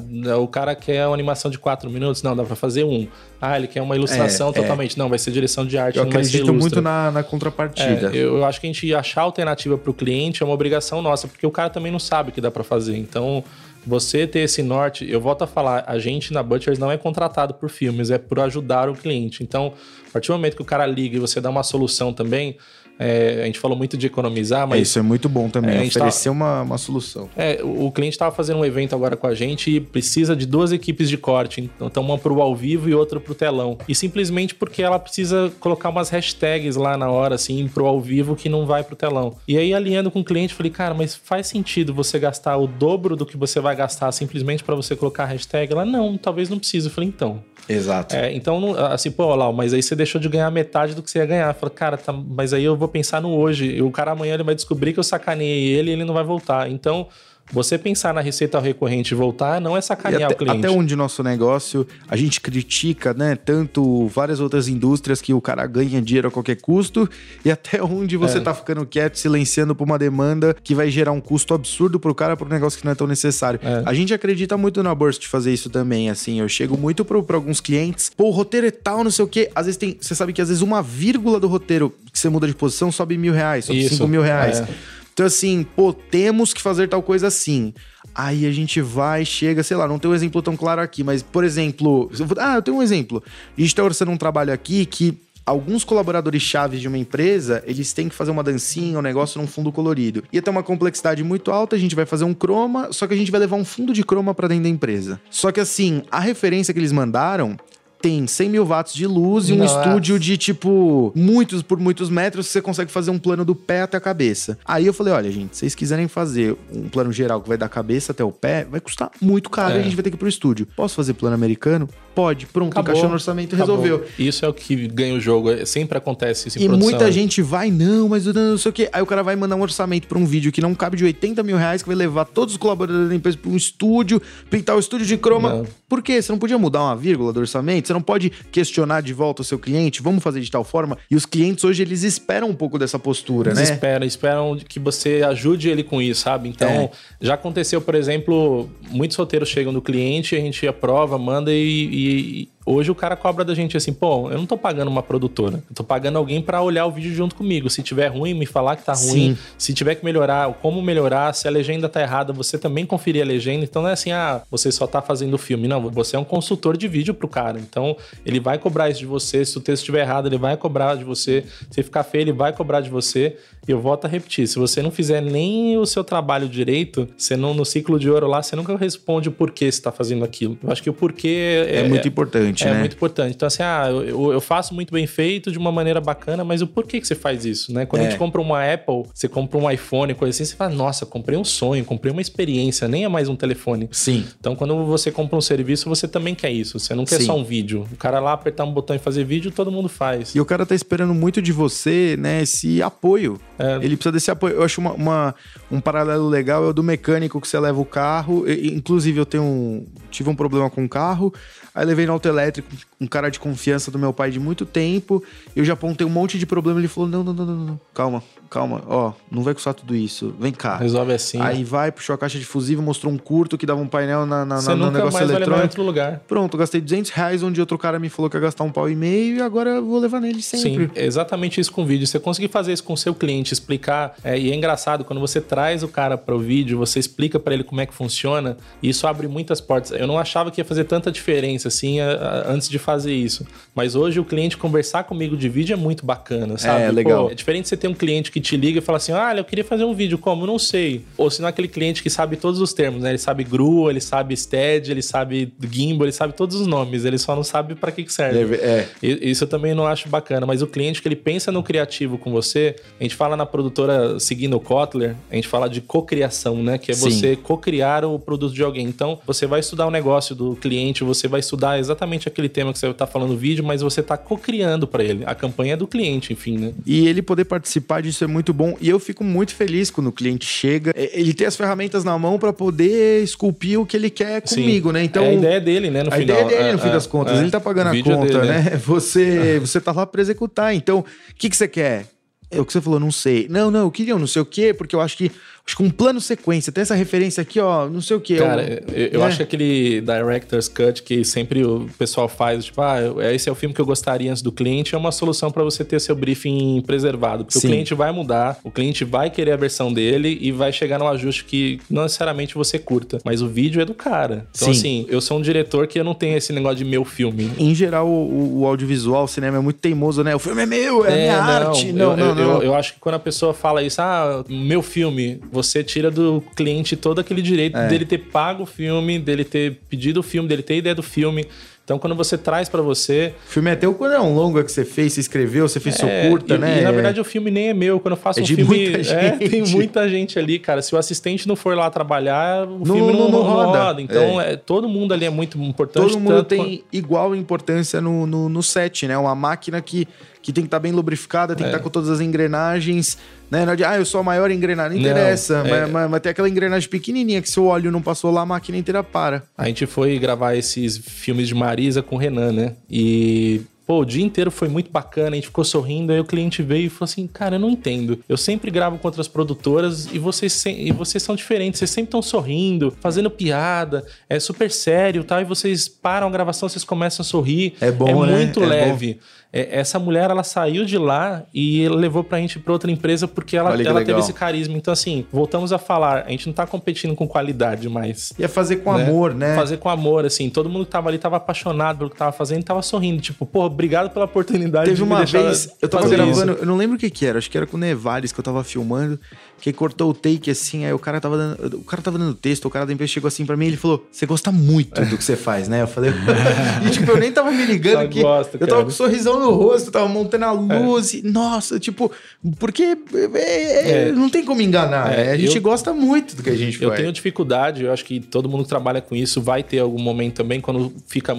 o cara quer uma animação de quatro minutos, não, dá para fazer um. Ah, ele quer uma ilustração é, é. totalmente. É. Não, vai ser direção de arte, eu não vai ser muito na, na contrapartida. É, eu, eu, acho que a gente achar alternativa para o cliente é uma obrigação nossa, porque o cara também não sabe o que dá para fazer. Então, você ter esse norte, eu volto a falar, a gente na Butchers não é contratado por filmes, é por ajudar o cliente. Então, a partir do momento que o cara liga e você dá uma solução também, é, a gente falou muito de economizar, mas. É, isso é muito bom também, é, oferecer tava, uma, uma solução. É, o, o cliente estava fazendo um evento agora com a gente e precisa de duas equipes de corte. Então, uma para o ao vivo e outra para o telão. E simplesmente porque ela precisa colocar umas hashtags lá na hora, assim, pro ao vivo que não vai pro telão. E aí, alinhando com o cliente, falei, cara, mas faz sentido você gastar o dobro do que você vai gastar simplesmente para você colocar a hashtag? Ela, não, talvez não precise. Eu falei, então. Exato. É, então, assim, pô, Lau, mas aí você deixou de ganhar metade do que você ia ganhar. Fala, cara, tá, mas aí eu vou pensar no hoje. E o cara amanhã ele vai descobrir que eu sacaneei ele e ele não vai voltar. Então, você pensar na receita recorrente e voltar não é sacanear até, o cliente. até onde nosso negócio, a gente critica, né, tanto várias outras indústrias que o cara ganha dinheiro a qualquer custo, e até onde você É. tá ficando quieto, silenciando por uma demanda que vai gerar um custo absurdo pro cara por um negócio que não é tão necessário. É. A gente acredita muito na Burst fazer isso também, assim, eu chego muito pro- pra alguns clientes, pô, o roteiro é tal, não sei o quê, às vezes tem, você sabe que às vezes uma vírgula do roteiro que você muda de posição sobe mil reais, sobe Isso, cinco mil reais. é. Então, assim, pô, temos que fazer tal coisa assim. Aí a gente vai, chega, sei lá, não tem um exemplo tão claro aqui, mas, por exemplo, ah, eu tenho um exemplo. A gente tá orçando um trabalho aqui que alguns colaboradores chaves de uma empresa, eles têm que fazer uma dancinha, um negócio num fundo colorido. Ia ter uma complexidade muito alta, a gente vai fazer um croma, só que a gente vai levar um fundo de croma pra dentro da empresa. Só que assim, a referência que eles mandaram tem 100 mil watts de luz e um Nossa. estúdio de, tipo, muitos por muitos metros, você consegue fazer um plano do pé até a cabeça. Aí eu falei, olha, gente, se vocês quiserem fazer um plano geral que vai da cabeça até o pé, vai custar muito caro É. e a gente vai ter que ir pro estúdio. Posso fazer plano americano? Pode. Pronto, Acabou. encaixou no orçamento e Acabou. resolveu. Isso é o que ganha o jogo. É- Sempre acontece isso em E produção. muita gente vai, não, mas eu não sei o quê. Aí o cara vai mandar um orçamento pra um vídeo que não cabe de 80 mil reais, que vai levar todos os colaboradores da empresa pra um estúdio, pintar o estúdio de croma. Não. Por quê? Você não podia mudar uma vírgula do orçamento? Você não pode questionar de volta o seu cliente? Vamos fazer de tal forma? E os clientes hoje, eles esperam um pouco dessa postura, Eles né? esperam, esperam que você ajude ele com isso, sabe? Então, É. já aconteceu, por exemplo, muitos roteiros chegam no cliente, a gente aprova, manda e, e- hoje o cara cobra da gente assim, pô, eu não tô pagando uma produtora, eu tô pagando alguém pra olhar o vídeo junto comigo. Se tiver ruim, me falar que tá ruim. Sim. Se tiver que melhorar, como melhorar, se a legenda tá errada, você também conferir a legenda. Então não é assim, ah, você só tá fazendo o filme. Não, você é um consultor de vídeo pro cara. Então ele vai cobrar isso de você. Se o texto estiver errado, ele vai cobrar de você. Se ficar feio, ele vai cobrar de você. E eu volto a repetir: se você não fizer nem o seu trabalho direito, você não, no ciclo de ouro lá, você nunca responde o porquê você tá fazendo aquilo. Eu acho que o porquê É, muito importante, é né? muito importante. Então, assim, ah, eu, eu faço muito bem feito, de uma maneira bacana, mas o porquê que você faz isso, né? Quando a É. gente compra uma Apple, você compra um iPhone, coisa assim, você fala, nossa, comprei um sonho, comprei uma experiência, nem é mais um telefone. Sim. Então, quando você compra um serviço, você também quer isso. Você não quer Sim. só um vídeo. O cara lá apertar um botão e fazer vídeo, todo mundo faz. E o cara tá esperando muito de você, né, esse apoio. É. Ele precisa desse apoio. Eu acho uma, uma- um paralelo legal é o do mecânico que você leva o carro. E, inclusive, eu tenho um, tive um problema com o carro. Aí levei no autoelétrico um cara de confiança do meu pai de muito tempo. Eu já apontei um monte de problema. Ele falou: não, não, não, não, não. Calma, calma. Ó, não vai custar tudo isso. Vem cá. Resolve assim. Aí vai, puxou a caixa de fusível, mostrou um curto que dava um painel na, na, você na- no negócio mais vai eletrônico. outro lugar. Pronto, gastei 200 reais, onde outro cara me falou que ia gastar um pau e meio, e agora eu vou levar nele sempre. Sim, é exatamente isso com o vídeo. Você conseguir fazer isso com o seu cliente, explicar. é, e é engraçado, quando você traz o cara para o vídeo, você explica para ele como é que funciona, e isso abre muitas portas. Eu não achava que ia fazer tanta diferença assim a- a- antes de fazer isso. Mas hoje o cliente conversar comigo de vídeo é muito bacana, sabe? É, legal. Pô, é diferente você ter um cliente que te liga e fala assim: ah, eu queria fazer um vídeo, como? Não sei. Ou se não é aquele cliente que sabe todos os termos, né? Ele sabe GRU, ele sabe STEAD, ele sabe Gimbal, ele sabe todos os nomes, ele só não sabe para que, que serve. É, Isso eu também não acho bacana, mas o cliente que ele pensa no criativo com você, a gente fala na produtora seguindo o Kotler, a gente fala de cocriação, né? Que é Sim. você cocriar o produto de alguém. Então, você vai estudar o negócio do cliente, você vai estudar exatamente aquele tema que você está falando no vídeo, mas você está cocriando para ele. A campanha é do cliente, enfim, né? E ele poder participar disso é muito bom. E eu fico muito feliz quando o cliente chega. é, Ele tem as ferramentas na mão para poder esculpir o que ele quer comigo, né? Então. é a ideia dele, né? No a final. ideia dele, no É, fim é, das contas. é. Ele tá pagando a é conta, dele, né? Você, você tá lá pra executar. Então, o que, que você quer? É o que você falou, não sei. Não, não, eu queria um não sei o quê, porque eu acho que acho que um plano sequência, tem essa referência aqui, ó, não sei o quê. Cara, eu, eu né? acho que aquele Director's Cut que sempre o pessoal faz, tipo, ah, eu- esse é o filme que eu gostaria antes do cliente, é uma solução para você ter seu briefing preservado. Porque Sim. o cliente vai mudar, o cliente vai querer a versão dele e vai chegar num ajuste que não necessariamente você curta. Mas o vídeo é do cara. Então, Sim. assim, eu sou um diretor que eu não tenho esse negócio de meu filme. Em geral, o, o audiovisual, o cinema é muito teimoso, né? O filme é meu, é, minha não, arte. Não, eu, não, eu- não. Eu, eu acho que quando a pessoa fala isso, ah, meu filme, você tira do cliente todo aquele direito É. dele ter pago o filme, dele ter pedido o filme, dele ter ideia do filme. Então, quando você traz para você. O filme é teu quando é um longa que você fez, você escreveu, você fez é, seu curta, e, né? E na verdade o filme nem é meu. Quando eu faço é um filme. Muita gente. É, tem muita gente ali, cara. Se o assistente não for lá trabalhar, o Não- filme não, não- não roda. roda. Então, é, todo mundo ali é muito importante. Todo mundo tem igual importância no, no, no set, né? Uma máquina que, que tem que estar bem lubrificada, tem que É. estar com todas as engrenagens, né? Não de, ah, eu sou a maior engrenagem. Não Não, interessa, é. mas, mas, mas tem aquela engrenagem pequenininha que se o óleo não passou lá, a máquina inteira para. A gente foi gravar esses filmes de Marisa com o Renan, né? E. Pô, o dia inteiro foi muito bacana, a gente ficou sorrindo, aí o cliente veio e falou assim, cara, eu não entendo. Eu sempre gravo com outras produtoras e vocês, se- e vocês são diferentes, vocês sempre estão sorrindo, fazendo piada, é super sério e tal, e vocês param a gravação, vocês começam a sorrir. É bom, É né? muito É leve. É, essa mulher, ela saiu de lá e levou pra gente pra outra empresa porque ela, ela teve esse carisma. Então, assim, voltamos a falar, a gente não tá competindo com qualidade mais Ia fazer com né? amor, né? Fazer com amor, assim. Todo mundo que tava ali tava apaixonado pelo que tava fazendo e tava sorrindo. Tipo, pô, obrigado pela oportunidade Teve de uma vez, eu tava gravando, isso. eu não lembro o que que era, acho que era com o Nevares que eu tava filmando, que cortou o take assim, aí o cara tava dando, o cara tava dando texto, o cara da empresa chegou assim pra mim e ele falou: "Você gosta muito do que você faz, né?" Eu falei: "E tipo, eu nem tava me ligando Só que eu tava cara. com um sorrisão no rosto, tava montando a luz, e, nossa, tipo, porque é, é, É. não tem como enganar, É, né? A gente eu- gosta muito do que a gente Eu faz. tenho dificuldade, eu acho que todo mundo que trabalha com isso vai ter algum momento também quando fica.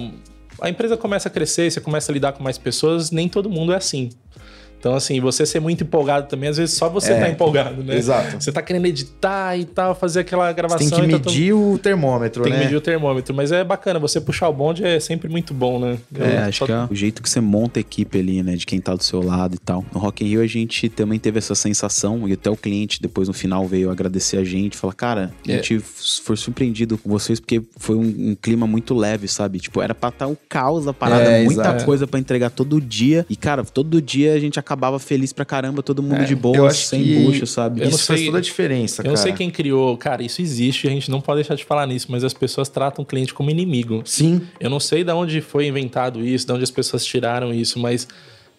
A empresa começa a crescer, você começa a lidar com mais pessoas, nem todo mundo é assim. Então, assim, você ser muito empolgado também, às vezes só você É, tá empolgado, né? exato. Você tá querendo editar e tal, fazer aquela Você gravação. tem que e tá medir o termômetro, Tem né? que medir o termômetro, mas é bacana, você puxar o bonde é sempre muito bom, né? É, Eu- acho só- que é o jeito que você monta a equipe ali, né? De quem tá do seu lado e tal. No Rock in Rio a gente também teve essa sensação e até o cliente depois no final veio agradecer a gente, falar, cara, a É. gente foi surpreendido com vocês porque foi um, um clima muito leve, sabe? Tipo, era pra estar o caos da parada, É, muita exato. coisa pra entregar todo dia. E, cara, todo dia a gente acabava feliz pra caramba, todo mundo É, de eu boa, sem que bucha, sabe? Eu não Isso faz sei- toda a diferença, Eu cara. não sei quem criou, cara, isso existe, a gente não pode deixar de falar nisso, mas as pessoas tratam o cliente como inimigo. Sim. Eu não sei de onde foi inventado isso, de onde as pessoas tiraram isso, mas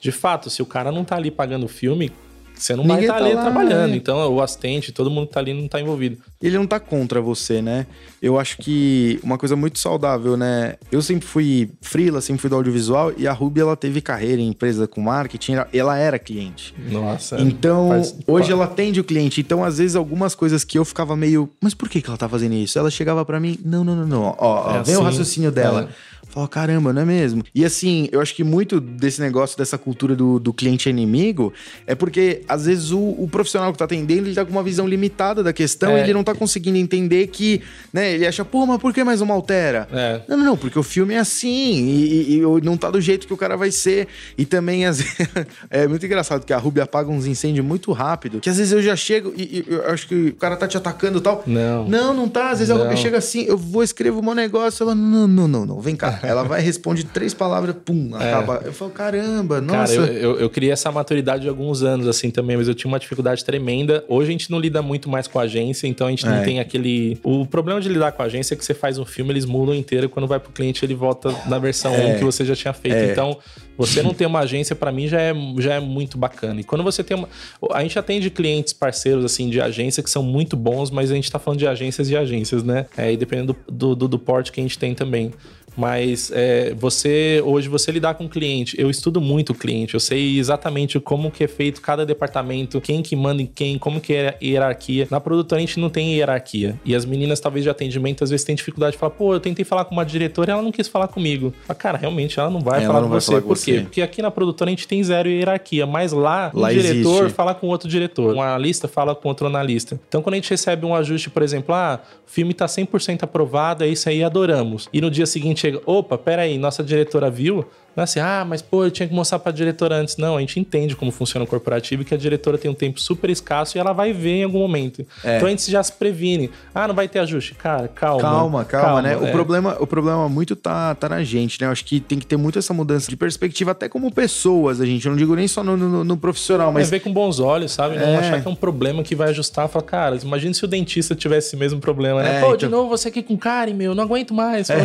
de fato, se o cara não tá ali pagando o filme, você não Ninguém vai estar tá ali lá, trabalhando. né? Então, o assistente, todo mundo que tá ali não tá envolvido. ele não tá contra você, né? Eu acho que uma coisa muito saudável, né? Eu sempre fui freela, sempre fui do audiovisual e a Ruby ela teve carreira em empresa com marketing, ela- era cliente. Nossa. Então, faz- hoje ela atende o cliente. Então, às vezes, algumas coisas que eu ficava meio, mas por que, que ela tá fazendo isso? Ela chegava pra mim, não, não, não, não. Ó, ó, É vem o assim, raciocínio dela. é. Fala, caramba, não é mesmo? E assim, eu acho que muito desse negócio, dessa cultura do, do cliente é inimigo, é porque, às vezes, o, o profissional que tá atendendo, ele tá com uma visão limitada da questão É. e ele não tá conseguindo entender que, né, ele acha, pô, mas por que mais uma altera? É. Não, não, não, porque o filme é assim e, e- e não tá do jeito que o cara vai ser. E também, às vezes, é muito engraçado que a Ruby apaga uns incêndios muito rápido, que às vezes eu já chego e, e eu acho que o cara tá te atacando e tal. Não. Não, não tá. Às vezes a Não. Ruby chega assim, eu vou escrever um negócio, ela, não, não, não, não, vem cá. Ela vai, responde três palavras, pum, acaba. Eu falo, caramba, nossa. É. Cara, eu, eu, eu criei essa maturidade há alguns anos, assim, também, mas eu tinha uma dificuldade tremenda. Hoje a gente não lida muito mais com a agência, então a gente É. não tem aquele. O problema de lidar com a agência é que você faz um filme, eles mudam inteiro, quando vai pro cliente, ele volta na versão É. 1 que você já tinha feito. É. Então, você não ter uma agência, pra mim, já é, já é muito bacana. E quando você tem uma. A gente atende clientes parceiros, assim, de agência que são muito bons, mas a gente tá falando de agências e agências, né? É, e dependendo do, do, do porte que a gente tem também. Mas é, você hoje você lidar com o cliente, eu estudo muito o cliente, eu sei exatamente como que é feito cada departamento, quem que manda em quem, como que é a hierarquia. Na produtora a gente não tem hierarquia. E as meninas, talvez de atendimento, às vezes têm dificuldade de falar, pô, eu tentei falar com uma diretora e ela não quis falar comigo. Mas, cara, realmente ela não vai Ela falar não com vai você. falar com Por quê? você. Porque aqui na produtora a gente tem zero hierarquia, mas lá, Lá um diretor existe. fala com outro diretor. Um analista fala com outro analista. Então, quando a gente recebe um ajuste, por exemplo, ah, o filme tá 100% aprovado, é isso aí, adoramos. E no dia seguinte chega, opa, peraí, nossa diretora viu? Não é assim, ah, mas pô, eu tinha que mostrar pra diretora antes. Não, a gente entende como funciona o corporativo e que a diretora tem um tempo super escasso e ela vai ver em algum momento. É. Então a gente já se previne. Ah, não vai ter ajuste. Cara, calma. Calma, calma, né? O, é. problema, o problema muito tá, tá na gente, né? Eu acho que tem que ter muito essa mudança de perspectiva, até como pessoas, a gente. Eu não digo nem só no, no- no profissional, Mas mas. ver com bons olhos, sabe? Não É. achar que é um problema que vai ajustar. Falar, cara, imagina se o dentista tivesse esse mesmo problema, né? É, Pô, de então- novo você aqui com cárie, meu, não aguento mais.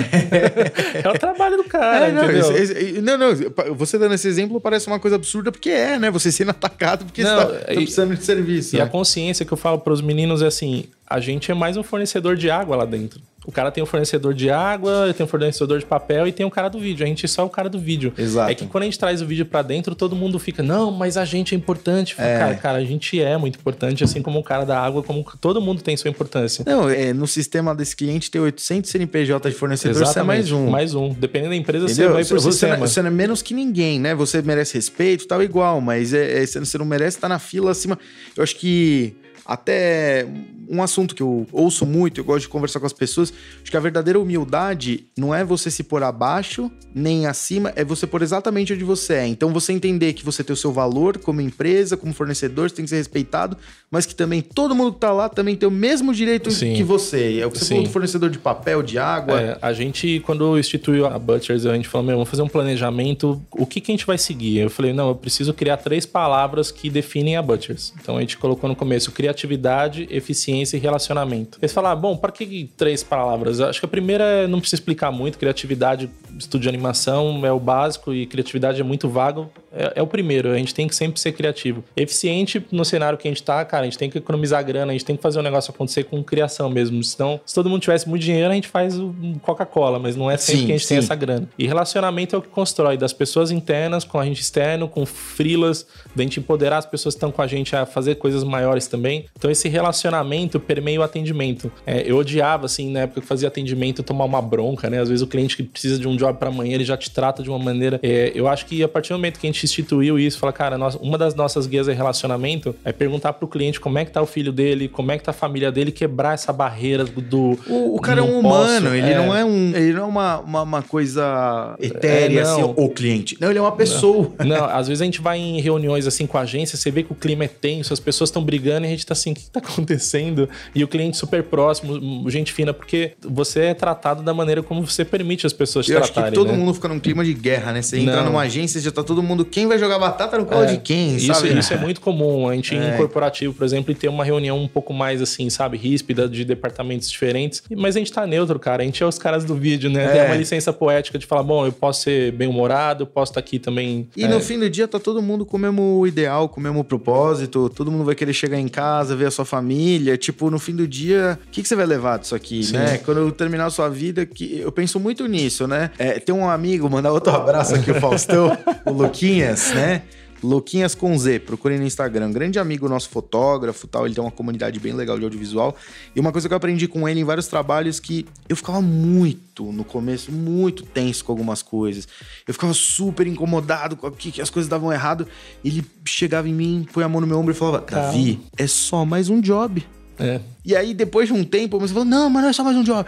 É, o trabalho do cara, É, não, entendeu? esse- não, não, você dando esse exemplo parece uma coisa absurda, porque é, né? Você sendo atacado porque Não, você tá, tá e- precisando de serviço. E né? a consciência que eu falo para os meninos é assim: a gente é mais um fornecedor de água lá dentro. O cara tem um fornecedor de água, tem um fornecedor de papel e tem o um cara do vídeo. A gente é só o cara do vídeo. Exato. É que quando a gente traz o vídeo para dentro, todo mundo fica, não, mas a gente é importante. Fala, É. Cara, cara, a gente é muito importante, assim como o cara da água, como todo mundo tem sua importância. Não, é, no sistema desse cliente tem 800 CNPJ de fornecedor, você é mais um. Mais um. Dependendo da empresa, você Entendeu? vai por você, sistema. não, você não é menos que ninguém, né? Você merece respeito, tal, igual, mas é, é, você você não merece estar na fila acima. Eu acho que até um assunto que eu ouço muito, eu gosto de conversar com as pessoas, acho que a verdadeira humildade não é você se pôr abaixo nem acima, é você pôr exatamente onde você é. Então você entender que você tem o seu valor como empresa, como fornecedor, você tem que ser respeitado, mas que também todo mundo que tá lá também tem o mesmo direito Sim. que você. É o que você Sim. falou do fornecedor de papel, de água. É, a gente, quando instituiu a Butchers, a gente falou, meu, vamos fazer um planejamento, o que, que a gente vai seguir? Eu falei, não, eu preciso criar três palavras que definem a Butchers. Então a gente colocou no começo criatividade, eficiência e relacionamento. Eles falaram, bom, para que três palavras? Acho que a primeira é, não precisa explicar muito, criatividade, estudo de animação é o básico e criatividade é muito vago. É, é o primeiro, a gente tem que sempre ser criativo. Eficiente no cenário que a gente tá, cara, a gente tem que economizar grana, a gente tem que fazer o negócio acontecer com criação mesmo. Senão, se todo mundo tivesse muito dinheiro, a gente faz o Coca-Cola, mas não é sempre Sim, que a gente tem sim. essa grana. E relacionamento é o que constrói das pessoas internas com a gente externo, com frilas, da gente empoderar as pessoas que estão com a gente a fazer coisas maiores também. Então esse relacionamento permeia o atendimento. É, eu odiava, assim, na época que fazia atendimento, tomar uma bronca, né? Às vezes o cliente que precisa de um job para amanhã, ele já te trata de uma maneira... É, eu acho que a partir do momento que a gente instituiu isso, fala, cara, nós- uma das nossas guias de relacionamento é perguntar pro cliente como é que tá o filho dele, como é que tá a família dele, quebrar essa barreira do... O, o cara é não um humano, posso, ele é. não é um. Ele não é uma, uma, uma coisa etérea, É, não. assim, o cliente. Não, ele é uma pessoa. Não, às vezes a gente vai em reuniões assim com a agência, você vê que o clima é tenso, as pessoas estão brigando e a gente tá assim, o que tá acontecendo? E o cliente super próximo, gente fina, porque você é tratado da maneira como você permite as pessoas te Eu acho que tratarem. todo né? mundo fica num clima de guerra, né? Você entra Não. numa agência já tá todo mundo. Quem vai jogar batata no colo É, de quem, isso, sabe? isso é muito comum. A gente É. em corporativo, por exemplo, e ter uma reunião um pouco mais assim, sabe, ríspida, de departamentos diferentes. Mas a gente tá neutro, cara. A gente é os caras do vídeo, né? É. Tem uma licença poética de falar, bom, eu posso ser bem-humorado, eu posso estar aqui também. E é, no fim do dia tá todo mundo com o mesmo ideal, com o mesmo propósito, todo mundo vai querer chegar em casa, ver a sua família. Tipo, no fim do dia, o que, que você vai levar disso aqui, Sim. né? Quando eu terminar a sua vida, que eu penso muito nisso, né? É, tem um amigo, mandar outro abraço aqui, o Faustão, o Luquinhas, né? Luquinhas com Z, procurem no Instagram. Grande amigo nosso, fotógrafo e tal. Ele tem uma comunidade bem legal de audiovisual. E uma coisa que eu aprendi com ele em vários trabalhos que eu ficava muito, no começo, muito tenso com algumas coisas. Eu ficava super incomodado com o que, que as coisas davam errado. Ele chegava em mim, põe a mão no meu ombro e falava: Davi, é só mais um job. É. E aí, depois de um tempo, você falou, não, mas não é só mais um job.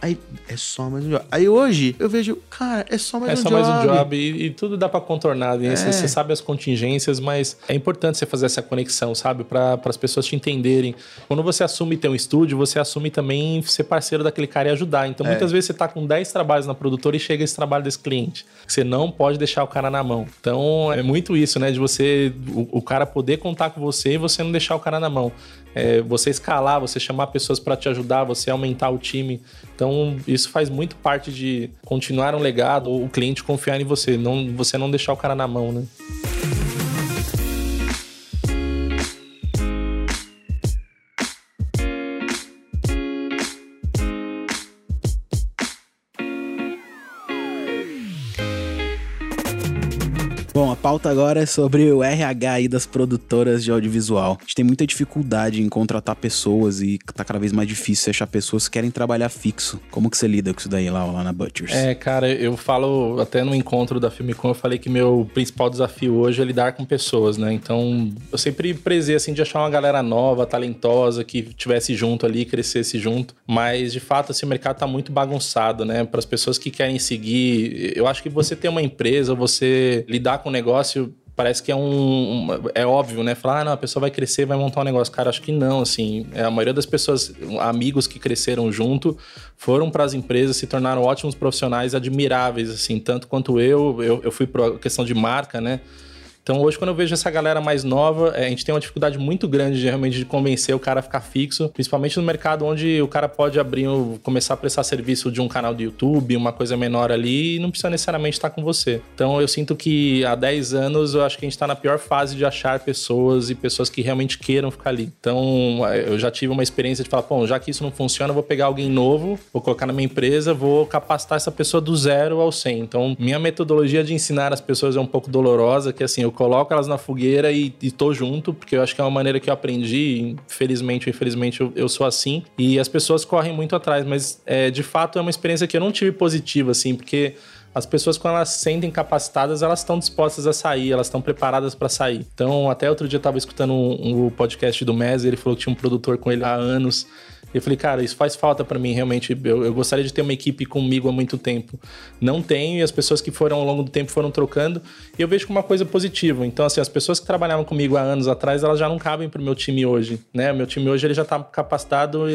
Aí, é só mais um job. Aí hoje, eu vejo, cara, é só mais É um só job. mais um job e, e tudo dá pra contornar. né? Você, É. você sabe as contingências, mas é importante você fazer essa conexão, sabe? Para as pessoas te entenderem. Quando você assume ter um estúdio, você assume também ser parceiro daquele cara e ajudar. Então, É. muitas vezes você tá com 10 trabalhos na produtora e chega esse trabalho desse cliente. Você não pode deixar o cara na mão. Então, é muito isso, né? De você, o, o cara poder contar com você e você não deixar o cara na mão. É, você escalar, você chamar pessoas para te ajudar, você aumentar o time. Então, isso faz muito parte de continuar um legado, o cliente confiar em você, não, você não deixar o cara na mão, né? Pauta agora é sobre o RH aí das produtoras de audiovisual. A gente tem muita dificuldade em contratar pessoas e tá cada vez mais difícil achar pessoas que querem trabalhar fixo. Como que você lida com isso daí lá, lá na Butchers? É, cara, eu falo até no encontro da Filmicom, eu falei que meu principal desafio hoje é lidar com pessoas, né? Então, eu sempre prezei assim de achar uma galera nova, talentosa, que tivesse junto ali, crescesse junto. Mas de fato, assim, o mercado tá muito bagunçado, né? Para as pessoas que querem seguir, eu acho que você ter uma empresa, você lidar com negócio parece que é um, uma- é óbvio, né? Falar, ah, não, a pessoa vai crescer, vai montar um negócio. Cara, acho que não, assim. É, a maioria das pessoas, amigos que cresceram junto, foram para as empresas, se tornaram ótimos profissionais, admiráveis, assim, tanto quanto eu. Eu, eu fui para questão de marca, né? Então hoje, quando eu vejo essa galera mais nova, é, a gente tem uma dificuldade muito grande de realmente de convencer o cara a ficar fixo, principalmente no mercado onde o cara pode abrir, começar a prestar serviço de um canal do YouTube, uma coisa menor ali, e não precisa necessariamente estar com você. Então eu sinto que há 10 anos eu acho que a gente está na pior fase de achar pessoas e pessoas que realmente queiram ficar ali. Então eu já tive uma experiência de falar, bom, já que isso não funciona, eu vou pegar alguém novo, vou colocar na minha empresa, vou capacitar essa pessoa do zero ao 100. Então minha metodologia de ensinar as pessoas é um pouco dolorosa, que assim, eu coloco elas na fogueira e, e tô junto, porque eu acho que é uma maneira que eu aprendi, felizmente ou infelizmente eu, eu sou assim, e as pessoas correm muito atrás, mas é, de fato é uma experiência que eu não tive positiva, assim, porque as pessoas, quando elas se sentem capacitadas, elas estão dispostas a sair, elas estão preparadas para sair. Então, até outro dia eu estava escutando um, um, podcast do Mes, ele falou que tinha um produtor com ele há anos eu falei, cara, isso faz falta para mim, realmente. Eu, eu, gostaria de ter uma equipe comigo há muito tempo. Não tenho, e as pessoas que foram ao longo do tempo foram trocando. E eu vejo como uma coisa positiva. Então, assim, as pessoas que trabalhavam comigo há anos atrás, elas já não cabem pro meu time hoje, né? O meu time hoje, ele já tá capacitado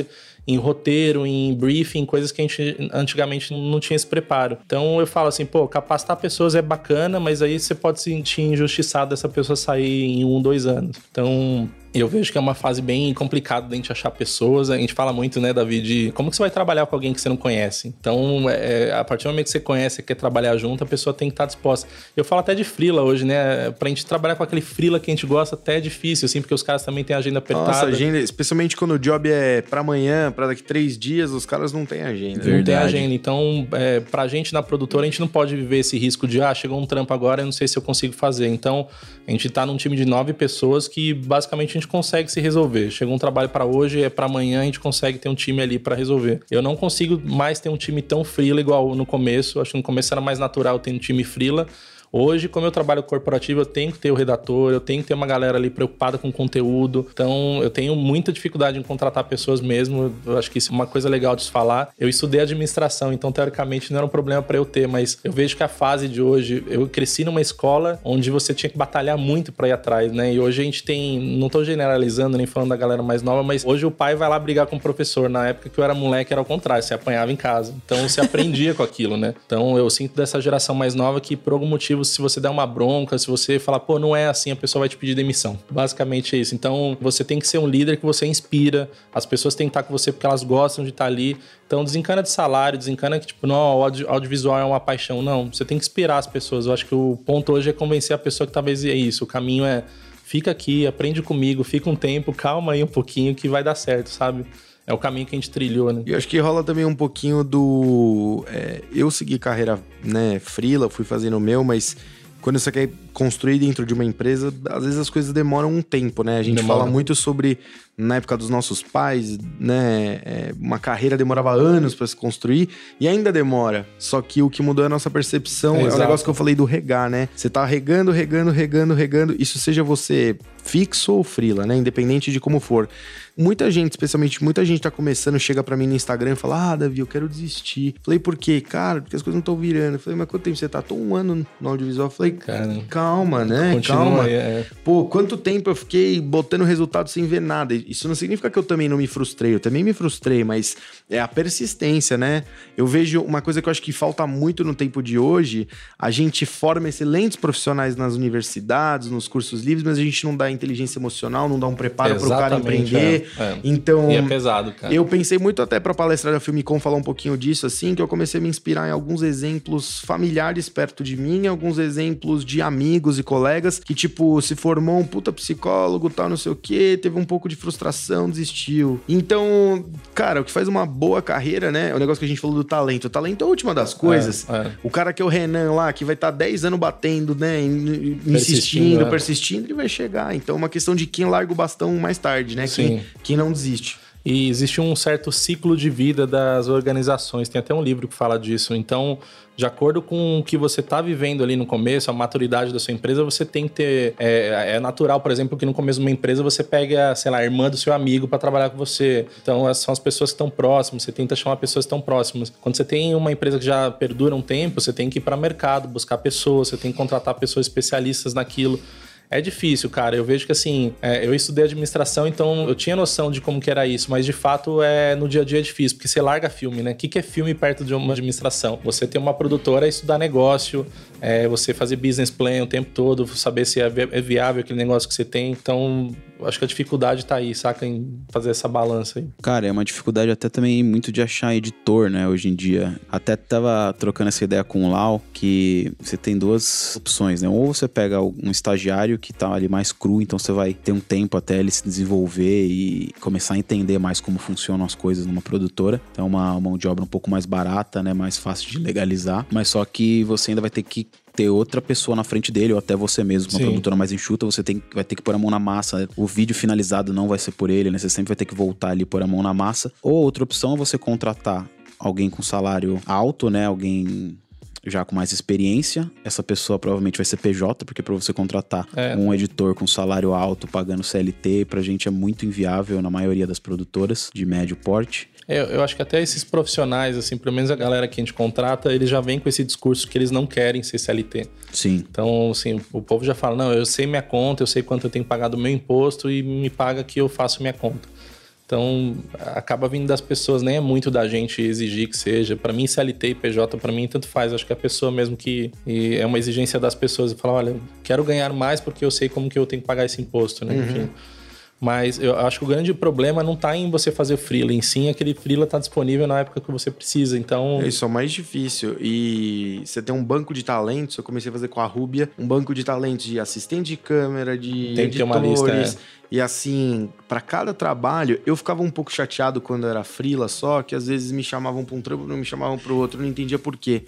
em roteiro, em briefing, coisas que a gente antigamente não tinha esse preparo. Então, eu falo assim, pô, capacitar pessoas é bacana, mas aí você pode se sentir injustiçado essa pessoa sair em um, dois anos. Então, eu vejo que é uma fase bem complicada de a gente achar pessoas. A gente fala muito, né, Davi, de como que você vai trabalhar com alguém que você não conhece. Então, é, a partir do momento que você conhece e quer trabalhar junto, a pessoa tem que estar disposta. Eu falo até de frila hoje, né? Pra gente trabalhar com aquele frila que a gente gosta, até é difícil, assim, porque os caras também têm agenda apertada. Nossa, agenda, especialmente quando o job é para amanhã, para daqui três dias, os caras não têm agenda. Não Verdade. tem agenda. Então, é, pra gente na produtora, a gente não pode viver esse risco de, ah, chegou um trampo agora, eu não sei se eu consigo fazer. Então, a gente tá num time de nove pessoas que basicamente a gente consegue se resolver. Chegou um trabalho para hoje, é para amanhã, a gente consegue ter um time ali para resolver. Eu não consigo mais ter um time tão frila igual no começo. Acho que no começo era mais natural ter um time frila. Hoje, como eu trabalho corporativo, eu tenho que ter o redator, eu tenho que ter uma galera ali preocupada com conteúdo. Então, eu tenho muita dificuldade em contratar pessoas mesmo. Eu acho que isso é uma coisa legal de se falar. Eu estudei administração, então, teoricamente, não era um problema para eu ter, mas eu vejo que a fase de hoje, eu cresci numa escola onde você tinha que batalhar muito para ir atrás, né? E hoje a gente tem, não tô generalizando nem falando da galera mais nova, mas hoje o pai vai lá brigar com o professor. Na época que eu era moleque, era o contrário, você apanhava em casa. Então, você aprendia com aquilo, né? Então, eu sinto dessa geração mais nova que, por algum motivo, se você der uma bronca, se você falar, pô, não é assim, a pessoa vai te pedir demissão. Basicamente é isso. Então, você tem que ser um líder que você inspira, as pessoas têm que estar com você porque elas gostam de estar ali. Então, desencana de salário, desencana que, tipo, não, o audiovisual é uma paixão. Não, você tem que inspirar as pessoas. Eu acho que o ponto hoje é convencer a pessoa que talvez é isso. O caminho é fica aqui, aprende comigo, fica um tempo, calma aí um pouquinho que vai dar certo, sabe? É o caminho que a gente trilhou, né? E acho que rola também um pouquinho do. É, eu segui carreira, né, frila, fui fazendo o meu, mas quando você quer construir dentro de uma empresa, às vezes as coisas demoram um tempo, né? A gente Demora. fala muito sobre, na época dos nossos pais, né? É, uma carreira demorava anos para se construir e ainda demora. Só que o que mudou é a nossa percepção. É, é o negócio que eu falei do regar, né? Você tá regando, regando, regando, regando. Isso seja você fixo ou frila, né? Independente de como for. Muita gente, especialmente muita gente tá começando, chega para mim no Instagram e fala: Ah, Davi, eu quero desistir. Falei, por quê? Cara, porque as coisas não estão virando. Falei, mas quanto tempo você tá? Tô um ano no audiovisual. Falei, cara, calma, né? Continua, calma. É. Pô, quanto tempo eu fiquei botando resultado sem ver nada? Isso não significa que eu também não me frustrei. Eu também me frustrei, mas é a persistência, né? Eu vejo uma coisa que eu acho que falta muito no tempo de hoje. A gente forma excelentes profissionais nas universidades, nos cursos livres, mas a gente não dá inteligência emocional, não dá um preparo para o cara empreender. É. É. Então. E é pesado, cara. Eu pensei muito até pra palestra da Filmicom falar um pouquinho disso, assim, que eu comecei a me inspirar em alguns exemplos familiares perto de mim, alguns exemplos de amigos e colegas que, tipo, se formou um puta psicólogo, tal, não sei o quê, teve um pouco de frustração, desistiu. Então, cara, o que faz uma boa carreira, né? É o negócio que a gente falou do talento. O talento é a última das coisas. É, é. O cara que é o Renan lá, que vai estar tá 10 anos batendo, né? Insistindo, persistindo, é. persistindo, ele vai chegar. Então, é uma questão de quem larga o bastão mais tarde, né? Sim. Quem, quem não desiste. E existe um certo ciclo de vida das organizações. Tem até um livro que fala disso. Então, de acordo com o que você está vivendo ali no começo, a maturidade da sua empresa, você tem que ter. É, é, natural, por exemplo, que no começo de uma empresa você pega, sei lá, a irmã do seu amigo para trabalhar com você. Então, são as pessoas que estão próximas, você tenta chamar pessoas que estão próximas. Quando você tem uma empresa que já perdura um tempo, você tem que ir para mercado, buscar pessoas, você tem que contratar pessoas especialistas naquilo. É difícil, cara. Eu vejo que assim, é, eu estudei administração, então eu tinha noção de como que era isso, mas de fato é no dia a dia é difícil, porque você larga filme, né? O que, que é filme perto de uma administração? Você tem uma produtora, é estudar negócio, é você fazer business plan o tempo todo, saber se é, é viável aquele negócio que você tem. Então, acho que a dificuldade tá aí, saca? Em fazer essa balança aí. Cara, é uma dificuldade até também muito de achar editor, né, hoje em dia. Até tava trocando essa ideia com o Lau, que você tem duas opções, né? Ou você pega um estagiário que tá ali mais cru, então você vai ter um tempo até ele se desenvolver e começar a entender mais como funcionam as coisas numa produtora. Então, é uma mão de obra um pouco mais barata, né? Mais fácil de legalizar. Mas só que você ainda vai ter que ter outra pessoa na frente dele, ou até você mesmo, uma Sim. produtora mais enxuta, você tem, vai ter que pôr a mão na massa. O vídeo finalizado não vai ser por ele, né? Você sempre vai ter que voltar ali e pôr a mão na massa. Ou outra opção é você contratar alguém com salário alto, né? Alguém já com mais experiência. Essa pessoa provavelmente vai ser PJ, porque para você contratar é. um editor com salário alto pagando CLT, pra gente é muito inviável na maioria das produtoras de médio porte. É, eu acho que até esses profissionais, assim, pelo menos a galera que a gente contrata, eles já vêm com esse discurso que eles não querem ser CLT. Sim. Então, assim, o povo já fala: não, eu sei minha conta, eu sei quanto eu tenho pagado o meu imposto e me paga que eu faço minha conta. Então, acaba vindo das pessoas, nem é muito da gente exigir que seja. Para mim, CLT e PJ, para mim, tanto faz. Acho que a pessoa mesmo que. é uma exigência das pessoas. Falar, olha, quero ganhar mais porque eu sei como que eu tenho que pagar esse imposto, né? Uhum. Enfim. Mas eu acho que o grande problema não está em você fazer freela, em sim aquele freela está disponível na época que você precisa. Então. É isso é o mais difícil. E você tem um banco de talentos, eu comecei a fazer com a Rúbia, um banco de talentos de assistente de câmera, de tem editores. Que ter uma lista, é. E assim, para cada trabalho, eu ficava um pouco chateado quando era freela só, que às vezes me chamavam para um trampo, não me chamavam para o outro, não entendia por quê.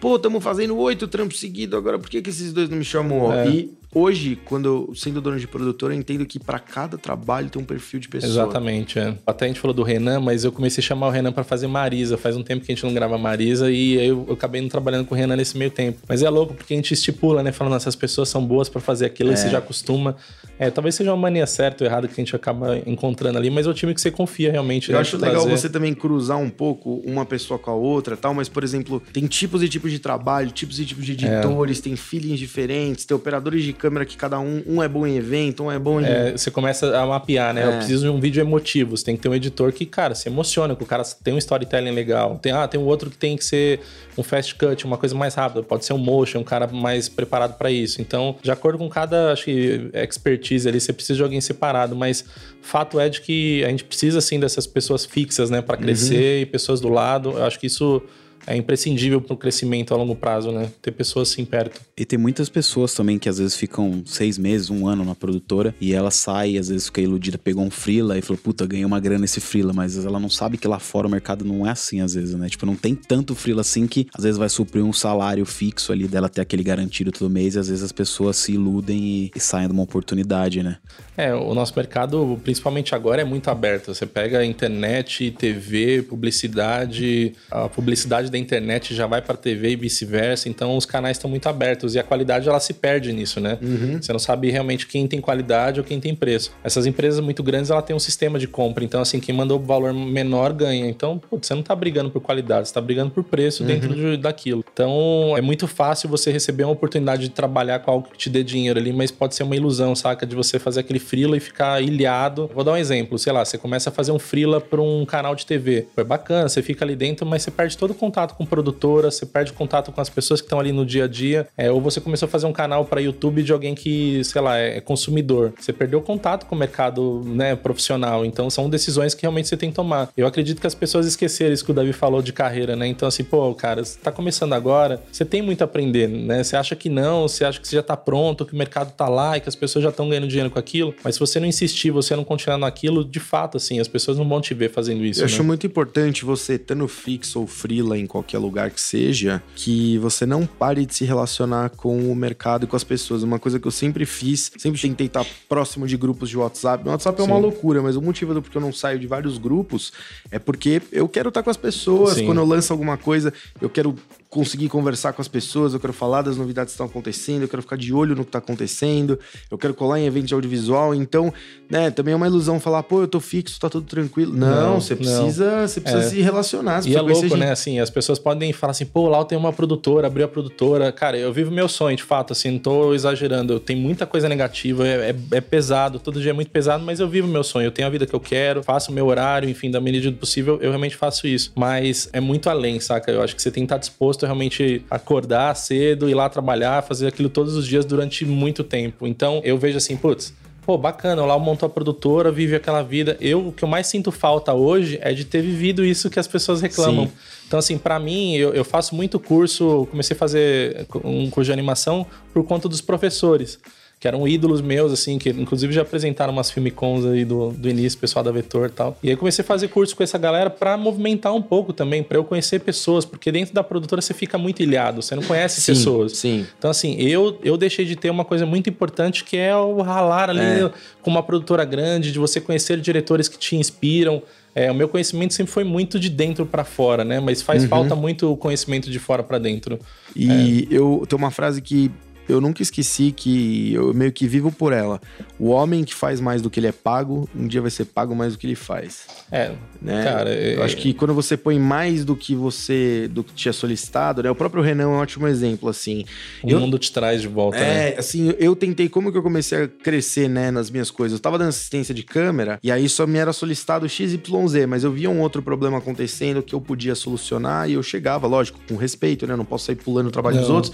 Pô, estamos fazendo oito trampos seguidos, agora por que, que esses dois não me chamam? É. E Hoje, quando sendo dono de produtora, eu entendo que para cada trabalho tem um perfil de pessoa. Exatamente, é. Até a gente falou do Renan, mas eu comecei a chamar o Renan para fazer Marisa. Faz um tempo que a gente não grava Marisa e eu, eu acabei não trabalhando com o Renan nesse meio tempo. Mas é louco porque a gente estipula, né? Falando, essas pessoas são boas para fazer aquilo é. e você já acostuma. É, talvez seja uma mania certa ou errada que a gente acaba encontrando ali, mas é o time que você confia realmente. Eu né, acho legal trazer. você também cruzar um pouco uma pessoa com a outra tal, mas, por exemplo, tem tipos e tipos de trabalho, tipos e tipos de é. editores, é. tem feelings diferentes, tem operadores de câmera que cada um, um é bom em evento, um é bom em. É, você começa a mapear, né? É. Eu preciso de um vídeo emotivo. Você tem que ter um editor que, cara, se emociona, que o cara tem um storytelling legal. Tem, ah, tem um outro que tem que ser um fast cut, uma coisa mais rápida. Pode ser um motion, um cara mais preparado para isso. Então, de acordo com cada, acho que, expertise ali, você precisa de alguém separado, mas fato é de que a gente precisa, assim, dessas pessoas fixas, né, para crescer uhum. e pessoas do lado. Eu acho que isso é imprescindível para o crescimento a longo prazo, né? Ter pessoas assim perto. E tem muitas pessoas também que às vezes ficam seis meses, um ano na produtora e ela sai, às vezes fica iludida, pegou um freela e falou, puta, ganhei uma grana nesse freela, mas ela não sabe que lá fora o mercado não é assim às vezes, né? Tipo, não tem tanto freela assim que às vezes vai suprir um salário fixo ali dela ter aquele garantido todo mês e às vezes as pessoas se iludem e, e saem de uma oportunidade, né? É, o nosso mercado, principalmente agora, é muito aberto. Você pega internet, TV, publicidade, a publicidade da internet já vai para TV e vice-versa, então os canais estão muito abertos e a qualidade ela se perde nisso, né? Uhum. Você não sabe realmente quem tem qualidade ou quem tem preço. Essas empresas muito grandes, ela tem um sistema de compra, então assim, quem mandou o valor menor ganha. Então, putz, você não está brigando por qualidade, você tá brigando por preço uhum. dentro de, daquilo. Então, é muito fácil você receber uma oportunidade de trabalhar com algo que te dê dinheiro ali, mas pode ser uma ilusão, saca? De você fazer aquele freela e ficar ilhado. Vou dar um exemplo, sei lá, você começa a fazer um freela para um canal de TV. Foi bacana, você fica ali dentro, mas você perde todo o contato com produtora, você perde contato com as pessoas que estão ali no dia a dia, é, ou você começou a fazer um canal para YouTube de alguém que, sei lá, é consumidor. Você perdeu contato com o mercado né, profissional. Então são decisões que realmente você tem que tomar. Eu acredito que as pessoas esqueceram isso que o Davi falou de carreira, né? Então, assim, pô, cara, você tá começando agora, você tem muito a aprender, né? Você acha que não, você acha que você já tá pronto, que o mercado tá lá e que as pessoas já estão ganhando dinheiro com aquilo. Mas se você não insistir, você não continuar naquilo, de fato, assim, as pessoas não vão te ver fazendo isso. Eu né? acho muito importante você, estando fixo ou freela em qualquer lugar que seja, que você não pare de se relacionar com o mercado e com as pessoas. Uma coisa que eu sempre fiz, sempre tentei estar próximo de grupos de WhatsApp. O WhatsApp é uma loucura, mas o motivo do porque eu não saio de vários grupos é porque eu quero estar com as pessoas. Sim. Quando eu lanço alguma coisa, eu quero conseguir conversar com as pessoas, eu quero falar das novidades que estão acontecendo, eu quero ficar de olho no que está acontecendo, eu quero colar em evento de audiovisual. Então, né, também é uma ilusão falar, pô, eu tô fixo, tá tudo tranquilo. Não, não você precisa, você precisa é. se relacionar. e é louco, né? Assim, as pessoas podem falar assim, pô, lá eu tenho uma produtora, abri a produtora. Cara, eu vivo meu sonho, de fato, assim, não tô exagerando. Tem muita coisa negativa, é, é, é pesado, todo dia é muito pesado, mas eu vivo meu sonho. Eu tenho a vida que eu quero, faço o meu horário, enfim, da medida do possível, eu realmente faço isso. Mas é muito além, saca? Eu acho que você tem que estar disposto disposto a realmente acordar cedo, ir lá trabalhar, fazer aquilo todos os dias durante muito tempo. Então eu vejo assim, putz, pô, bacana, lá montou a produtora, vive aquela vida. Eu, o que eu mais sinto falta hoje é de ter vivido isso que as pessoas reclamam. Sim. Então, assim, para mim, eu, eu, faço muito curso, comecei a fazer um curso de animação por conta dos professores que eram ídolos meus, assim, que inclusive já apresentaram umas filmicons aí do, do início, pessoal da Vetor e tal. E aí comecei a fazer curso com essa galera para movimentar um pouco também, para eu conhecer pessoas, porque dentro da produtora você fica muito ilhado, você não conhece sim, pessoas. Sim. Então, assim, eu, eu deixei de ter uma coisa muito importante que é o ralar ali é. com uma produtora grande, de você conhecer diretores que te inspiram. É, o meu conhecimento sempre foi muito de dentro para fora, né? Mas faz uhum. falta muito o conhecimento de fora para dentro. E é. eu tenho uma frase que eu nunca esqueci que eu meio que vivo por ela. O homem que faz mais do que ele é pago, um dia vai ser pago mais do que ele faz. É, né? cara. Eu é... acho que quando você põe mais do que você, do que é solicitado, né? O próprio Renan é um ótimo exemplo, assim. O eu, mundo te traz de volta, é, né? assim, eu tentei, como que eu comecei a crescer, né, nas minhas coisas? Eu tava dando assistência de câmera e aí só me era solicitado XYZ, mas eu via um outro problema acontecendo que eu podia solucionar e eu chegava, lógico, com respeito, né? Não posso sair pulando o trabalho Não. dos outros.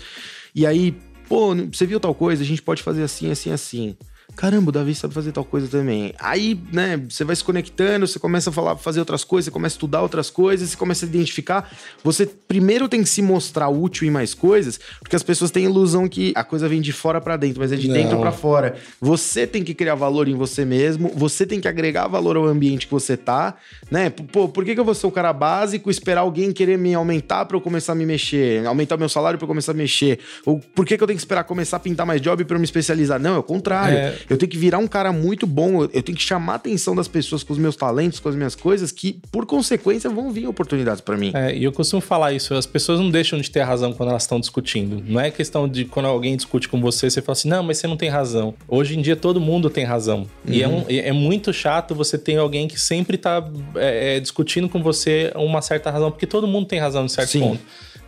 E aí, Pô, você viu tal coisa? A gente pode fazer assim, assim, assim caramba, o Davi sabe fazer tal coisa também. Aí, né, você vai se conectando, você começa a falar, fazer outras coisas, você começa a estudar outras coisas, você começa a identificar. Você primeiro tem que se mostrar útil em mais coisas, porque as pessoas têm a ilusão que a coisa vem de fora para dentro, mas é de Não. dentro para fora. Você tem que criar valor em você mesmo, você tem que agregar valor ao ambiente que você tá, né? Pô, por que, que eu vou ser o cara básico, esperar alguém querer me aumentar para eu começar a me mexer, aumentar meu salário para eu começar a mexer? Ou por que, que eu tenho que esperar começar a pintar mais job para eu me especializar? Não, é o contrário. É. Eu tenho que virar um cara muito bom, eu tenho que chamar a atenção das pessoas com os meus talentos, com as minhas coisas, que por consequência vão vir oportunidades para mim. É, e eu costumo falar isso, as pessoas não deixam de ter razão quando elas estão discutindo. Não é questão de quando alguém discute com você, você fala assim, não, mas você não tem razão. Hoje em dia todo mundo tem razão. Uhum. E é, um, é, muito chato você ter alguém que sempre tá é, é, discutindo com você uma certa razão, porque todo mundo tem razão em certo Sim. ponto.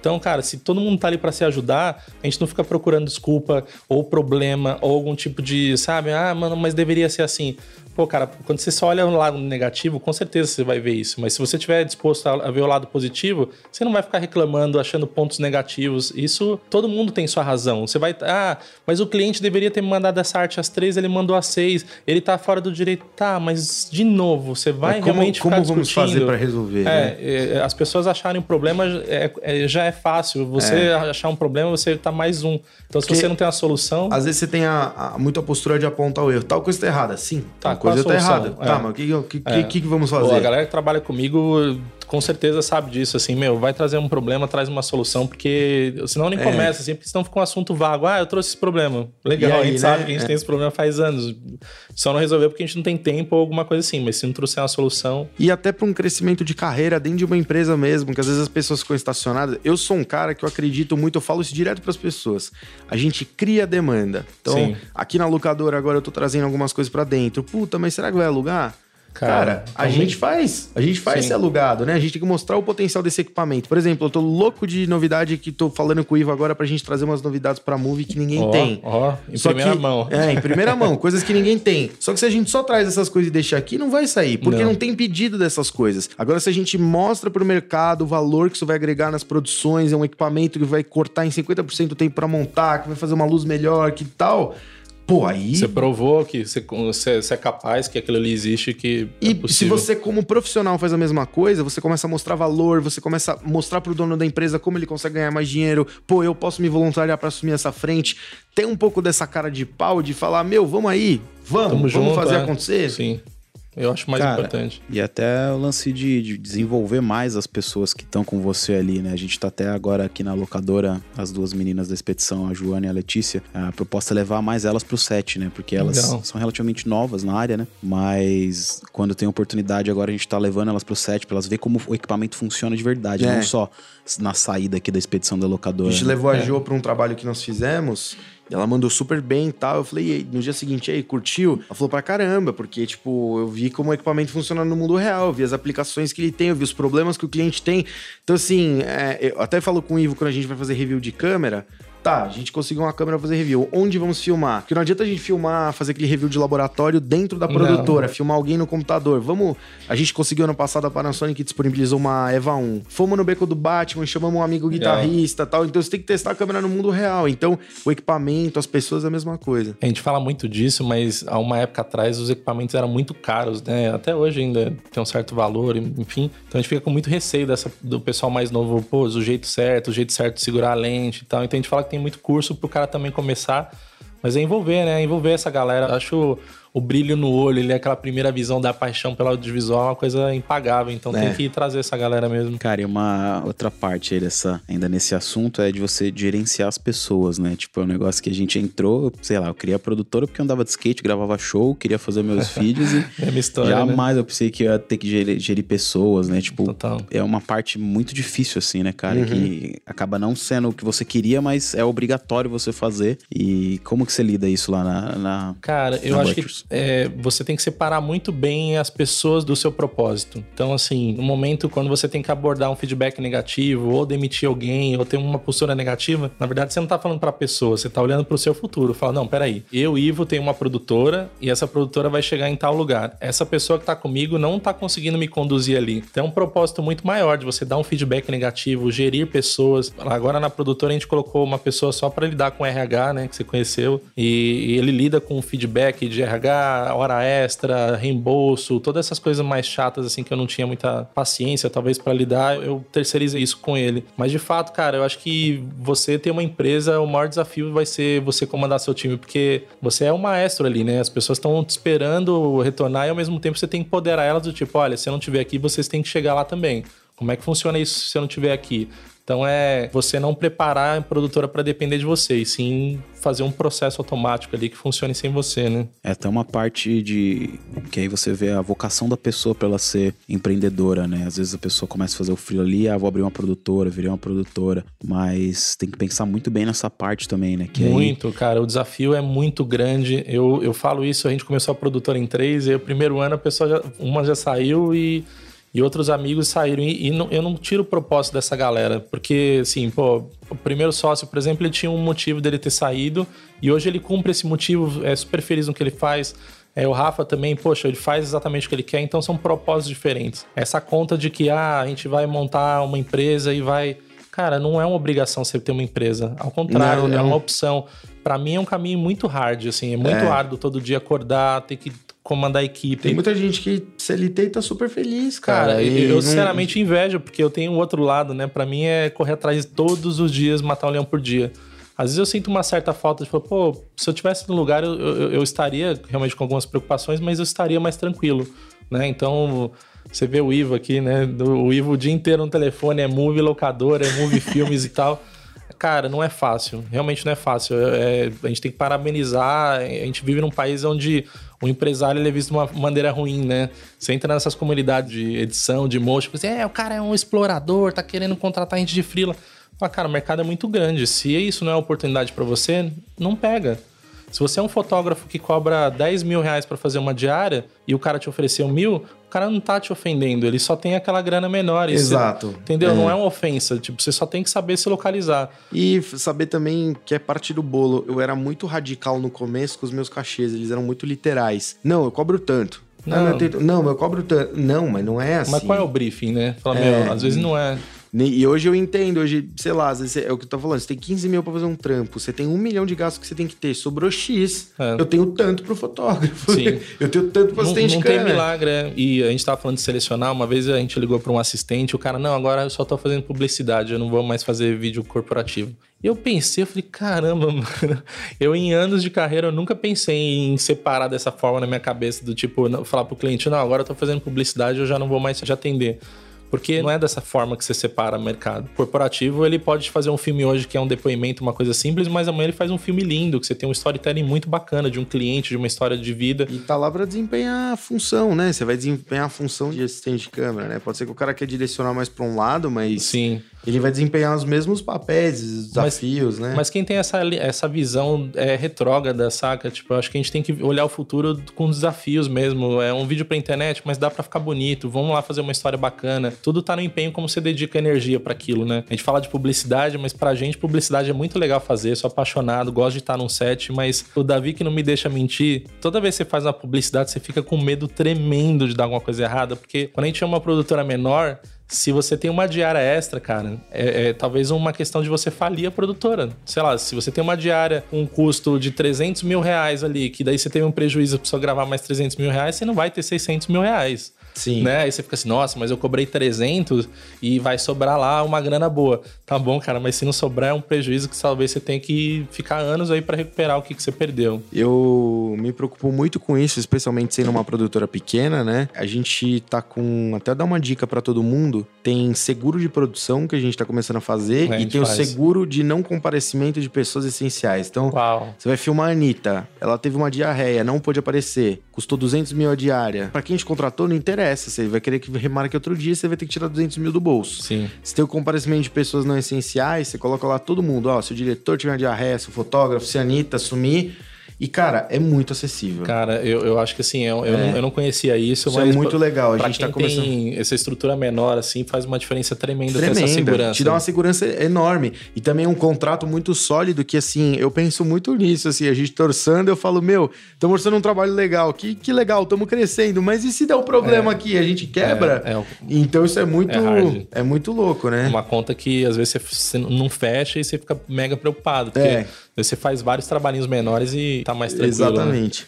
Então, cara, se todo mundo tá ali para se ajudar, a gente não fica procurando desculpa ou problema ou algum tipo de, sabe, ah, mano, mas deveria ser assim. Pô, cara, quando você só olha o lado negativo, com certeza você vai ver isso. Mas se você estiver disposto a ver o lado positivo, você não vai ficar reclamando, achando pontos negativos. Isso, todo mundo tem sua razão. Você vai, ah, mas o cliente deveria ter me mandado essa arte às três, ele mandou às seis, ele tá fora do direito. Tá, mas de novo, você vai como, realmente como ficar Como vamos fazer para resolver? É, né? é, as pessoas acharem um problema é, é, já é fácil. Você é. achar um problema, você tá mais um. Então, se Porque, você não tem a solução. Às vezes você tem a, a, muito a postura de apontar o erro. Tal coisa tá errada. Sim, tá, coisa tá errada. Tá, é. Tá, mas o que, que, é. que, que, vamos fazer? Pô, a galera que trabalha comigo com certeza sabe disso, assim, meu, vai trazer um problema, traz uma solução, porque senão nem é. começa, assim, porque senão fica um assunto vago. Ah, eu trouxe esse problema. Legal, aí, a gente né? sabe que a gente é. tem esse problema faz anos. Só não resolveu porque a gente não tem tempo ou alguma coisa assim, mas se não trouxer uma solução. E até para um crescimento de carreira dentro de uma empresa mesmo, que às vezes as pessoas ficam estacionadas. Eu sou um cara que eu acredito muito, eu falo isso direto para as pessoas. A gente cria demanda. Então, Sim. aqui na locadora agora eu tô trazendo algumas coisas para dentro. Puta, mas será que vai alugar? Cara, a gente faz. A gente faz Sim. ser alugado, né? A gente tem que mostrar o potencial desse equipamento. Por exemplo, eu tô louco de novidade que tô falando com o Ivo agora pra gente trazer umas novidades pra Move que ninguém oh, tem. Ó, oh, em só primeira que, mão. É, em primeira mão, coisas que ninguém tem. Só que se a gente só traz essas coisas e deixa aqui, não vai sair, porque não. não tem pedido dessas coisas. Agora, se a gente mostra pro mercado o valor que isso vai agregar nas produções, é um equipamento que vai cortar em 50% o tempo para montar, que vai fazer uma luz melhor, que tal Pô, aí. Você provou que você, você, é capaz, que aquilo ali existe, que. É e é se você, como profissional, faz a mesma coisa, você começa a mostrar valor, você começa a mostrar pro dono da empresa como ele consegue ganhar mais dinheiro. Pô, eu posso me voluntariar para assumir essa frente. Tem um pouco dessa cara de pau de falar, meu, vamos aí, vamos, Tamo vamos junto, fazer é. acontecer. Sim. Eu acho mais Cara, importante. E até o lance de, de desenvolver mais as pessoas que estão com você ali, né? A gente tá até agora aqui na locadora, as duas meninas da expedição, a Joana e a Letícia. A proposta é levar mais elas pro set, né? Porque elas Legal. são relativamente novas na área, né? Mas quando tem oportunidade, agora a gente tá levando elas pro set pra elas ver como o equipamento funciona de verdade, é. não só na saída aqui da expedição da locadora. A gente né? levou a é. Jo pra um trabalho que nós fizemos ela mandou super bem e tal. Eu falei, no dia seguinte, aí, curtiu? Ela falou pra caramba, porque, tipo, eu vi como o equipamento funciona no mundo real, eu vi as aplicações que ele tem, eu vi os problemas que o cliente tem. Então, assim, é, eu até falo com o Ivo quando a gente vai fazer review de câmera. Tá, a gente conseguiu uma câmera fazer review. Onde vamos filmar? Porque não adianta a gente filmar, fazer aquele review de laboratório dentro da produtora, não. filmar alguém no computador. Vamos. A gente conseguiu ano passado a Panasonic disponibilizou uma Eva 1. Fomos no beco do Batman, chamamos um amigo guitarrista e tal. Então você tem que testar a câmera no mundo real. Então, o equipamento, as pessoas é a mesma coisa. A gente fala muito disso, mas há uma época atrás os equipamentos eram muito caros, né? Até hoje ainda tem um certo valor, enfim. Então a gente fica com muito receio dessa, do pessoal mais novo, pô, o jeito certo, o jeito certo de segurar a lente e tal. Então a gente fala que tem muito curso pro cara também começar. Mas é envolver, né? Envolver essa galera. Acho o brilho no olho, ele é aquela primeira visão da paixão pelo audiovisual, é uma coisa impagável. Então é. tem que trazer essa galera mesmo. Cara, e uma outra parte dessa, ainda nesse assunto é de você gerenciar as pessoas, né? Tipo, é um negócio que a gente entrou, sei lá, eu queria produtora porque eu andava de skate, gravava show, queria fazer meus vídeos e é minha história, jamais né? eu pensei que ia ter que gerir, gerir, pessoas, né? Tipo, Total. é uma parte muito difícil, assim, né, cara? Uhum. Que acaba não sendo o que você queria, mas é obrigatório você fazer. E como que você lida isso lá na. na cara, eu acho que é, você tem que separar muito bem as pessoas do seu propósito. Então, assim, no momento quando você tem que abordar um feedback negativo, ou demitir alguém, ou ter uma postura negativa, na verdade você não tá falando pra pessoa, você tá olhando pro seu futuro. Fala, não, peraí, eu, Ivo, tenho uma produtora e essa produtora vai chegar em tal lugar. Essa pessoa que tá comigo não tá conseguindo me conduzir ali. Então é um propósito muito maior de você dar um feedback negativo, gerir pessoas. Agora na produtora a gente colocou uma pessoa só para lidar com RH, né, que você conheceu, e, e ele lida com feedback de RH, hora extra, reembolso, todas essas coisas mais chatas assim que eu não tinha muita paciência talvez para lidar, eu terceirizei isso com ele. Mas de fato, cara, eu acho que você ter uma empresa, o maior desafio vai ser você comandar seu time, porque você é o maestro ali, né? As pessoas estão te esperando retornar e ao mesmo tempo você tem que empoderar elas do tipo, olha, se eu não estiver aqui, vocês têm que chegar lá também. Como é que funciona isso se eu não estiver aqui? Então é você não preparar a produtora para depender de você, e sim fazer um processo automático ali que funcione sem você, né? É até uma parte de que aí você vê a vocação da pessoa para ela ser empreendedora, né? Às vezes a pessoa começa a fazer o frio ali, ah, vou abrir uma produtora, virei uma produtora, mas tem que pensar muito bem nessa parte também, né? Que muito, aí... cara, o desafio é muito grande. Eu, eu falo isso, a gente começou a produtora em três, e o primeiro ano a pessoa já, uma já saiu e e outros amigos saíram. E, e não, eu não tiro o propósito dessa galera, porque, assim, pô, o primeiro sócio, por exemplo, ele tinha um motivo dele ter saído e hoje ele cumpre esse motivo, é super feliz no que ele faz. É, o Rafa também, poxa, ele faz exatamente o que ele quer, então são propósitos diferentes. Essa conta de que ah, a gente vai montar uma empresa e vai. Cara, não é uma obrigação você ter uma empresa. Ao contrário, não, não. é uma opção. Para mim é um caminho muito hard, assim, é muito é. árduo todo dia acordar, ter que comandar a equipe. Tem muita gente que CLT tá super feliz, cara. cara eu, eu sinceramente invejo, porque eu tenho o outro lado, né? Para mim é correr atrás todos os dias, matar um leão por dia. Às vezes eu sinto uma certa falta de, pô, se eu tivesse no lugar, eu, eu, eu estaria realmente com algumas preocupações, mas eu estaria mais tranquilo, né? Então, você vê o Ivo aqui, né? O Ivo o dia inteiro no telefone, é movie locador, é movie filmes e tal. Cara, não é fácil. Realmente não é fácil. É, a gente tem que parabenizar. A gente vive num país onde o empresário ele é visto de uma maneira ruim, né? Você entra nessas comunidades de edição, de motion, você, é, o cara é um explorador, tá querendo contratar gente de frila. Fala, cara, o mercado é muito grande. Se isso não é oportunidade para você, não pega. Se você é um fotógrafo que cobra 10 mil reais para fazer uma diária e o cara te ofereceu mil, o cara não tá te ofendendo, ele só tem aquela grana menor. Exato. Você, entendeu? É. Não é uma ofensa. Tipo, você só tem que saber se localizar. E saber também que é parte do bolo. Eu era muito radical no começo com os meus cachês, eles eram muito literais. Não, eu cobro tanto. Não, não, eu, tenho... não, eu cobro tanto. Não, mas não é assim. Mas qual é o briefing, né? Fala, é... meu, às vezes não é. E hoje eu entendo, hoje, sei lá, vezes é o que eu tô falando, você tem 15 mil pra fazer um trampo, você tem um milhão de gastos que você tem que ter, sobrou X, é. eu tenho tanto pro fotógrafo, Sim. eu tenho tanto pro assistente Não, não tem milagre, é. e a gente tava falando de selecionar, uma vez a gente ligou pra um assistente, o cara, não, agora eu só tô fazendo publicidade, eu não vou mais fazer vídeo corporativo. E eu pensei, eu falei, caramba, mano, eu em anos de carreira eu nunca pensei em separar dessa forma na minha cabeça, do tipo, falar pro cliente, não, agora eu tô fazendo publicidade, eu já não vou mais te atender. Porque não é dessa forma que você separa o mercado. O corporativo, ele pode fazer um filme hoje que é um depoimento, uma coisa simples, mas amanhã ele faz um filme lindo, que você tem um storytelling muito bacana de um cliente, de uma história de vida. E tá lá pra desempenhar a função, né? Você vai desempenhar a função de assistente de câmera, né? Pode ser que o cara quer direcionar mais pra um lado, mas... Sim Ele vai desempenhar os mesmos papéis, os desafios, mas, né? Mas quem tem essa, essa visão é, retrógrada, saca? Tipo, eu acho que a gente tem que olhar o futuro com desafios mesmo. É um vídeo pra internet, mas dá para ficar bonito. Vamos lá fazer uma história bacana. Tudo tá no empenho como você dedica energia para aquilo, né? A gente fala de publicidade, mas pra gente publicidade é muito legal fazer. Sou apaixonado, gosto de estar num set, mas o Davi que não me deixa mentir, toda vez que você faz uma publicidade, você fica com medo tremendo de dar alguma coisa errada, porque quando a gente é uma produtora menor, se você tem uma diária extra, cara, é, é, talvez uma questão de você falir a produtora. Sei lá, se você tem uma diária com um custo de 300 mil reais ali, que daí você teve um prejuízo para gravar mais 300 mil reais, você não vai ter 600 mil reais. Sim. Né? Aí você fica assim, nossa, mas eu cobrei 300 e vai sobrar lá uma grana boa. Tá bom, cara, mas se não sobrar é um prejuízo que talvez você tenha que ficar anos aí para recuperar o que, que você perdeu. Eu me preocupo muito com isso, especialmente sendo uma produtora pequena, né? A gente tá com, até dar uma dica para todo mundo, tem seguro de produção que a gente tá começando a fazer É, a e gente tem faz. o seguro de não comparecimento de pessoas essenciais. Então, Uau. Você vai filmar a Anitta, ela teve uma diarreia, não pôde aparecer, custou 200 mil a diária. Pra quem te contratou, não interessa. Você vai querer que remarque outro dia, você vai ter que tirar 200 mil do bolso. Sim. Se tem o comparecimento de pessoas não essenciais, você coloca lá todo mundo. Ó, se o diretor tiver diarreia, se o fotógrafo, se a Anitta sumir. E, cara, é muito acessível. Cara, eu, eu acho que assim, eu, eu, não, eu não conhecia isso, Isso é mas. muito pra- legal, a gente tá começando- tem essa estrutura menor, assim, faz uma diferença tremenda, ter essa Tremenda. segurança. Te dá uma segurança enorme. E também um contrato muito sólido que, assim, eu penso muito nisso, assim, a gente torçando, eu falo, meu, estamos orçando um trabalho legal, que, que legal, estamos crescendo, mas e se der um problema aqui, a gente quebra? É, é, Então isso é muito, É é, muito louco, né? Uma conta que às vezes você, não fecha e você fica mega preocupado. Porque É. você faz vários trabalhinhos menores e tá mais tranquilo. né?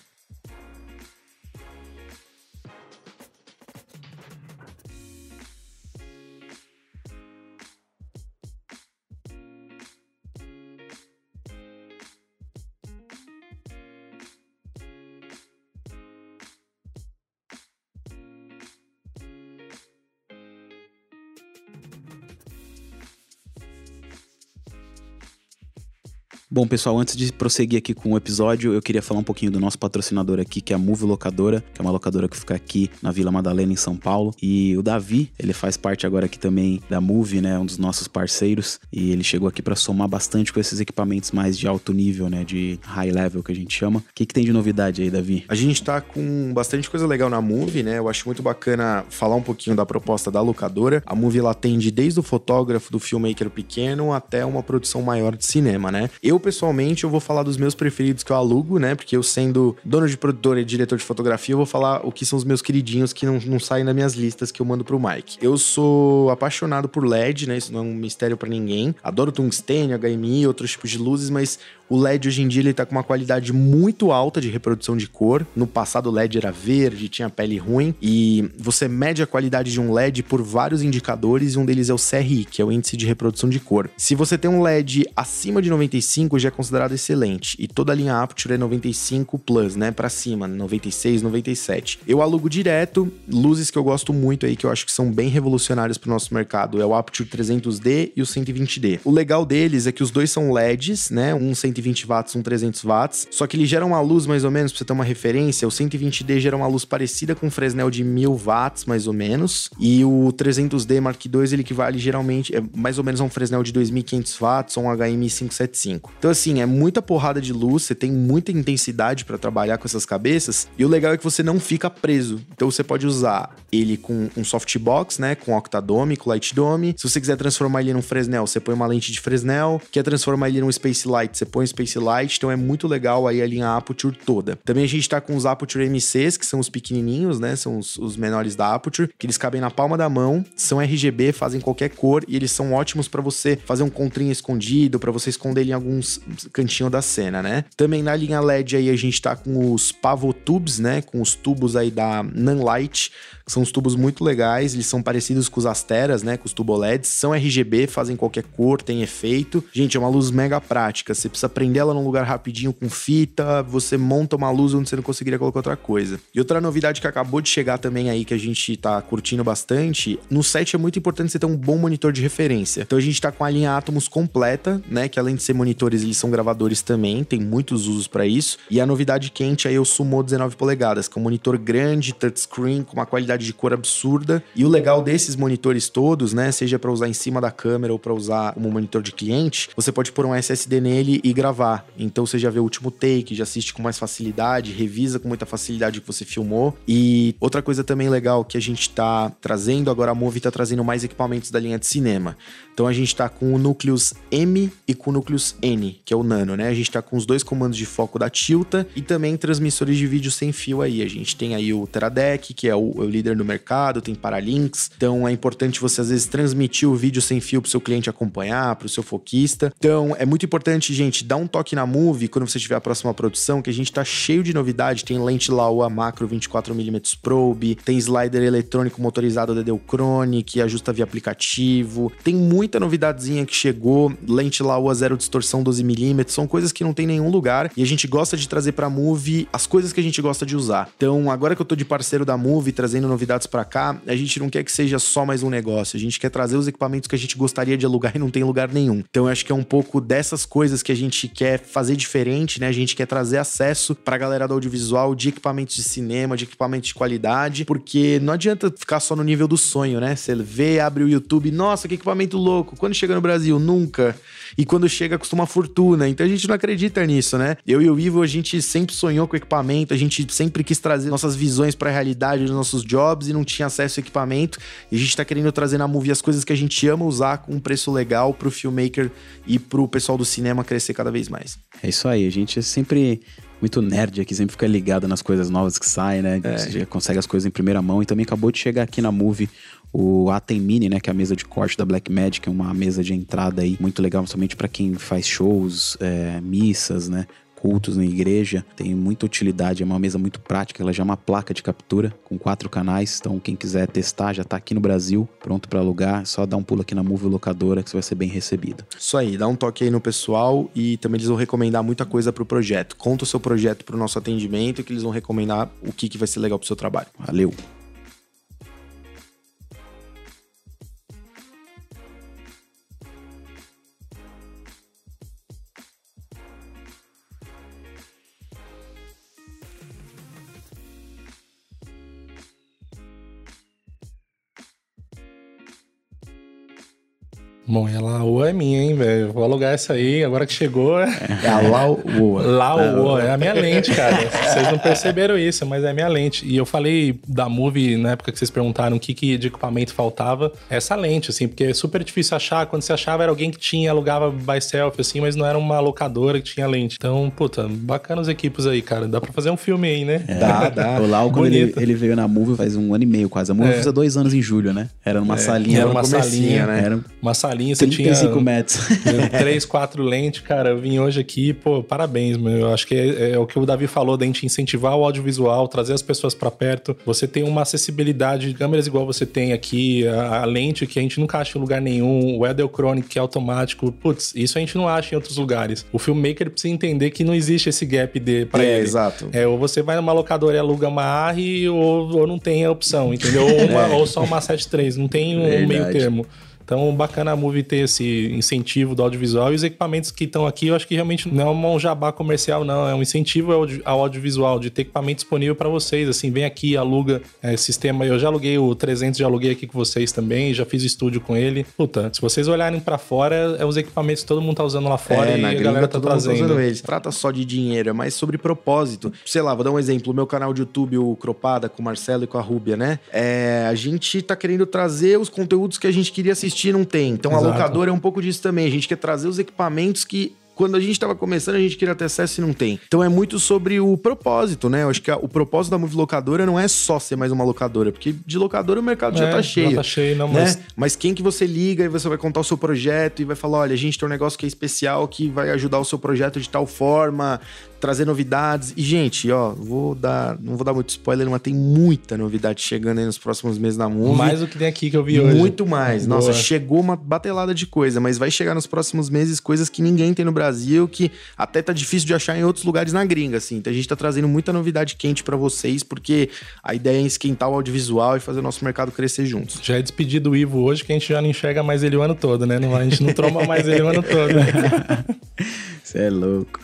Bom, pessoal, antes de prosseguir aqui com o episódio, eu queria falar um pouquinho do nosso patrocinador aqui, que é a Move Locadora, que é uma locadora que fica aqui na Vila Madalena, em São Paulo. E o Davi, ele faz parte agora aqui também da Move, né? Um dos nossos parceiros. E ele chegou aqui para somar bastante com esses equipamentos mais de alto nível, né? De high level que a gente chama. O que, que tem de novidade aí, Davi? A gente tá com bastante coisa legal na Move, né? Eu acho muito bacana falar um pouquinho da proposta da locadora. A Move ela atende desde o fotógrafo do filmmaker pequeno até uma produção maior de cinema, né? Eu pessoalmente eu vou falar dos meus preferidos que eu alugo, né? Porque eu sendo dono de produtora e diretor de fotografia, eu vou falar o que são os meus queridinhos que não, não saem das minhas listas que eu mando pro Mike. Eu sou apaixonado por LED, né? Isso não é um mistério pra ninguém. Adoro tungstênio, HMI, outros tipos de luzes, mas o LED hoje em dia ele tá com uma qualidade muito alta de reprodução de cor. No passado o LED era verde, tinha pele ruim e você mede a qualidade de um LED por vários indicadores e um deles é o CRI, que é o índice de reprodução de cor. Se você tem um LED acima de 95, já é considerado excelente e toda a linha Aperture é 95 plus, né, para cima, 96, 97. Eu alugo direto luzes que eu gosto muito aí que eu acho que são bem revolucionárias pro nosso mercado, é o Aperture 300D e o 120D. O legal deles é que os dois são LEDs, né, um 120 watts, um 300 watts, só que ele gera uma luz mais ou menos, pra você ter uma referência, o 120D gera uma luz parecida com o Fresnel de 1000 watts, mais ou menos, e o 300D Mark II, ele equivale geralmente, é mais ou menos a um Fresnel de 2500 watts ou um HMI 575. Então assim, é muita porrada de luz, você tem muita intensidade pra trabalhar com essas cabeças, e o legal é que você não fica preso. Então você pode usar ele com um softbox, né, com octadome, com light dome. Se você quiser transformar ele num Fresnel, você põe uma lente de Fresnel. Quer transformar ele num Space Light, você põe um Space Light. Então é muito legal aí a linha Aperture toda. Também a gente tá com os Aperture MCs, que são os pequenininhos, né, são os, os menores da Aperture, que eles cabem na palma da mão, são RGB, fazem qualquer cor e eles são ótimos pra você fazer um contrinho escondido, pra você esconder ele em alguns cantinhos da cena, né? Também na linha LED aí a gente tá com os Pavotubes, né, com os tubos aí da Nanlite, que são os tubos muito legais, eles são parecidos com os Asteras, né, com os tuboleds, são RGB, fazem qualquer cor, tem efeito. Gente, é uma luz mega prática, você precisa prender ela num lugar rapidinho com fita, você monta uma luz onde você não conseguiria colocar outra coisa. E outra novidade que acabou de chegar também aí, que a gente tá curtindo bastante, no set é muito importante você ter um bom monitor de referência. Então a gente tá com a linha Atomos completa, né? Que além de ser monitores, eles são gravadores também, tem muitos usos para isso. E a novidade quente aí é o Sumo 19 polegadas, que é um monitor grande, touchscreen, com uma qualidade de cor absurda. E o legal desses monitores todos, né? Seja para usar em cima da câmera ou para usar como monitor de cliente, você pode pôr um SSD nele e gravar. Então você já vê o último take, já assiste com mais facilidade, revisa com muita facilidade o que você filmou. E outra coisa também legal que a gente tá trazendo, agora a Move tá trazendo mais equipamentos da linha de cinema. Então a gente tá com o Núcleos M e com o Núcleos N, que é o Nano, né? A gente tá com os dois comandos de foco da Tilta e também transmissores de vídeo sem fio aí. A gente tem aí o Teradek, que é o, o líder do mercado, tem Paralinks. Então é importante você às vezes transmitir o vídeo sem fio pro seu cliente acompanhar, pro seu foquista. Então é muito importante, gente, dar um toque na Move quando você tiver a próxima produção, que a gente tá cheio de novidade. Tem lente Laowa macro 24mm probe, tem slider eletrônico motorizado da Delchrone, que ajusta via aplicativo. Tem muita novidadezinha que chegou, lente Laowa zero distorção 12mm, são coisas que não tem em nenhum lugar e a gente gosta de trazer pra Move as coisas que a gente gosta de usar. Então, agora que eu tô de parceiro da Move, trazendo novidades para cá, a gente não quer que seja só mais um negócio, a gente quer trazer os equipamentos que a gente gostaria de alugar e não tem lugar nenhum. Então, eu acho que é um pouco dessas coisas que a gente quer fazer diferente, né? A gente quer trazer acesso pra galera do audiovisual de equipamentos de cinema, de equipamentos de qualidade, porque não adianta ficar só no nível do sonho, né? Você vê, abre o YouTube, nossa, que equipamento louco. Quando chega no Brasil, nunca. E quando chega, custa uma fortuna. Então a gente não acredita nisso, né? Eu e o Ivo, a gente sempre sonhou com equipamento, a gente sempre quis trazer nossas visões para a realidade dos nossos jobs e não tinha acesso ao equipamento. E a gente tá querendo trazer na Movie as coisas que a gente ama usar com um preço legal pro filmmaker e pro pessoal do cinema crescer cada vez mais. É isso aí, a gente é sempre muito nerd aqui, sempre fica ligado nas coisas novas que saem, né? É. Você consegue as coisas em primeira mão. E também acabou de chegar aqui na Movie o Atem Mini, né, que é a mesa de corte da Blackmagic, é uma mesa de entrada aí muito legal, somente para quem faz shows, é, missas, né, cultos na igreja, tem muita utilidade, é uma mesa muito prática, ela já é uma placa de captura com quatro canais, então quem quiser testar já tá aqui no Brasil, pronto para alugar, é só dá um pulo aqui na Move Locadora que você vai ser bem recebido. Isso aí, dá um toque aí no pessoal e também eles vão recomendar muita coisa pro projeto. Conta o seu projeto pro nosso atendimento que eles vão recomendar o que, que vai ser legal pro seu trabalho. Valeu! Bom, e a Laoa é minha, hein, velho? Vou alugar essa aí, agora que chegou. É, é a Laoa. Laoa, é a minha lente, cara. vocês não perceberam isso, mas é a minha lente. E eu falei da Move na época que vocês perguntaram o que, que de equipamento faltava. Essa lente, assim, porque é super difícil achar. Quando você achava, era alguém que tinha, alugava by self, assim, mas não era uma locadora que tinha lente. Então, puta, bacana os equipos aí, cara. Dá pra fazer um filme aí, né? É. Dá, dá. O Lau, quando ele, ele, veio na Move faz um ano e meio quase. A Move é. fez dois anos em julho, né? Era numa é. salinha. Era uma salinha, né? Era uma salinha salinha, você 35 tinha... metros. três, quatro lentes, cara. Eu vim hoje aqui, pô, parabéns, meu. Eu acho que é, é, o que o Davi falou da gente incentivar o audiovisual, trazer as pessoas para perto. Você tem uma acessibilidade de câmeras igual você tem aqui, a, a, lente que a gente nunca acha em lugar nenhum, o Edelchronic que é automático. Putz, isso a gente não acha em outros lugares. O filmmaker precisa entender que não existe esse gap de para é, ele. exato. É, ou você vai numa locadora e aluga uma ARRI ou, ou não tem a opção, entendeu? Ou, uma, é. ou só uma 73, não tem um Verdade. meio termo. Então, bacana a Movie ter esse incentivo do audiovisual e os equipamentos que estão aqui, eu acho que realmente não é um jabá comercial, não. É um incentivo ao, audiovisual, de ter equipamento disponível para vocês. Assim, vem aqui, aluga é, sistema. Eu já aluguei o 300, já aluguei aqui com vocês também, já fiz estúdio com ele. Puta, se vocês olharem para fora, é os equipamentos que todo mundo tá usando lá fora é, e a galera tá trazendo. Tá eles. Trata só de dinheiro, é mais sobre propósito. Sei lá, vou dar um exemplo. O meu canal de YouTube, o Cropada, com o Marcelo e com a Rúbia, né? É, a gente tá querendo trazer os conteúdos que a gente queria assistir não tem. Então Exato. a locadora é um pouco disso também. A gente quer trazer os equipamentos que quando a gente estava começando, a gente queria ter acesso e não tem. Então é muito sobre o propósito, né? Eu acho que a, o propósito da Move Locadora não é só ser mais uma locadora, porque de locadora o mercado é, já tá cheio. Já tá cheio, não, né? mas... mas quem que você liga e você vai contar o seu projeto e vai falar, olha, a gente tem um negócio que é especial que vai ajudar o seu projeto de tal forma, trazer novidades. E, gente, ó, vou dar. Não vou dar muito spoiler, mas tem muita novidade chegando aí nos próximos meses na Move. Mais do que tem aqui que eu vi hoje. Muito mais. Boa. Nossa, chegou uma batelada de coisa, mas vai chegar nos próximos meses coisas que ninguém tem no Brasil que até tá difícil de achar em outros lugares na gringa, assim. Então a gente tá trazendo muita novidade quente para vocês, porque a ideia é esquentar o audiovisual e fazer o nosso mercado crescer juntos. Já é despedido do Ivo hoje, que a gente já não enxerga mais ele o ano todo, né? Não, a gente não troma mais ele o ano todo. Você é louco.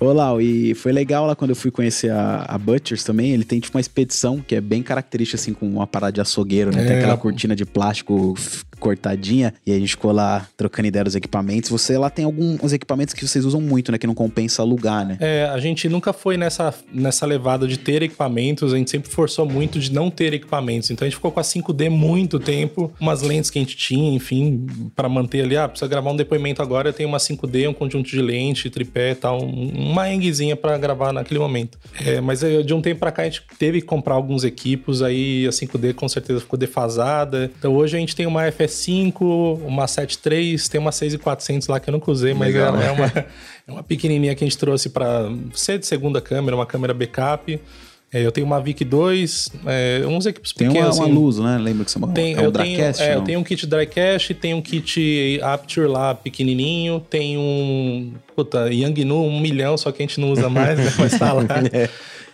Ô, Lau, e foi legal lá quando eu fui conhecer a, a Butchers também. Ele tem tipo uma expedição que é bem característica, assim, com uma parada de açougueiro, né? É, tem aquela cortina de plástico cortadinha. E a gente ficou lá trocando ideia dos equipamentos. Você lá tem alguns equipamentos que vocês usam muito, né? Que não compensa alugar, né? É, a gente nunca foi nessa, nessa levada de ter equipamentos, a gente sempre forçou muito de não ter equipamentos. Então a gente ficou com a 5D muito tempo, umas lentes que a gente tinha, enfim, para manter ali. Ah, precisa gravar um depoimento agora, eu tenho uma 5D, um conjunto de lente, tripé e tal, um- uma engzinha para gravar naquele momento. É, mas é, de um tempo para cá a gente teve que comprar alguns equipos, aí a 5D com certeza ficou defasada. Então hoje a gente tem uma FS5, uma 7.3, tem uma 6400 lá que eu nunca usei, mas Legal, ela né? é uma, é uma pequenininha que a gente trouxe para ser de segunda câmera, uma câmera backup. É, eu tenho uma VIC 2, é, uns equipos Tem uma, pequenos. uma assim. luz, né? Lembra que você mandou? Tem, é um eu, tenho, Dracast, é, eu tenho um kit drycast, tenho um kit Aperture lá pequenininho, tem um puta, Yangnu um milhão, só que a gente não usa mais, né? Mas tá lá.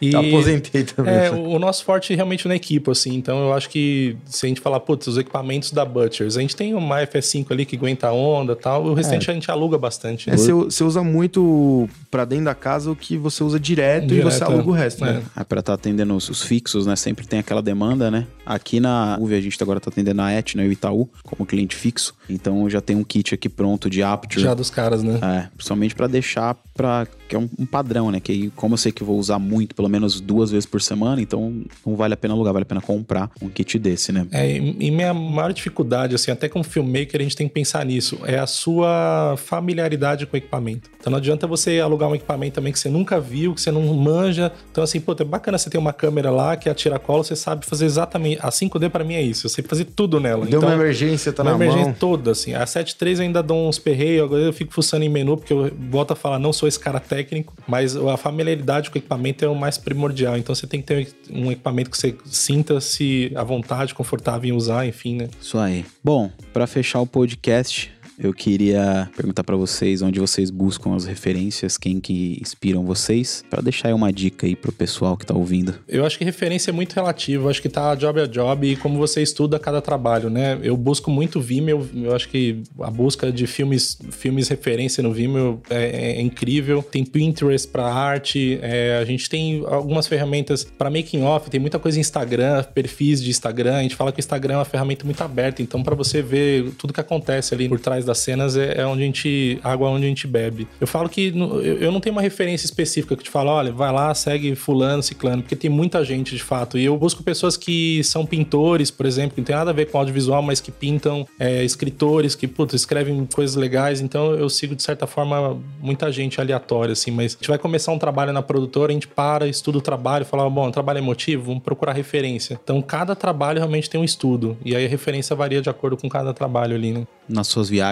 E, Aposentei também. é, o nosso forte realmente na equipe, assim. Então eu acho que se a gente falar, putz, os equipamentos da Butchers, a gente tem uma FS5 ali que aguenta a onda e tal, o restante a gente aluga bastante. É, você, você usa muito pra dentro da casa o que você usa direto, e Direto, você aluga o é. resto, né? Ah, pra estar atendendo os, os fixos, né? Sempre tem aquela demanda, né? Aqui na UV a gente agora tá atendendo a Etna e o Itaú como cliente fixo. Então já tem um kit aqui pronto de Aperture. Já dos caras, né? É, principalmente pra deixar pra. que é um, um padrão, né? Que como eu sei que eu vou usar muito, pelo menos duas vezes por semana, então não vale a pena alugar, vale a pena comprar um kit desse, né? É, e minha maior dificuldade, assim, até como filmmaker, a gente tem que pensar nisso, é a sua familiaridade com o equipamento. Então não adianta você alugar um equipamento também que você nunca viu, que você não manja. Então, assim, pô, é bacana você ter uma câmera lá que atira cola, você sabe fazer exatamente. A 5D pra mim é isso, eu sei fazer tudo nela. Deu então, uma emergência, tá uma na emergência mão. toda, assim. A 7.3 eu ainda dou uns perreios, agora eu fico fuçando em menu, porque eu volto a falar, não sou esse cara técnico, mas a familiaridade com o equipamento é o mais primordial. Então você tem que ter um equipamento que você sinta-se à vontade, confortável em usar, enfim, né? Isso aí. Bom, pra fechar o podcast, eu queria perguntar pra vocês onde vocês buscam as referências, quem que inspiram vocês, Pra deixar uma dica aí pro pessoal que tá ouvindo. Eu acho que referência é muito relativo, eu acho que tá job a job e como você estuda cada trabalho, né? Eu busco muito Vimeo, eu acho que a busca de filmes, filmes referência no Vimeo é, é incrível. Tem Pinterest para arte, é, a gente tem algumas ferramentas para making off, tem muita coisa em Instagram, perfis de Instagram. A gente fala que o Instagram é uma ferramenta muito aberta, então para você ver tudo que acontece ali por trás das cenas é, é onde a gente água onde a gente bebe. Eu falo que eu não tenho uma referência específica que te fala, olha, vai lá, segue fulano, ciclano, porque tem muita gente de fato. E eu busco pessoas que são pintores, por exemplo, que não tem nada a ver com audiovisual, mas que pintam, é, escritores que, putz, escrevem coisas legais. Então eu sigo, de certa forma, muita gente aleatória, assim. Mas a gente vai começar um trabalho na produtora, a gente para, estuda o trabalho, fala, bom, trabalho emotivo, vamos procurar referência. Então cada trabalho realmente tem um estudo. E aí a referência varia de acordo com cada trabalho ali, né? Nas suas viagens,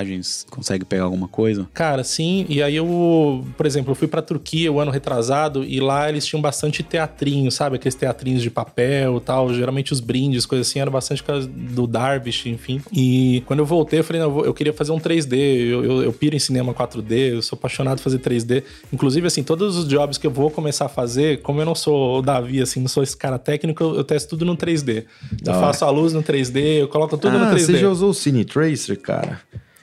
consegue pegar alguma coisa? Cara, sim. E aí eu, por exemplo, eu fui pra Turquia o ano retrasado e lá eles tinham bastante teatrinho, sabe? Aqueles teatrinhos de papel e tal. Geralmente os brindes, coisas assim, eram bastante do Darvish, enfim. E quando eu voltei, eu falei, não, eu, queria fazer um 3D. Eu, eu, eu piro em cinema 4D, eu sou apaixonado por fazer 3D. Inclusive, assim, todos os jobs que eu vou começar a fazer, como eu não sou o Davi, assim, não sou esse cara técnico, eu, eu testo tudo no 3D. Eu hora. faço a luz no 3D, eu coloco tudo no ah, 3D. você já usou o Cine Tracer, cara?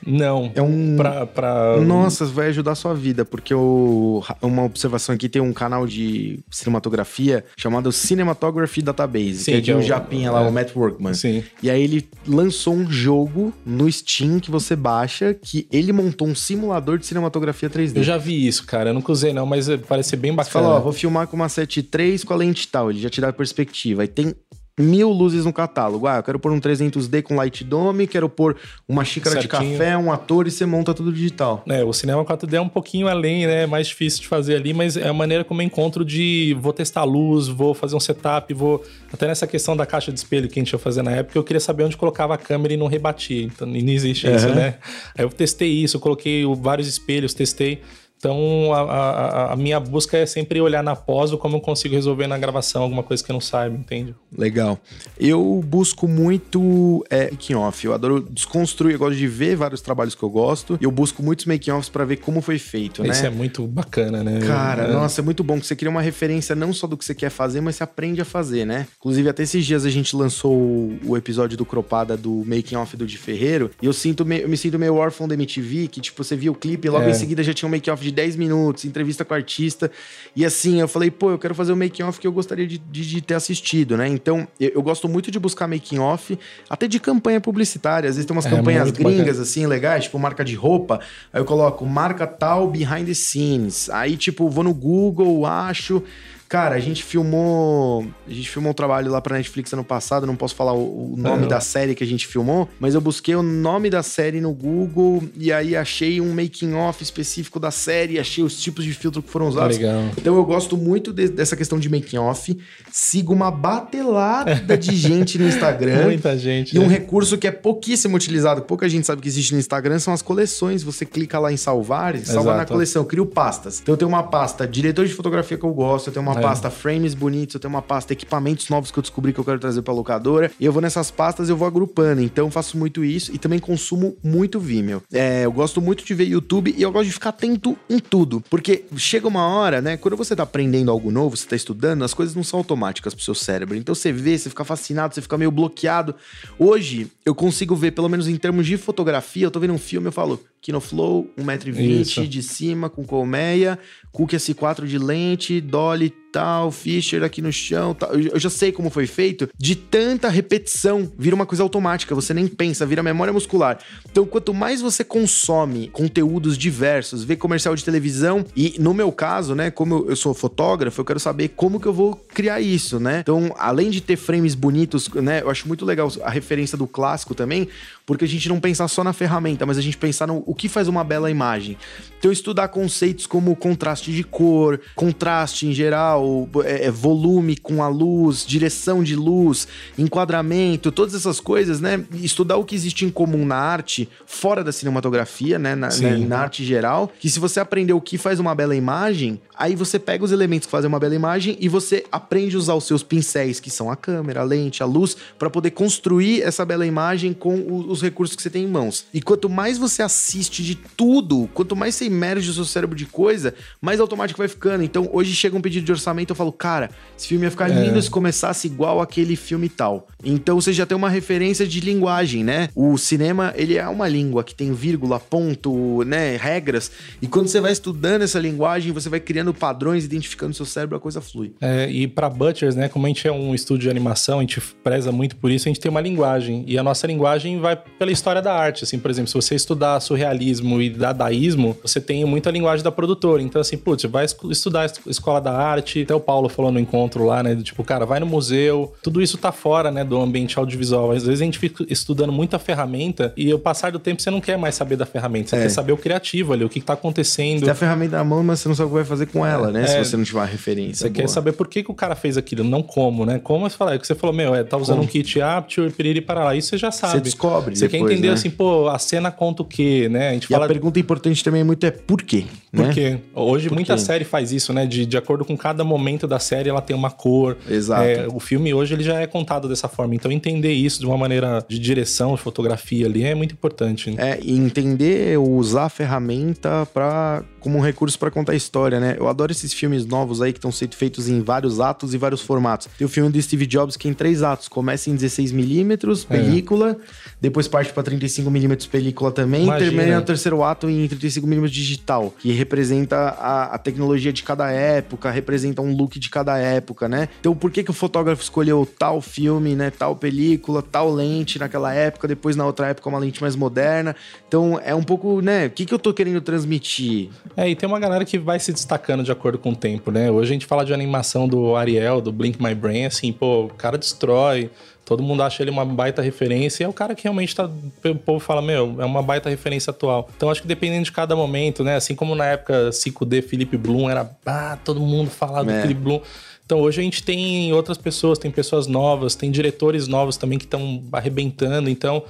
Não. É um. Pra, pra... Nossa, vai ajudar a sua vida, porque o, uma observação aqui tem um canal de cinematografia chamado Cinematography Database, Sim, que é de é um o- japinha lá, é. o Matt Workman. Sim. E aí ele lançou um jogo no Steam que você baixa, que ele montou um simulador de cinematografia 3D. Eu já vi isso, cara. Eu nunca usei, não, mas eh, parece bem Você bacana. fala, ó, vou filmar com uma 7.3 com a lente tal, ele já te dá a perspectiva. Aí tem mil luzes no catálogo. Ah, eu quero pôr um 300D com light dome, quero pôr uma xícara de Certinho. café, um ator e você monta tudo digital. É, o cinema 4D é um pouquinho além, né? É mais difícil de fazer ali, mas é a maneira como eu encontro de vou testar a luz, vou fazer um setup, vou. Até nessa questão da caixa de espelho que a gente ia fazer na época, eu queria saber onde colocava a câmera e não rebatia. Então, e não existe isso, Uhum. né? Aí eu testei isso, eu coloquei vários espelhos, testei. Então a, a, a, minha busca é sempre olhar na pós ou como eu consigo resolver na gravação alguma coisa que eu não saiba, entende? Legal. Eu busco muito é, making off. Eu adoro desconstruir, eu gosto de ver vários trabalhos que eu gosto. E eu busco muitos making offs para ver como foi feito, Isso né? é muito bacana, né? Cara, é. nossa, é muito bom que você cria uma referência não só do que você quer fazer, mas você aprende a fazer, né? Inclusive, até esses dias a gente lançou o episódio do Cropada do making off do Di Ferreiro. E eu sinto eu me sinto meio órfão da MTV, que tipo, você via o clipe e logo é. em seguida já tinha um making off de 10 minutos, entrevista com o artista. E assim, eu falei, pô, eu quero fazer o making off que eu gostaria de, de, de ter assistido, né? Então, eu, eu, gosto muito de buscar making off, até de campanha publicitária. Às vezes tem umas é, campanhas gringas, bacana. assim, legais, tipo marca de roupa. Aí eu coloco marca tal behind the scenes. Aí, tipo, vou no Google, acho. Cara, a gente filmou. A gente filmou um trabalho lá pra Netflix ano passado, não posso falar o, o nome é. da série que a gente filmou, mas eu busquei o nome da série no Google e aí achei um making off específico da série, achei os tipos de filtro que foram usados. Legal. Então eu gosto muito de, dessa questão de making off. Sigo uma batelada de gente no Instagram. Muita gente. E um recurso que é pouquíssimo utilizado, pouca gente sabe que existe no Instagram, são as coleções. Você clica lá em salvar, salva na coleção, eu crio pastas. Então eu tenho uma pasta diretor de fotografia que eu gosto, eu tenho uma é. pasta frames bonitos, eu tenho uma pasta equipamentos novos que eu descobri que eu quero trazer pra locadora. E eu vou nessas pastas eu vou agrupando. Então eu faço muito isso e também consumo muito Vimeo. É, eu gosto muito de ver YouTube e eu gosto de ficar atento em tudo. Porque chega uma hora, né? Quando você tá aprendendo algo novo, você tá estudando, as coisas não são automáticas pro seu cérebro. Então você vê, você fica fascinado, você fica meio bloqueado. Hoje, eu consigo ver, pelo menos em termos de fotografia, eu tô vendo um filme, eu falo, Kinoflow, 1,20m de cima, com colmeia, Cook S4 de lente, Dolly tal, Fischer aqui no chão, tal. Eu já sei como foi feito. De tanta repetição, vira uma coisa automática, você nem pensa, vira memória muscular. Então, quanto mais você consome conteúdos diversos, vê comercial de televisão, e no meu caso, né, como eu sou fotógrafo, eu quero saber como que eu vou criar isso, né? Então, além de ter frames bonitos, né, eu acho muito legal a referência do clássico também, porque a gente não pensar só na ferramenta, mas a gente pensar no o que faz uma bela imagem. Então, estudar conceitos como contraste de cor, contraste em geral, é, é, volume com a luz, direção de luz, enquadramento, todas essas coisas, né? Estudar o que existe em comum na arte, fora da cinematografia, né? Na, na, na arte geral, que se você aprender o que faz uma bela imagem, aí você pega os elementos que fazem uma bela imagem e você aprende a usar os seus pincéis, que são a câmera, a lente, a luz, para poder construir essa bela imagem com os recursos que você tem em mãos. E quanto mais você assiste de tudo, quanto mais você emerge o seu cérebro de coisa, mais automático vai ficando. Então, hoje chega um pedido de orçamento, eu falo, cara, esse filme ia ficar é. lindo se começasse igual aquele filme tal. Então, você já tem uma referência de linguagem, né? O cinema, ele é uma língua que tem vírgula, ponto, né, regras. E quando você vai estudando essa linguagem, você vai criando padrões, identificando seu cérebro, a coisa flui. É, e para Butchers, né, como a gente é um estúdio de animação, a gente preza muito por isso, a gente tem uma linguagem. E a nossa linguagem vai pela história da arte. Assim, por exemplo, se você estudar surrealismo e dadaísmo, você tem muita linguagem da produtora. Então, assim, putz, vai estudar a escola da arte. Até o Paulo falou no encontro lá, né? Tipo, cara, vai no museu. Tudo isso tá fora, né, do ambiente audiovisual. Às vezes a gente fica estudando muita ferramenta e o passar do tempo você não quer mais saber da ferramenta. Você é. quer saber o criativo ali, o que, que tá acontecendo. Você tem a ferramenta na mão, mas você não sabe o que vai fazer com ela, né? É. Se você não tiver uma referência. Você boa. quer saber por que, que o cara fez aquilo, não como, né? Como você fala, é que você falou, meu, é, tá usando como? um kit apto, piriri para lá. Isso você já sabe. Você descobre. Você depois, quer entender né? assim, pô, a cena conta o quê, né? A gente e fala... a pergunta importante também é muito é por quê? Por né? quê? Hoje por muita quê? série faz isso, né? De, de acordo com cada momento da série, ela tem uma cor. Exato. É, o filme hoje ele já é contado dessa forma. Então entender isso de uma maneira de direção, de fotografia ali é muito importante. Né? É, e entender, usar a ferramenta para como um recurso para contar a história, né? Eu adoro esses filmes novos aí que estão sendo feitos em vários atos e vários formatos. Tem o filme do Steve Jobs que é em três atos. Começa em 16mm, é. película, é. depois parte para 35mm película também, Imagina. termina o terceiro ato em 35mm digital, que representa a, a, tecnologia de cada época, representa um look de cada época, né? Então por que, que o fotógrafo escolheu tal filme, né? Tal película, tal lente naquela época, depois na outra época uma lente mais moderna. Então é um pouco, né? O que, que eu tô querendo transmitir? É, e tem uma galera que vai se destacando de acordo com o tempo, né? Hoje a gente fala de animação do Ariel, do Blink My Brain, assim, pô, o cara destrói. Todo mundo acha ele uma baita referência e é o cara que realmente tá. O povo fala, meu, é uma baita referência atual. Então acho que dependendo de cada momento, né? Assim como na época 5D Felipe Bloom era. Ah, todo mundo falava é. do Felipe Bloom. Então hoje a gente tem outras pessoas, tem pessoas novas, tem diretores novos também que estão arrebentando. Então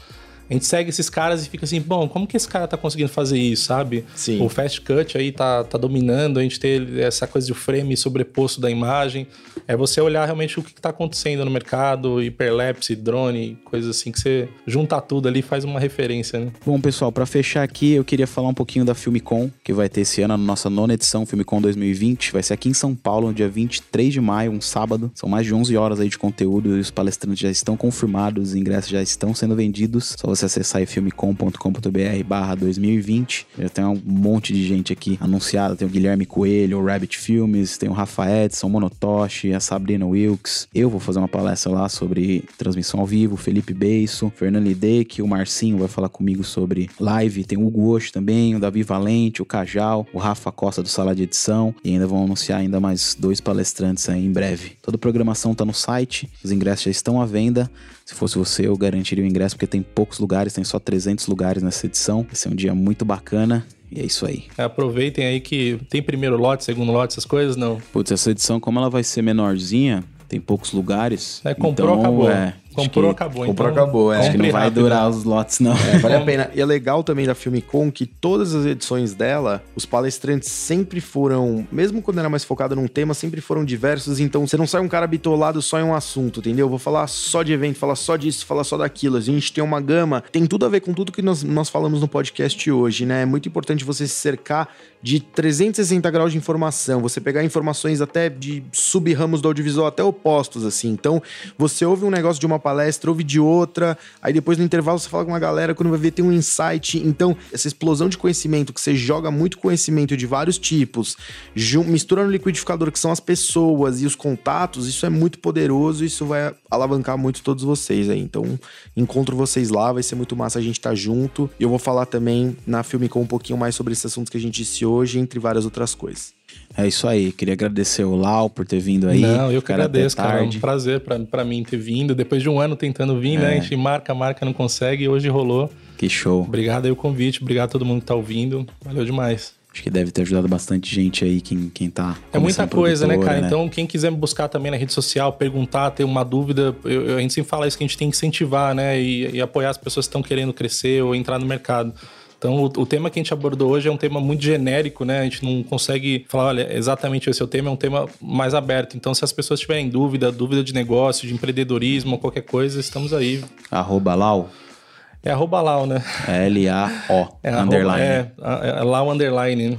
a gente segue esses caras e fica assim, bom, como que esse cara tá conseguindo fazer isso, sabe? Sim. O fast cut aí tá, tá dominando, a gente ter essa coisa de frame sobreposto da imagem. É você olhar realmente o que tá acontecendo no mercado, hiperlapse, drone, coisas assim, que você junta tudo ali e faz uma referência, né? Bom, pessoal, para fechar aqui, eu queria falar um pouquinho da Filmicon, que vai ter esse ano a nossa nona edição, Filmicon 2020. Vai ser aqui em São Paulo, no dia 23 de maio, um sábado. São mais de 11 horas aí de conteúdo e os palestrantes já estão confirmados, os ingressos já estão sendo vendidos. Só você acessar aí filmicon.com.br barra 2020. Já tem um monte de gente aqui anunciada. Tem o Guilherme Coelho, o Rabbit Filmes, tem o Rafa Edson, o Monotoshi, a Sabrina Wilkes. Eu vou fazer uma palestra lá sobre transmissão ao vivo, Felipe Beiso, Fernando Lideck, o Marcinho vai falar comigo sobre live, tem o Hugo também, o Davi Valente, o Cajal, o Rafa Costa do Sala de Edição e ainda vão anunciar ainda mais dois palestrantes aí em breve. Toda a programação tá no site, os ingressos já estão à venda. Se fosse você, eu garantiria o ingresso porque tem poucos lugares, tem só 300 lugares nessa edição. Vai ser um dia muito bacana. E é isso aí. É, aproveitem aí que tem primeiro lote, segundo lote, essas coisas, não? Putz, essa edição, como ela vai ser menorzinha, tem poucos lugares. É, comprou, então, acabou. É, comprou, acabou. Comprou, então, acabou. É. Acho que não vai rápido. durar os lotes, não. É, vale a pena. E é legal também da Filmicon que todas as edições dela, os palestrantes sempre foram, mesmo quando era mais focado num tema, sempre foram diversos. Então você não sai um cara bitolado só em um assunto, entendeu? Vou falar só de evento, falar só disso, falar só daquilo. A gente tem uma gama, tem tudo a ver com tudo que nós, nós falamos no podcast hoje, né? É muito importante você se cercar de 360 graus de informação, você pegar informações até de sub-ramos do audiovisual, até opostos, assim. Então, você ouve um negócio de uma palestra, ouve de outra, aí depois no intervalo você fala com uma galera, quando vai ver tem um insight. Então, essa explosão de conhecimento, que você joga muito conhecimento de vários tipos, mistura no liquidificador, que são as pessoas e os contatos, isso é muito poderoso, isso vai alavancar muito todos vocês aí. Então, encontro vocês lá, vai ser muito massa a gente estar junto. E eu vou falar também na Filmicom um pouquinho mais sobre esses assuntos que a gente disse hoje, entre várias outras coisas. É isso aí. Queria agradecer o Lau por ter vindo aí. Não, eu que Ficar até agradeço, cara. É um prazer pra, pra mim ter vindo. Depois de um ano tentando vir, né? A gente marca, marca, não consegue e hoje rolou. Que show. Obrigado aí o convite, obrigado a todo mundo que tá ouvindo. Valeu demais. Acho que deve ter ajudado bastante gente aí, quem, quem tá. É muita coisa, né, cara? Então, quem quiser me buscar também na rede social, perguntar, ter uma dúvida, eu- eu- a gente sempre fala isso que a gente tem que incentivar, né? E, e apoiar as pessoas que estão querendo crescer ou entrar no mercado. Então, o, o tema que a gente abordou hoje é um tema muito genérico, né? A gente não consegue falar, olha, exatamente esse é o tema, é um tema mais aberto. Então, se as pessoas tiverem dúvida, dúvida de negócio, de empreendedorismo ou qualquer coisa, estamos aí. Arroba Lau, É arroba Lau, né? é L-A-O, É underline. É, é, é Lau underline. né?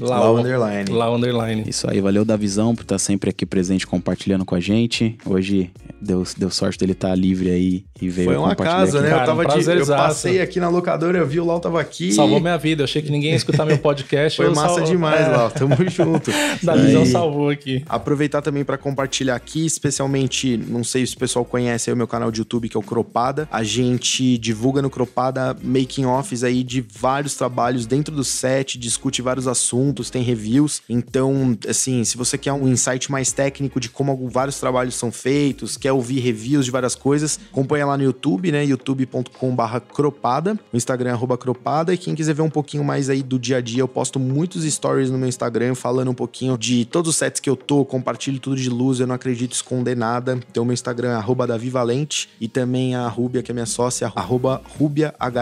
Lau. Lau underline. Lau underline. Isso aí, valeu da visão por estar sempre aqui presente compartilhando com a gente. Hoje deu, deu sorte dele estar livre aí e veio Foi um acaso, aqui. né? Cara, eu tava um de, eu passei aqui na locadora, eu vi o Lau tava aqui. Salvou minha vida. Eu achei que ninguém ia escutar meu podcast. Foi massa sal- demais, É, Lau. Tamo junto. Da visão E salvou aqui. Aproveitar também para compartilhar aqui, especialmente, não sei se o pessoal conhece aí o meu canal de YouTube, que é o Cropada. A gente divulga no Cropada making offs aí de vários trabalhos dentro do set, discute vários assuntos, tem reviews. Então, assim, se você quer um insight mais técnico de como vários trabalhos são feitos, quer ouvir reviews de várias coisas, acompanha lá no YouTube, né? youtube.com/barra cropada, o Instagram é cropada. E quem quiser ver um pouquinho mais aí do dia a dia, eu posto muitos stories no meu Instagram falando um pouquinho de todos os sets que eu tô, compartilho tudo de luz, eu não acredito esconder nada. Então, meu Instagram é arroba Davi Valente e também a Rúbia, que é minha sócia, arroba.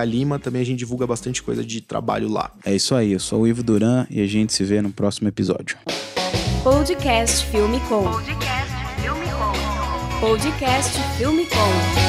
Lima. Também a gente divulga bastante coisa de trabalho lá. É isso aí, eu sou o Ivo Duran e a gente se vê no próximo episódio. Podcast Filme Com. Podcast Filme Com. Podcast Filme Com.